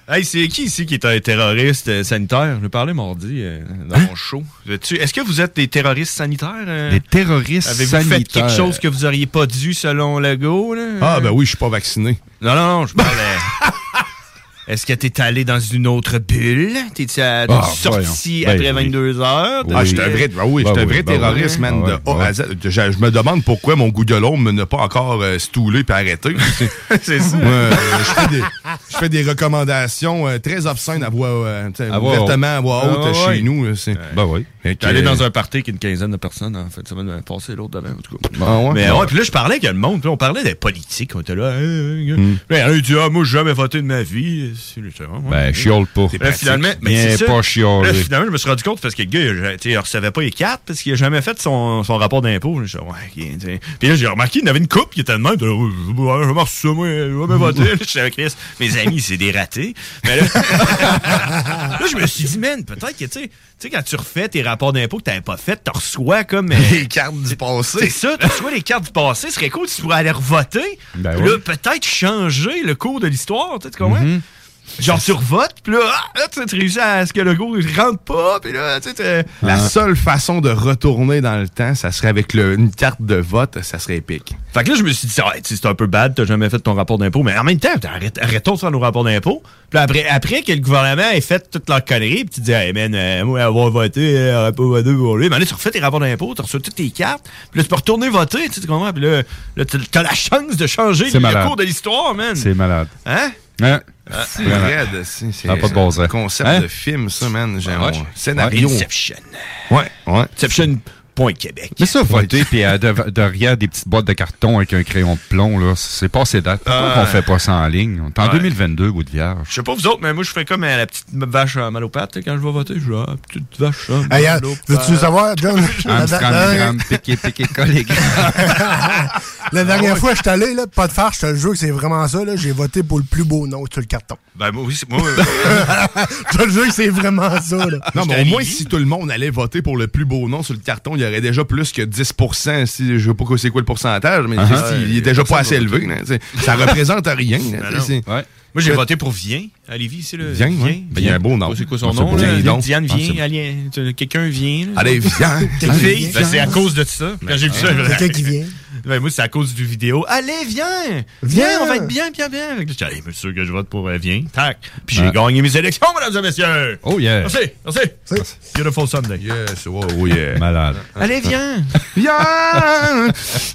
Hey, c'est qui ici qui est un terroriste euh, sanitaire? Je parlais mardi euh, dans mon show. Est-ce que vous êtes des terroristes sanitaires? euh? Des terroristes Avez-vous fait sanitaires. quelque chose que vous auriez pas dû selon Legault? Là? Ah, ben oui, je suis pas vacciné. Non, non, non, je parle... Est-ce que t'es allé dans une autre bulle? T'es-tu Ah, sorti voyons. après Ben, 22 heures? Ah, je suis un vrai, ah oui, Ben un vrai oui, ben terroriste, oui. man, Ben de oui, A Z. Je, je me demande pourquoi mon goût de l'ombre n'a pas encore euh, stoulé puis arrêté. C'est ça. Euh, je, fais des, je fais des recommandations euh, très obscènes à voix, À voix ouvertement à voix haute Ah, chez nous. Ben oui. T'es allé dans un party avec une quinzaine de personnes en fait, ça m'a passé l'autre devant, en tout cas. Ah ouais? Mais Ouais. puis là, je parlais avec le monde, puis on parlait des politiques, on était là. Hein, hein, hein. Hmm. Puis là, il dit, ah, moi, j'ai jamais voté de ma vie. C'est le terrain, ouais. Ben, chiole pas. Là, finalement, mais pas chialer. Là, finalement, je me suis rendu compte parce que le gars, il, il recevait pas les cartes parce qu'il a jamais fait son, son rapport d'impôt. Je dis, ouais. Puis là, j'ai remarqué, il y en avait une coupe qui était de même. j'ai reçu ça, moi, jamais voté. Là, Je suis avec Chris. Mes amis, c'est des ratés. Mais là, là, je me suis dit, man, peut-être que, tu sais, tu sais, quand tu refais tes rapports d'impôt que t'avais pas fait, tu reçois comme. euh, Les cartes du passé. C'est ça, tu reçois les cartes du passé. Ce serait cool si tu pourrais aller revoter. Ben Puis ouais. là, peut-être changer le cours de l'histoire. Tu sais, tu comprends? Mhm. Genre, tu revotes, puis là, ah, là, tu réussis à ce que le go il rentre pas, puis là, tu sais, t'es- La seule façon de retourner dans le temps, ça serait avec le- une carte de vote, ça serait épique. Fait que là, je me suis dit, ouais, tu sais, c'est un peu bad, t'as jamais fait ton rapport d'impôt, mais en même temps, arrête, arrêtons de faire nos rapports d'impôt. Puis après, après que le gouvernement ait fait toute leur connerie, puis tu te dis, hey man, euh, moi, avoir voté, euh, pas voté pour lui. Mais là, tu refais tes rapports d'impôt, tu reçois toutes tes cartes, puis là, tu peux retourner voter, tu sais, comprends? Puis là, là t'as la chance de changer le malade. cours de l'histoire, man. C'est malade. Hein? Hein? C'est Vraiment. raide, c'est de c'est bon un concept Hein? de film, ça, man. J'ai Ouais. un scénario. Inception. Ouais, ouais. Inception. Point Québec. Mais ça, voter, puis euh, de, derrière des petites boîtes de carton avec un crayon de plomb, là, c'est passé date. Pourquoi Ah. qu'on fait pas ça en ligne? On est en Ouais. 2022, goût de vierge. Je sais pas vous autres, mais moi, je fais comme euh, la petite vache à mal aux pattes, là, quand je vais voter. Je vois, ah, petite vache à Hey, euh, aux Veux-tu savoir, John? la, Amstram, gram, piqué, piqué, collé. la dernière fois que je suis allé, là, pas de farce, je te le jure que c'est vraiment ça. là, J'ai voté pour le plus beau nom sur le carton. Ben, moi aussi, moi. je te le jure que c'est vraiment ça. Là. Non, mais au moins, si tout le monde allait voter pour le plus beau nom sur le carton, il y aurait déjà plus que 10 si, Je sais pas c'est quoi le pourcentage, mais Ah, si, ouais, il est déjà pas assez élevé. là, ça représente rien. là, Ben Moi, j'ai voté pour Vien, à Lévis, c'est le. Viens, ouais. Ben, il y a un beau nom. C'est quoi son nom, là? Diane Ah, vient, quelqu'un vient. là. Allez, viens. Allez, viens. Ben, c'est à cause de ça. Quand j'ai vu ça, Quelqu'un qui vient. Ben, moi, c'est à cause du vidéo. Allez, viens! Viens! Viens, on va être bien, bien, bien. Fait que J'étais, allez, c'est sûr que je vote pour euh, Viens. Tac. Puis j'ai Ah. gagné mes élections, mesdames et messieurs. Oh yeah. Merci, merci. Beautiful Sunday. Yes, oh, oh, yeah. Malade. Allez, viens! Viens!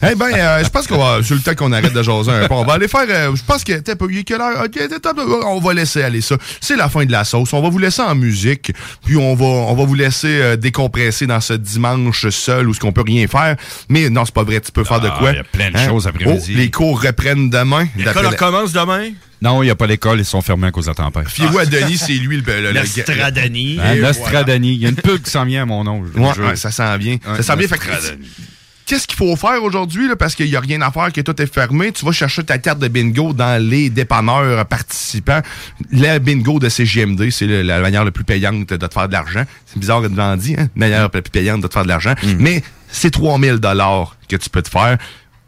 eh ben, euh, je pense qu'on va, sur le temps qu'on arrête de jaser un peu, on va aller faire, euh, je pense que, t'as pas eu quelle heure? Ok, t'as- t'as- on va laisser aller ça. C'est la fin de la sauce. On va vous laisser en musique, puis on va, on va vous laisser euh, décompresser dans ce dimanche seul où ce qu'on peut rien faire. Mais non, c'est pas vrai, tu peux faire de Ah, quoi? il y a plein de Hein? choses après-midi. Oh, les cours reprennent demain. L'école d'après la- commence demain? Non, il n'y a pas l'école, ils sont fermés à cause de la tempête. Fiez-vous à Denis, c'est lui le, le, le-. Ah, Nostradani. Il y a une pub qui s'en vient à mon nom. Ouais, ça sent bien. Ouais, ça sent bien. Qu'est-ce qu'il faut faire aujourd'hui, parce qu'il n'y a rien à faire, que tout est fermé? Tu vas chercher ta carte de bingo dans les dépanneurs participants. Le bingo de CGMD, c'est la manière la plus payante de te faire de l'argent. C'est bizarre de dit, hein? La manière la plus payante de te faire de l'argent. Mais c'est 3000 dollars que tu peux te faire.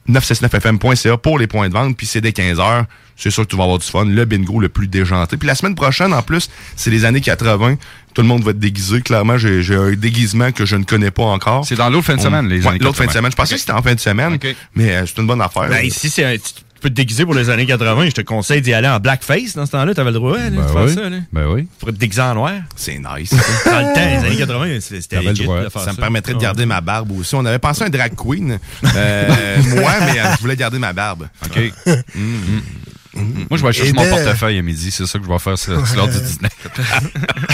969fm.ca pour les points de vente, puis c'est dès 15 heures. C'est sûr que tu vas avoir du fun. Le bingo le plus déjanté. Puis la semaine prochaine, en plus, c'est les années 80. Tout le monde va être déguisé. Clairement, j'ai j'ai un déguisement que je ne connais pas encore. C'est dans l'autre fin de On- semaine, les Ouais, années L'autre fin de 80. semaine. Je pensais que c'était en fin de semaine, mais euh, c'est une bonne affaire. Ben, ici, c'est peux te déguiser pour les années 80. Je te conseille d'y aller en blackface dans ce temps-là. T'avais le droit là, de faire oui. ça. Là. Ben oui. Pour te déguiser en noir. C'est nice. Dans le temps, les années 80, c'était legit droit. de faire Ça me permettrait de garder ma barbe aussi. On avait pensé à un drag queen. Euh, moi, mais euh, je voulais garder ma barbe. OK. Mm. Moi, je vais aller chercher Et mon dès- portefeuille à midi. C'est ça que je vais faire sur sur l'heure du dîner.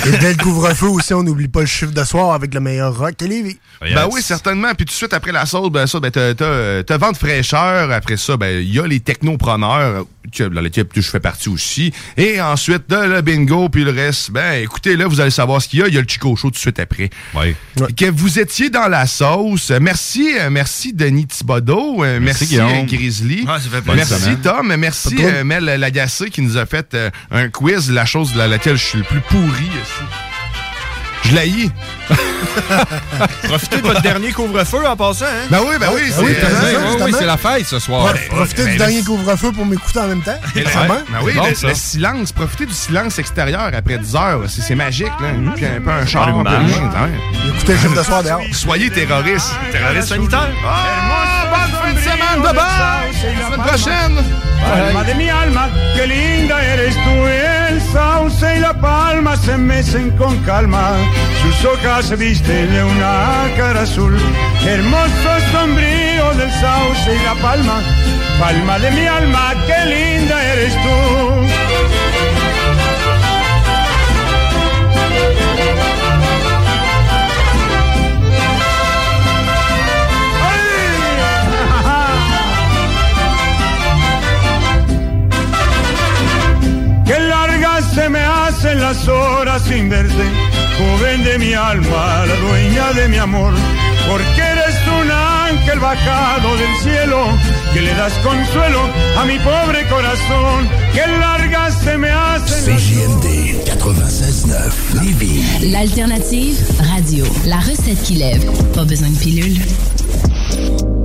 Et dès le couvre-feu aussi, on n'oublie pas le chiffre de soir avec le meilleur rock et Lévis. Ben oui, certainement. Puis tout de suite après la sauce, ben ça, ben t'as, t'as, t'as vente fraîcheur. Après ça, ben il y a les technopreneurs, dans l'équipe je fais partie aussi. Et ensuite, de le bingo, puis le reste. Ben écoutez, là, vous allez savoir ce qu'il y a. Il y a le Chico Show tout de suite après. Oui. Que vous étiez dans la sauce. Merci, euh, merci Denis Thibodeau. Euh, Merci, Merci, Guillaume. euh, Grizzly. Ah, ça fait plaisir. merci semaine. Tom. Merci Mel Lagacé qui nous a fait un quiz, la chose de la- laquelle je suis le plus pourri ici. Je l'haïs. Profitez de votre dernier couvre-feu en passant. Hein? Ben oui, ben oui, c'est oui, t'as raison. Oui, oui, c'est la fête ce soir. Pro- Profitez ben, du dernier couvre-feu pour m'écouter en même temps. Ben, Ça va bien? ben oui, Bon, le, ça? le silence, profitez du silence extérieur après 10 heures, c'est c'est magique, là. Puis un peu un char, un peu. Écoutez le chiffre de soir dehors. Soyez terroristes. Terroriste sanitaire. Ah, bonne fin de semaine, bye bye! La semaine prochaine! Sauce y la palma se mecen con calma, sus hojas se visten de una cara azul. Hermoso sombrío del sauce y la palma, palma de mi alma, qué linda eres tú. Hacen las horas sin verte, joven de mi alma, la dueña de mi amor, porque eres un ángel bajado del cielo, que le das consuelo a mi pobre corazón. Qué largas se me hacen CJMD 96.9 Lévis. L'alternative radio. La recette qui lève. Pas besoin de pilule.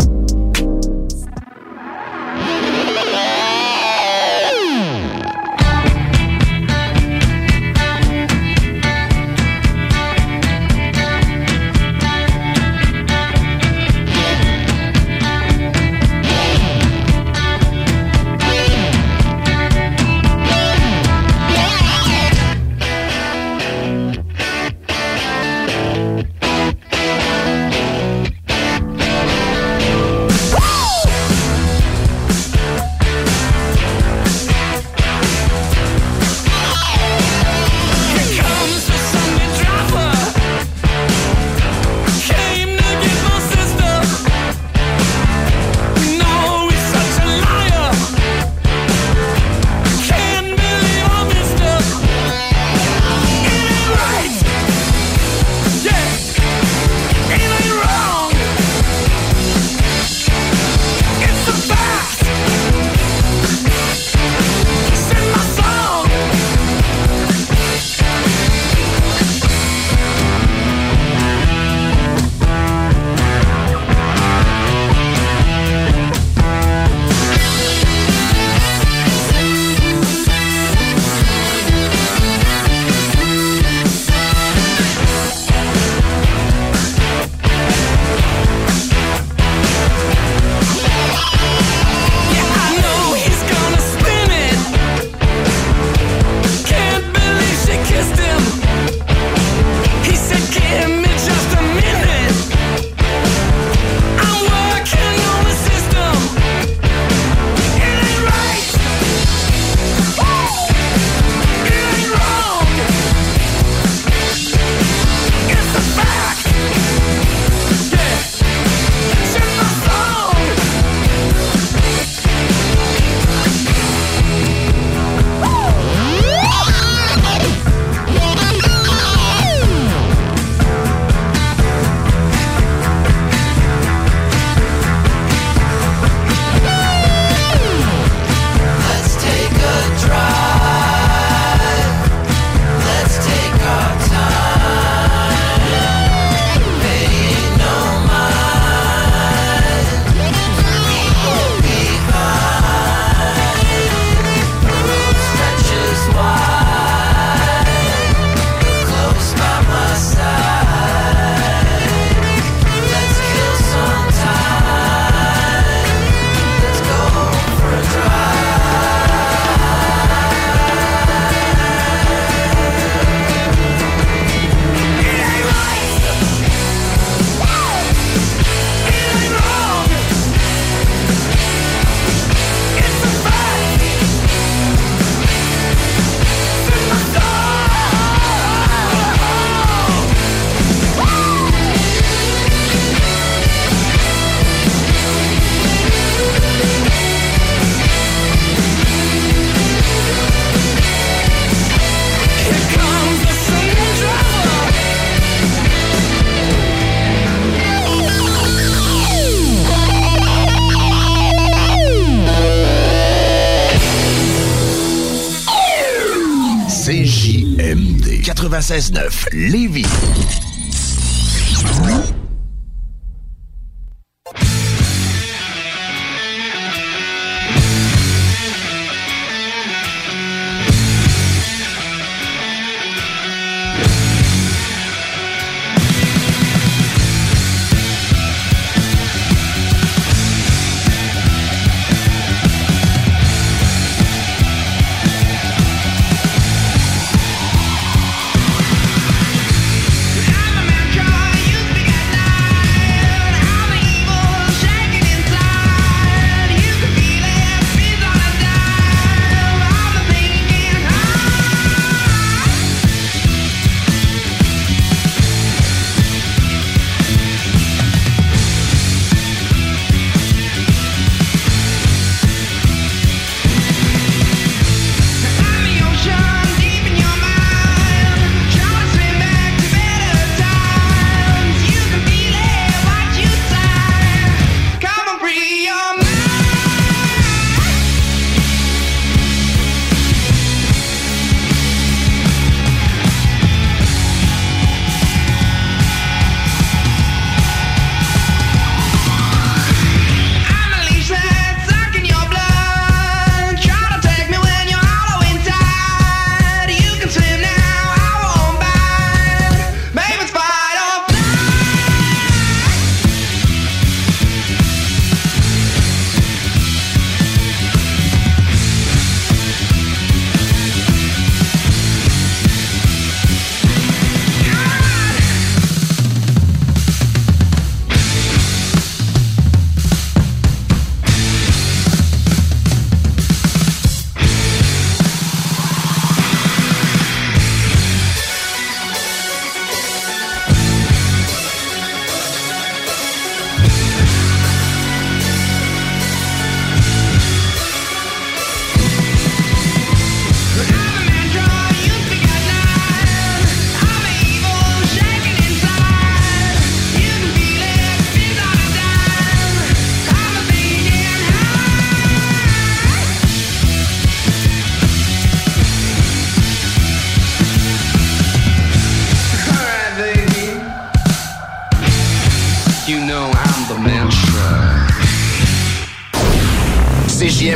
96.9 Lévis.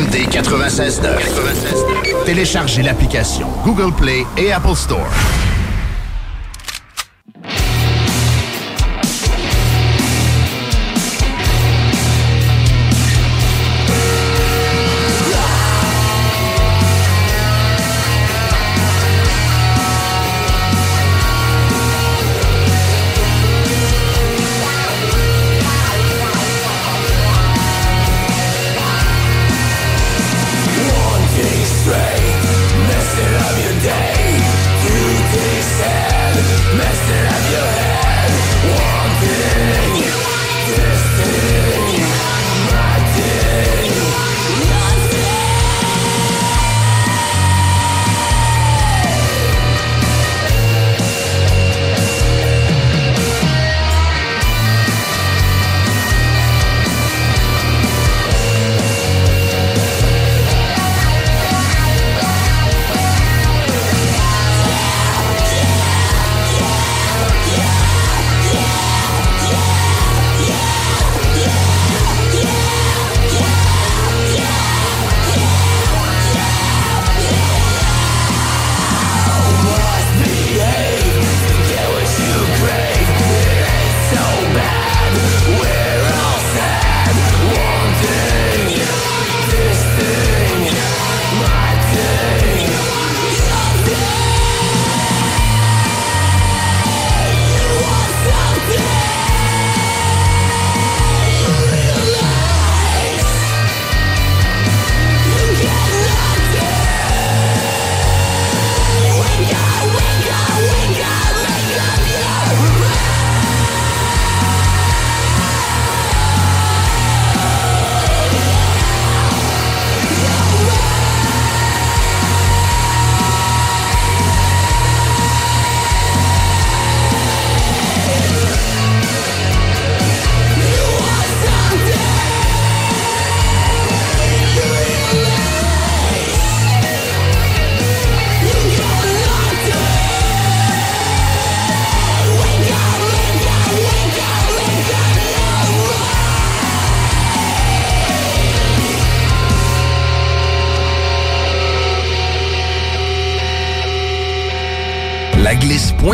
CJMD 96.9. Téléchargez l'application Google Play et Apple Store.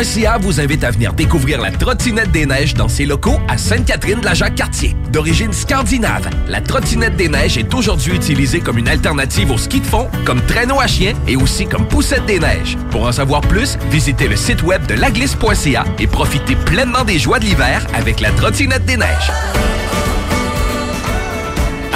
Laglisse.ca vous invite à venir découvrir la trottinette des neiges dans ses locaux à Sainte-Catherine-de-la-Jacques-Cartier. D'origine scandinave, la trottinette des neiges est aujourd'hui utilisée comme une alternative au ski de fond, comme traîneau à chien et aussi comme poussette des neiges. Pour en savoir plus, visitez le site web de laglisse.ca et profitez pleinement des joies de l'hiver avec la trottinette des neiges.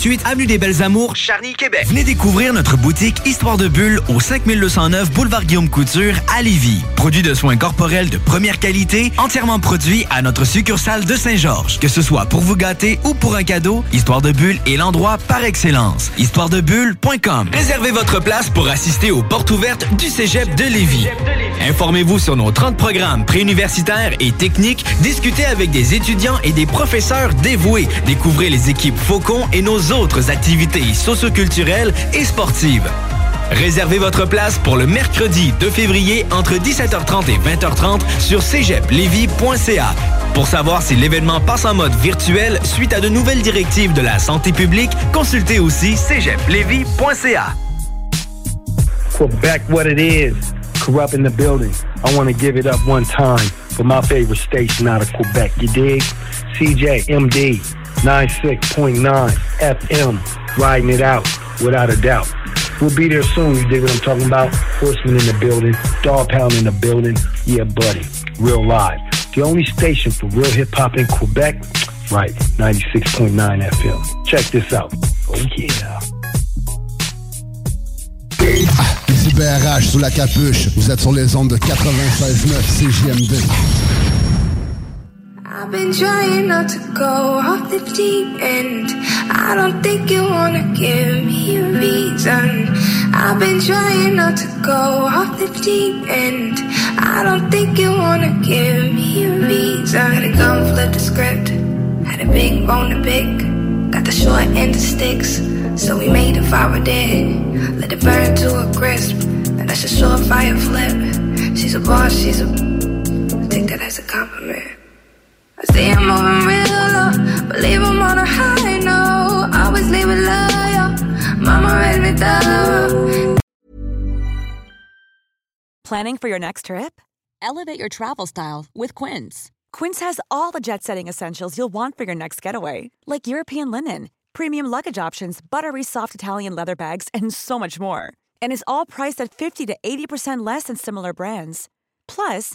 3648 Avenue des Belles Amours, Charny, Québec. Venez découvrir notre boutique Histoire de Bulle au 5209 Boulevard Guillaume Couture à Lévis. Produit de soins corporels de première qualité, entièrement produit à notre succursale de Saint-Georges. Que ce soit pour vous gâter ou pour un cadeau, Histoire de Bulle est l'endroit par excellence. Histoiredebulle.com. Réservez votre place pour assister aux portes ouvertes du Cégep de Lévis. Informez-vous sur nos 30 programmes préuniversitaires et techniques, discutez avec des étudiants et des professeurs dévoués, découvrez les équipes Faucon et nos autres activités socioculturelles et sportives. Réservez votre place pour le mercredi 2 février entre 17h30 et 20h30 sur cégeplevy.ca. Pour savoir si l'événement passe en mode virtuel suite à de nouvelles directives de la santé publique, consultez aussi cégeplevy.ca. What it is. Corrupt in the building. I want to give it up one time for my favorite station out of Quebec. You dig? CJMD 96.9 FM. Riding it out without a doubt. We'll be there soon. You dig what I'm talking about? Horseman in the building. Dog pound in the building. Yeah, buddy. Real live. The only station for real hip hop in Quebec. Right. 96.9 FM. Check this out. Oh, yeah. BRH sous la capuche. Vous êtes sur les ondes de 96.9 CJMD. I've been trying not to go off the deep end. I don't think you wanna give me a reason. I've been trying not to go off the deep end. I don't think you wanna give me a reason. Had a gun, flip the script. Had a big bone to pick. Got the short end of sticks. So we made a fire dead. Let it burn to a crisp. And that's a surefire flip. She's a boss, she's a. I take that as a compliment. I I'm moving real low, but leave 'em on a high. Always leave it loyal. Mama raised me thorough. Planning for your next trip? Elevate your travel style with Quince. Quince has all the jet setting essentials you'll want for your next getaway, like European linen, premium luggage options, buttery soft Italian leather bags, and so much more. And is all priced at 50 to 80% less than similar brands. Plus,